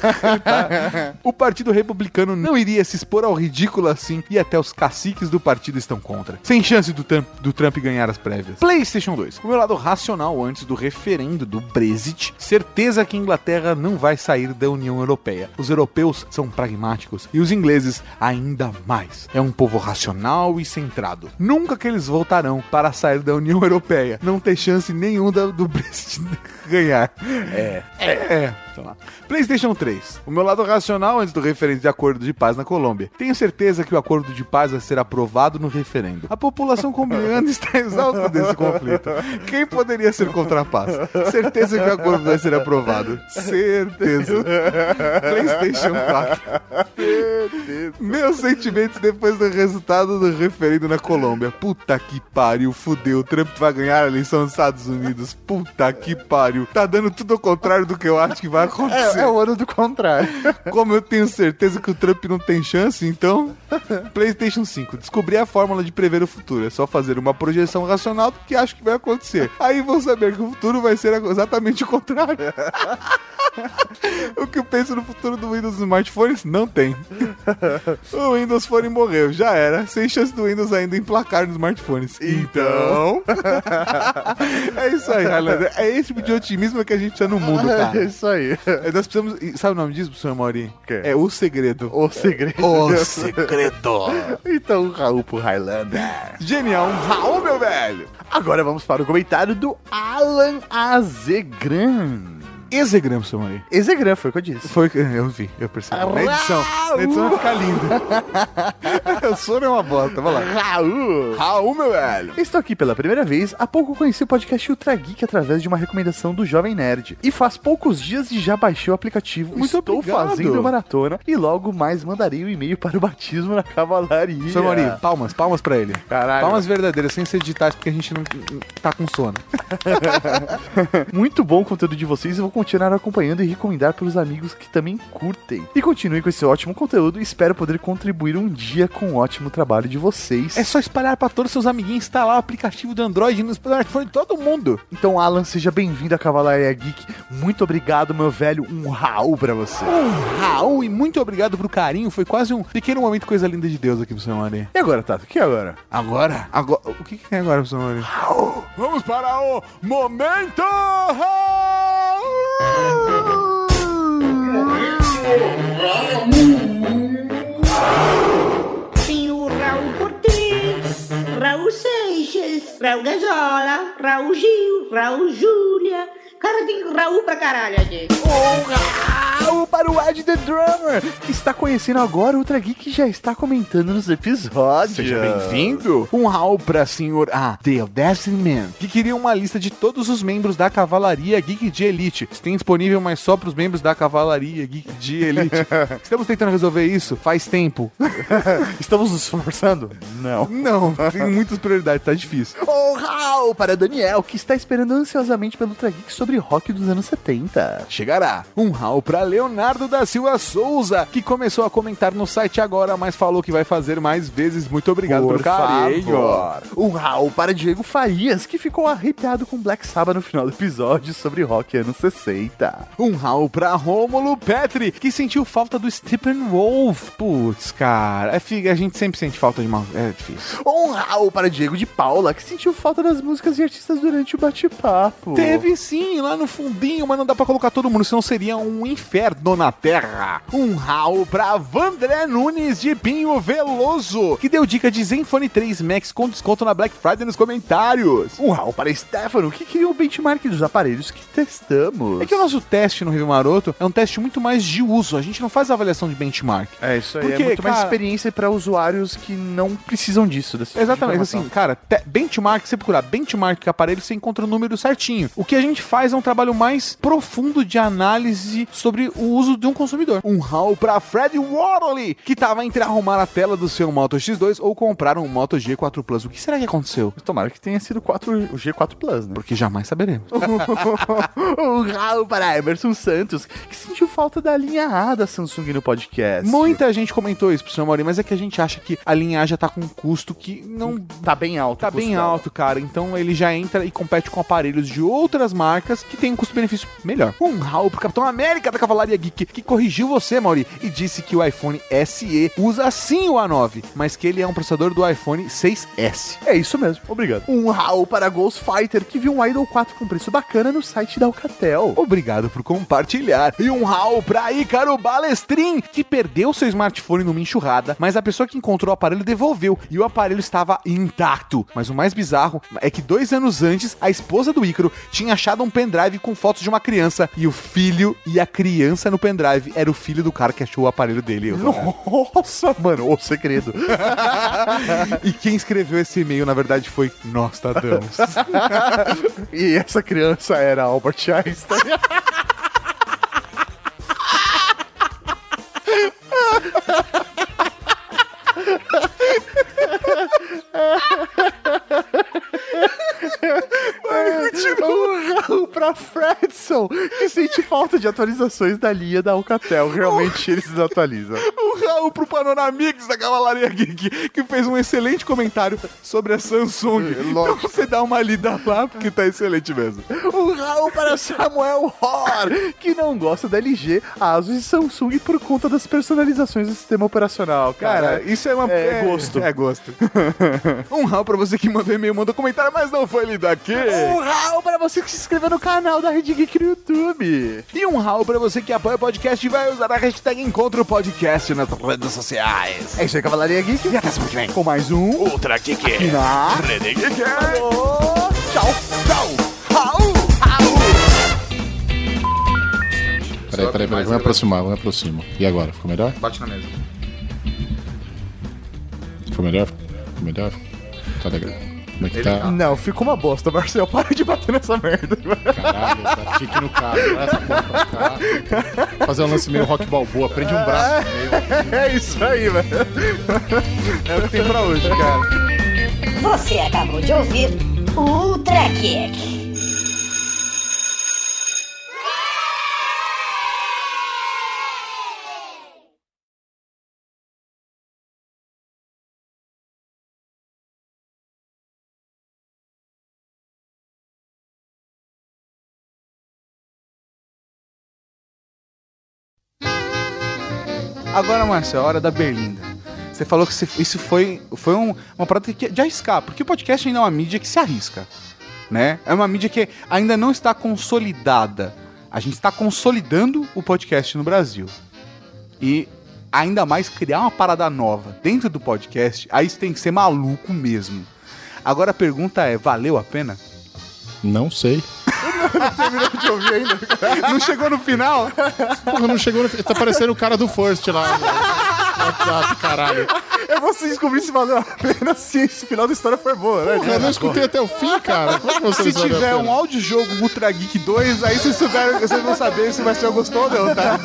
Tá? O partido republicano não iria se expor ao ridículo assim e até os caciques do partido estão contra. Sem chance do Trump, do Trump ganhar as prévias. PlayStation 2. O meu lado racional antes do referendo do Brexit, certeza que a Inglaterra não vai sair da União Europeia. Os europeus são pragmáticos e os ingleses ainda mais. É um povo racional e centrado. Nunca que eles voltarão para sair da União Europeia. Não tem chance nenhum da- do Brexit ganhar. É. É, é. Sei lá. PlayStation 3. O meu lado racional antes do referendo de acordo de paz na Colômbia. Tenho certeza que o acordo de paz vai ser aprovado no referendo. A população colombiana está exausta desse conflito. Quem poderia ser contra a paz? Certeza que o acordo vai ser aprovado. Certeza. PlayStation 4. Certeza. Meus sentimentos depois do resultado do referendo na Colômbia. Puta que pariu, fudeu. Trump vai ganhar a eleição nos Estados Unidos. Puta que pariu. Tá dando tudo ao contrário do que eu acho que vai acontecer. É, é o ano do contrário. Como eu tenho certeza que o Trump não tem chance, então. PlayStation 5. Descobri a fórmula de prever o futuro. É só fazer uma projeção racional do que acho que vai acontecer. Aí vão saber que o futuro vai ser exatamente o contrário. o que eu penso no futuro do Windows nos smartphones? Não tem. o Windows Phone morreu, já era. Sem chance do Windows ainda emplacar nos smartphones. Então. é isso aí, Highlander. É esse tipo de otimismo que a gente precisa no mundo, cara. É isso aí. Nós precisamos. Sabe o nome disso, professor Mauri? É o segredo. O segredo. O segredo. Então, Raul pro Highlander. Genial, Raul, meu velho. Agora vamos para o comentário do Alan Azegran. Exegram, professor Mauri. Exegran, foi o que eu disse. Foi eu vi, eu percebi. Na edição. Na edição vai ficar lindo. eu sou é uma bosta, vai lá. Raul! Raul, meu velho. Estou aqui pela primeira vez. Há pouco conheci o podcast Ultra Geek através de uma recomendação do Jovem Nerd. E faz poucos dias e já baixei o aplicativo. Muito Estou obrigado. fazendo maratona e logo mais mandarei o e-mail para o batismo na cavalaria. Professor Mauri, palmas, palmas pra ele. Caralho. Palmas verdadeiras, sem ser digitais, porque a gente não tá com sono. Muito bom o conteúdo de vocês e vou continuar acompanhando e recomendar para os amigos que também curtem. E continue com esse ótimo conteúdo e espero poder contribuir um dia com o ótimo trabalho de vocês. É só espalhar pra todos seus amiguinhos, instalar o aplicativo do Android no smartphone de todo mundo. Então, Alan, seja bem-vindo à Cavalaria Geek. Muito obrigado, meu velho. Um Raul pra você. Um Raul e muito obrigado pro carinho. Foi quase um pequeno momento coisa linda de Deus aqui pro seu Maria. E agora, Tato? O que é agora? Agora? Agora. O que, que é agora pro seu Maria? Vamos para o Momento Tem o Raul Cortez, Raul Seixas, Raul Gazola, Raul Gil, Raul Júlia. Cara, tem Raul pra caralho aqui. Um Raul para o Ed The Drummer, que está conhecendo agora Ultra Geek e já está comentando nos episódios. Seja bem-vindo. Um Raul pra senhor ah, The Audacity Man, que queria uma lista de todos os membros da Cavalaria Geek de Elite. Isso tem disponível, mas só pros membros da Cavalaria Geek de Elite. Estamos tentando resolver isso faz tempo. Estamos nos esforçando? Não. Não, tem muitas prioridades, tá difícil. Um Raul para Daniel, que está esperando ansiosamente pelo Ultra Geek sobre rock dos anos 70. Chegará. Um Raul pra Leonardo da Silva Souza, que começou a comentar no site agora, mas falou que vai fazer mais vezes. Muito obrigado Por pelo carinho. favor. Um Raul para Diego Farias, que ficou arrepiado com Black Sabbath no final do episódio sobre rock anos 60. Um Raul pra Rômulo Petri, que sentiu falta do Stephen Wolf. Putz, cara, é, a gente sempre sente falta de uma. É difícil. Um Raul para Diego de Paula, que sentiu falta das músicas e artistas durante o bate-papo. Teve sim, lá no fundinho, mas não dá pra colocar todo mundo, senão seria um inferno na Terra. Um Raul pra Vandré Nunes de Pinho Veloso, que deu dica de Zenfone 3 Max com desconto na Black Friday nos comentários. Um Raul para Stefano, que queria o benchmark dos aparelhos que testamos. É que o nosso teste no Review Maroto é um teste muito mais de uso, a gente não faz avaliação de benchmark. É isso aí, Porque, é muito mais cara- experiência para usuários que não precisam disso. tipo Exatamente, assim, cara, benchmark, você procurar benchmark aparelho, você encontra o número certinho. O que a gente faz é um trabalho mais profundo de análise sobre o uso de um consumidor. Um Raul pra Fred Waterley, que tava entre arrumar a tela do seu Moto X2 ou comprar um Moto G4 Plus. O que será que aconteceu? Tomara que tenha sido 4, o G4 Plus, né? Porque jamais saberemos. um Raul para Emerson Santos, que sentiu falta da linha A da Samsung no podcast. Muita gente comentou isso pro senhor Maurício, mas é que a gente acha que a linha A já tá com um custo que não Tá bem alto. tá bem dela. alto, cara. Então ele já entra e compete com aparelhos de outras marcas que tem um custo-benefício melhor. Um Raul pro Capitão América da Cavalaria Geek, que corrigiu você, Mauri, e disse que o iPhone SE usa sim o A9, mas que ele é um processador do iPhone 6S. É isso mesmo, obrigado. Um Raul para Ghost Fighter, que viu um Idol 4 com preço bacana no site da Alcatel. Obrigado por compartilhar. E um Raul pra Ícaro Balestrin, que perdeu seu smartphone numa enxurrada, mas a pessoa que encontrou o aparelho devolveu e o aparelho estava intacto. Mas o mais bizarro é que dois anos antes, a esposa do Ícaro tinha achado um pendrive com fotos de uma criança e o filho e a criança no pendrive era o filho do cara que achou o aparelho dele. Nossa, mano, o segredo. E quem escreveu esse e-mail, na verdade, foi nós, e essa criança era Albert Einstein. Um Raul pra Fredson, que sente falta de atualizações da linha da Alcatel. Realmente eles desatualizam. O Raul pro Panoramix da Cavalaria Geek, que fez um excelente comentário sobre a Samsung. Então você dá uma lida lá, porque tá excelente mesmo. Um Raul para Samuel Hor, que não gosta da LG, Asus e Samsung por conta das personalizações do sistema operacional. Cara, Cara, isso é uma... é gosto. É gosto. um Raul pra você que mandou e-mail, mandou comentário, mas não foi lido aqui. Um Raul para você que se inscreveu no canal da Rede Geek no YouTube. E um Raul pra você que apoia o podcast e vai usar a hashtag Encontro Podcast nas redes sociais. É isso aí, Cavalaria Geek. E até semana que vem. Com mais um Ultra Geek. aqui na Rede Geek. Alô, Tchau. Tchau. Raul. Peraí, peraí, peraí, vamos me aproximar, vamos me aproximar. E agora, ficou melhor? Bate na mesa. Ficou melhor? Ficou melhor? Tá legal. Como é que tá? Não, ficou uma bosta, Marcel. Para de bater nessa merda. Caralho, dá tique no cara. Vai essa porra pra cá. Fazer um lance meio rock balboa, prende um braço no meio. É isso aí, velho. É o que tem pra hoje, cara. Você acabou de ouvir o Ultra Geek. Agora, Marcelo, a hora da Berlinda. Você falou que isso foi, foi um- uma parada que- de arriscar, porque o podcast ainda é uma mídia que se arrisca. Né? É uma mídia que ainda não está consolidada. A gente está consolidando o podcast no Brasil. E ainda mais criar uma parada nova dentro do podcast, aí você tem que ser maluco mesmo. Agora a pergunta é: valeu a pena? Não sei. não terminou de ouvir ainda? Não chegou no final? Porra, não chegou no... Tá parecendo o cara do First lá. no WhatsApp, caralho. É você descobrir se valeu a pena se esse final da história foi boa, né? Porra, eu não escutei até o fim, cara. Como é Se tiver um audiojogo Ultra Geek 2, aí vocês, souberam, vocês vão saber se o Marcelo gostou ou não, tá?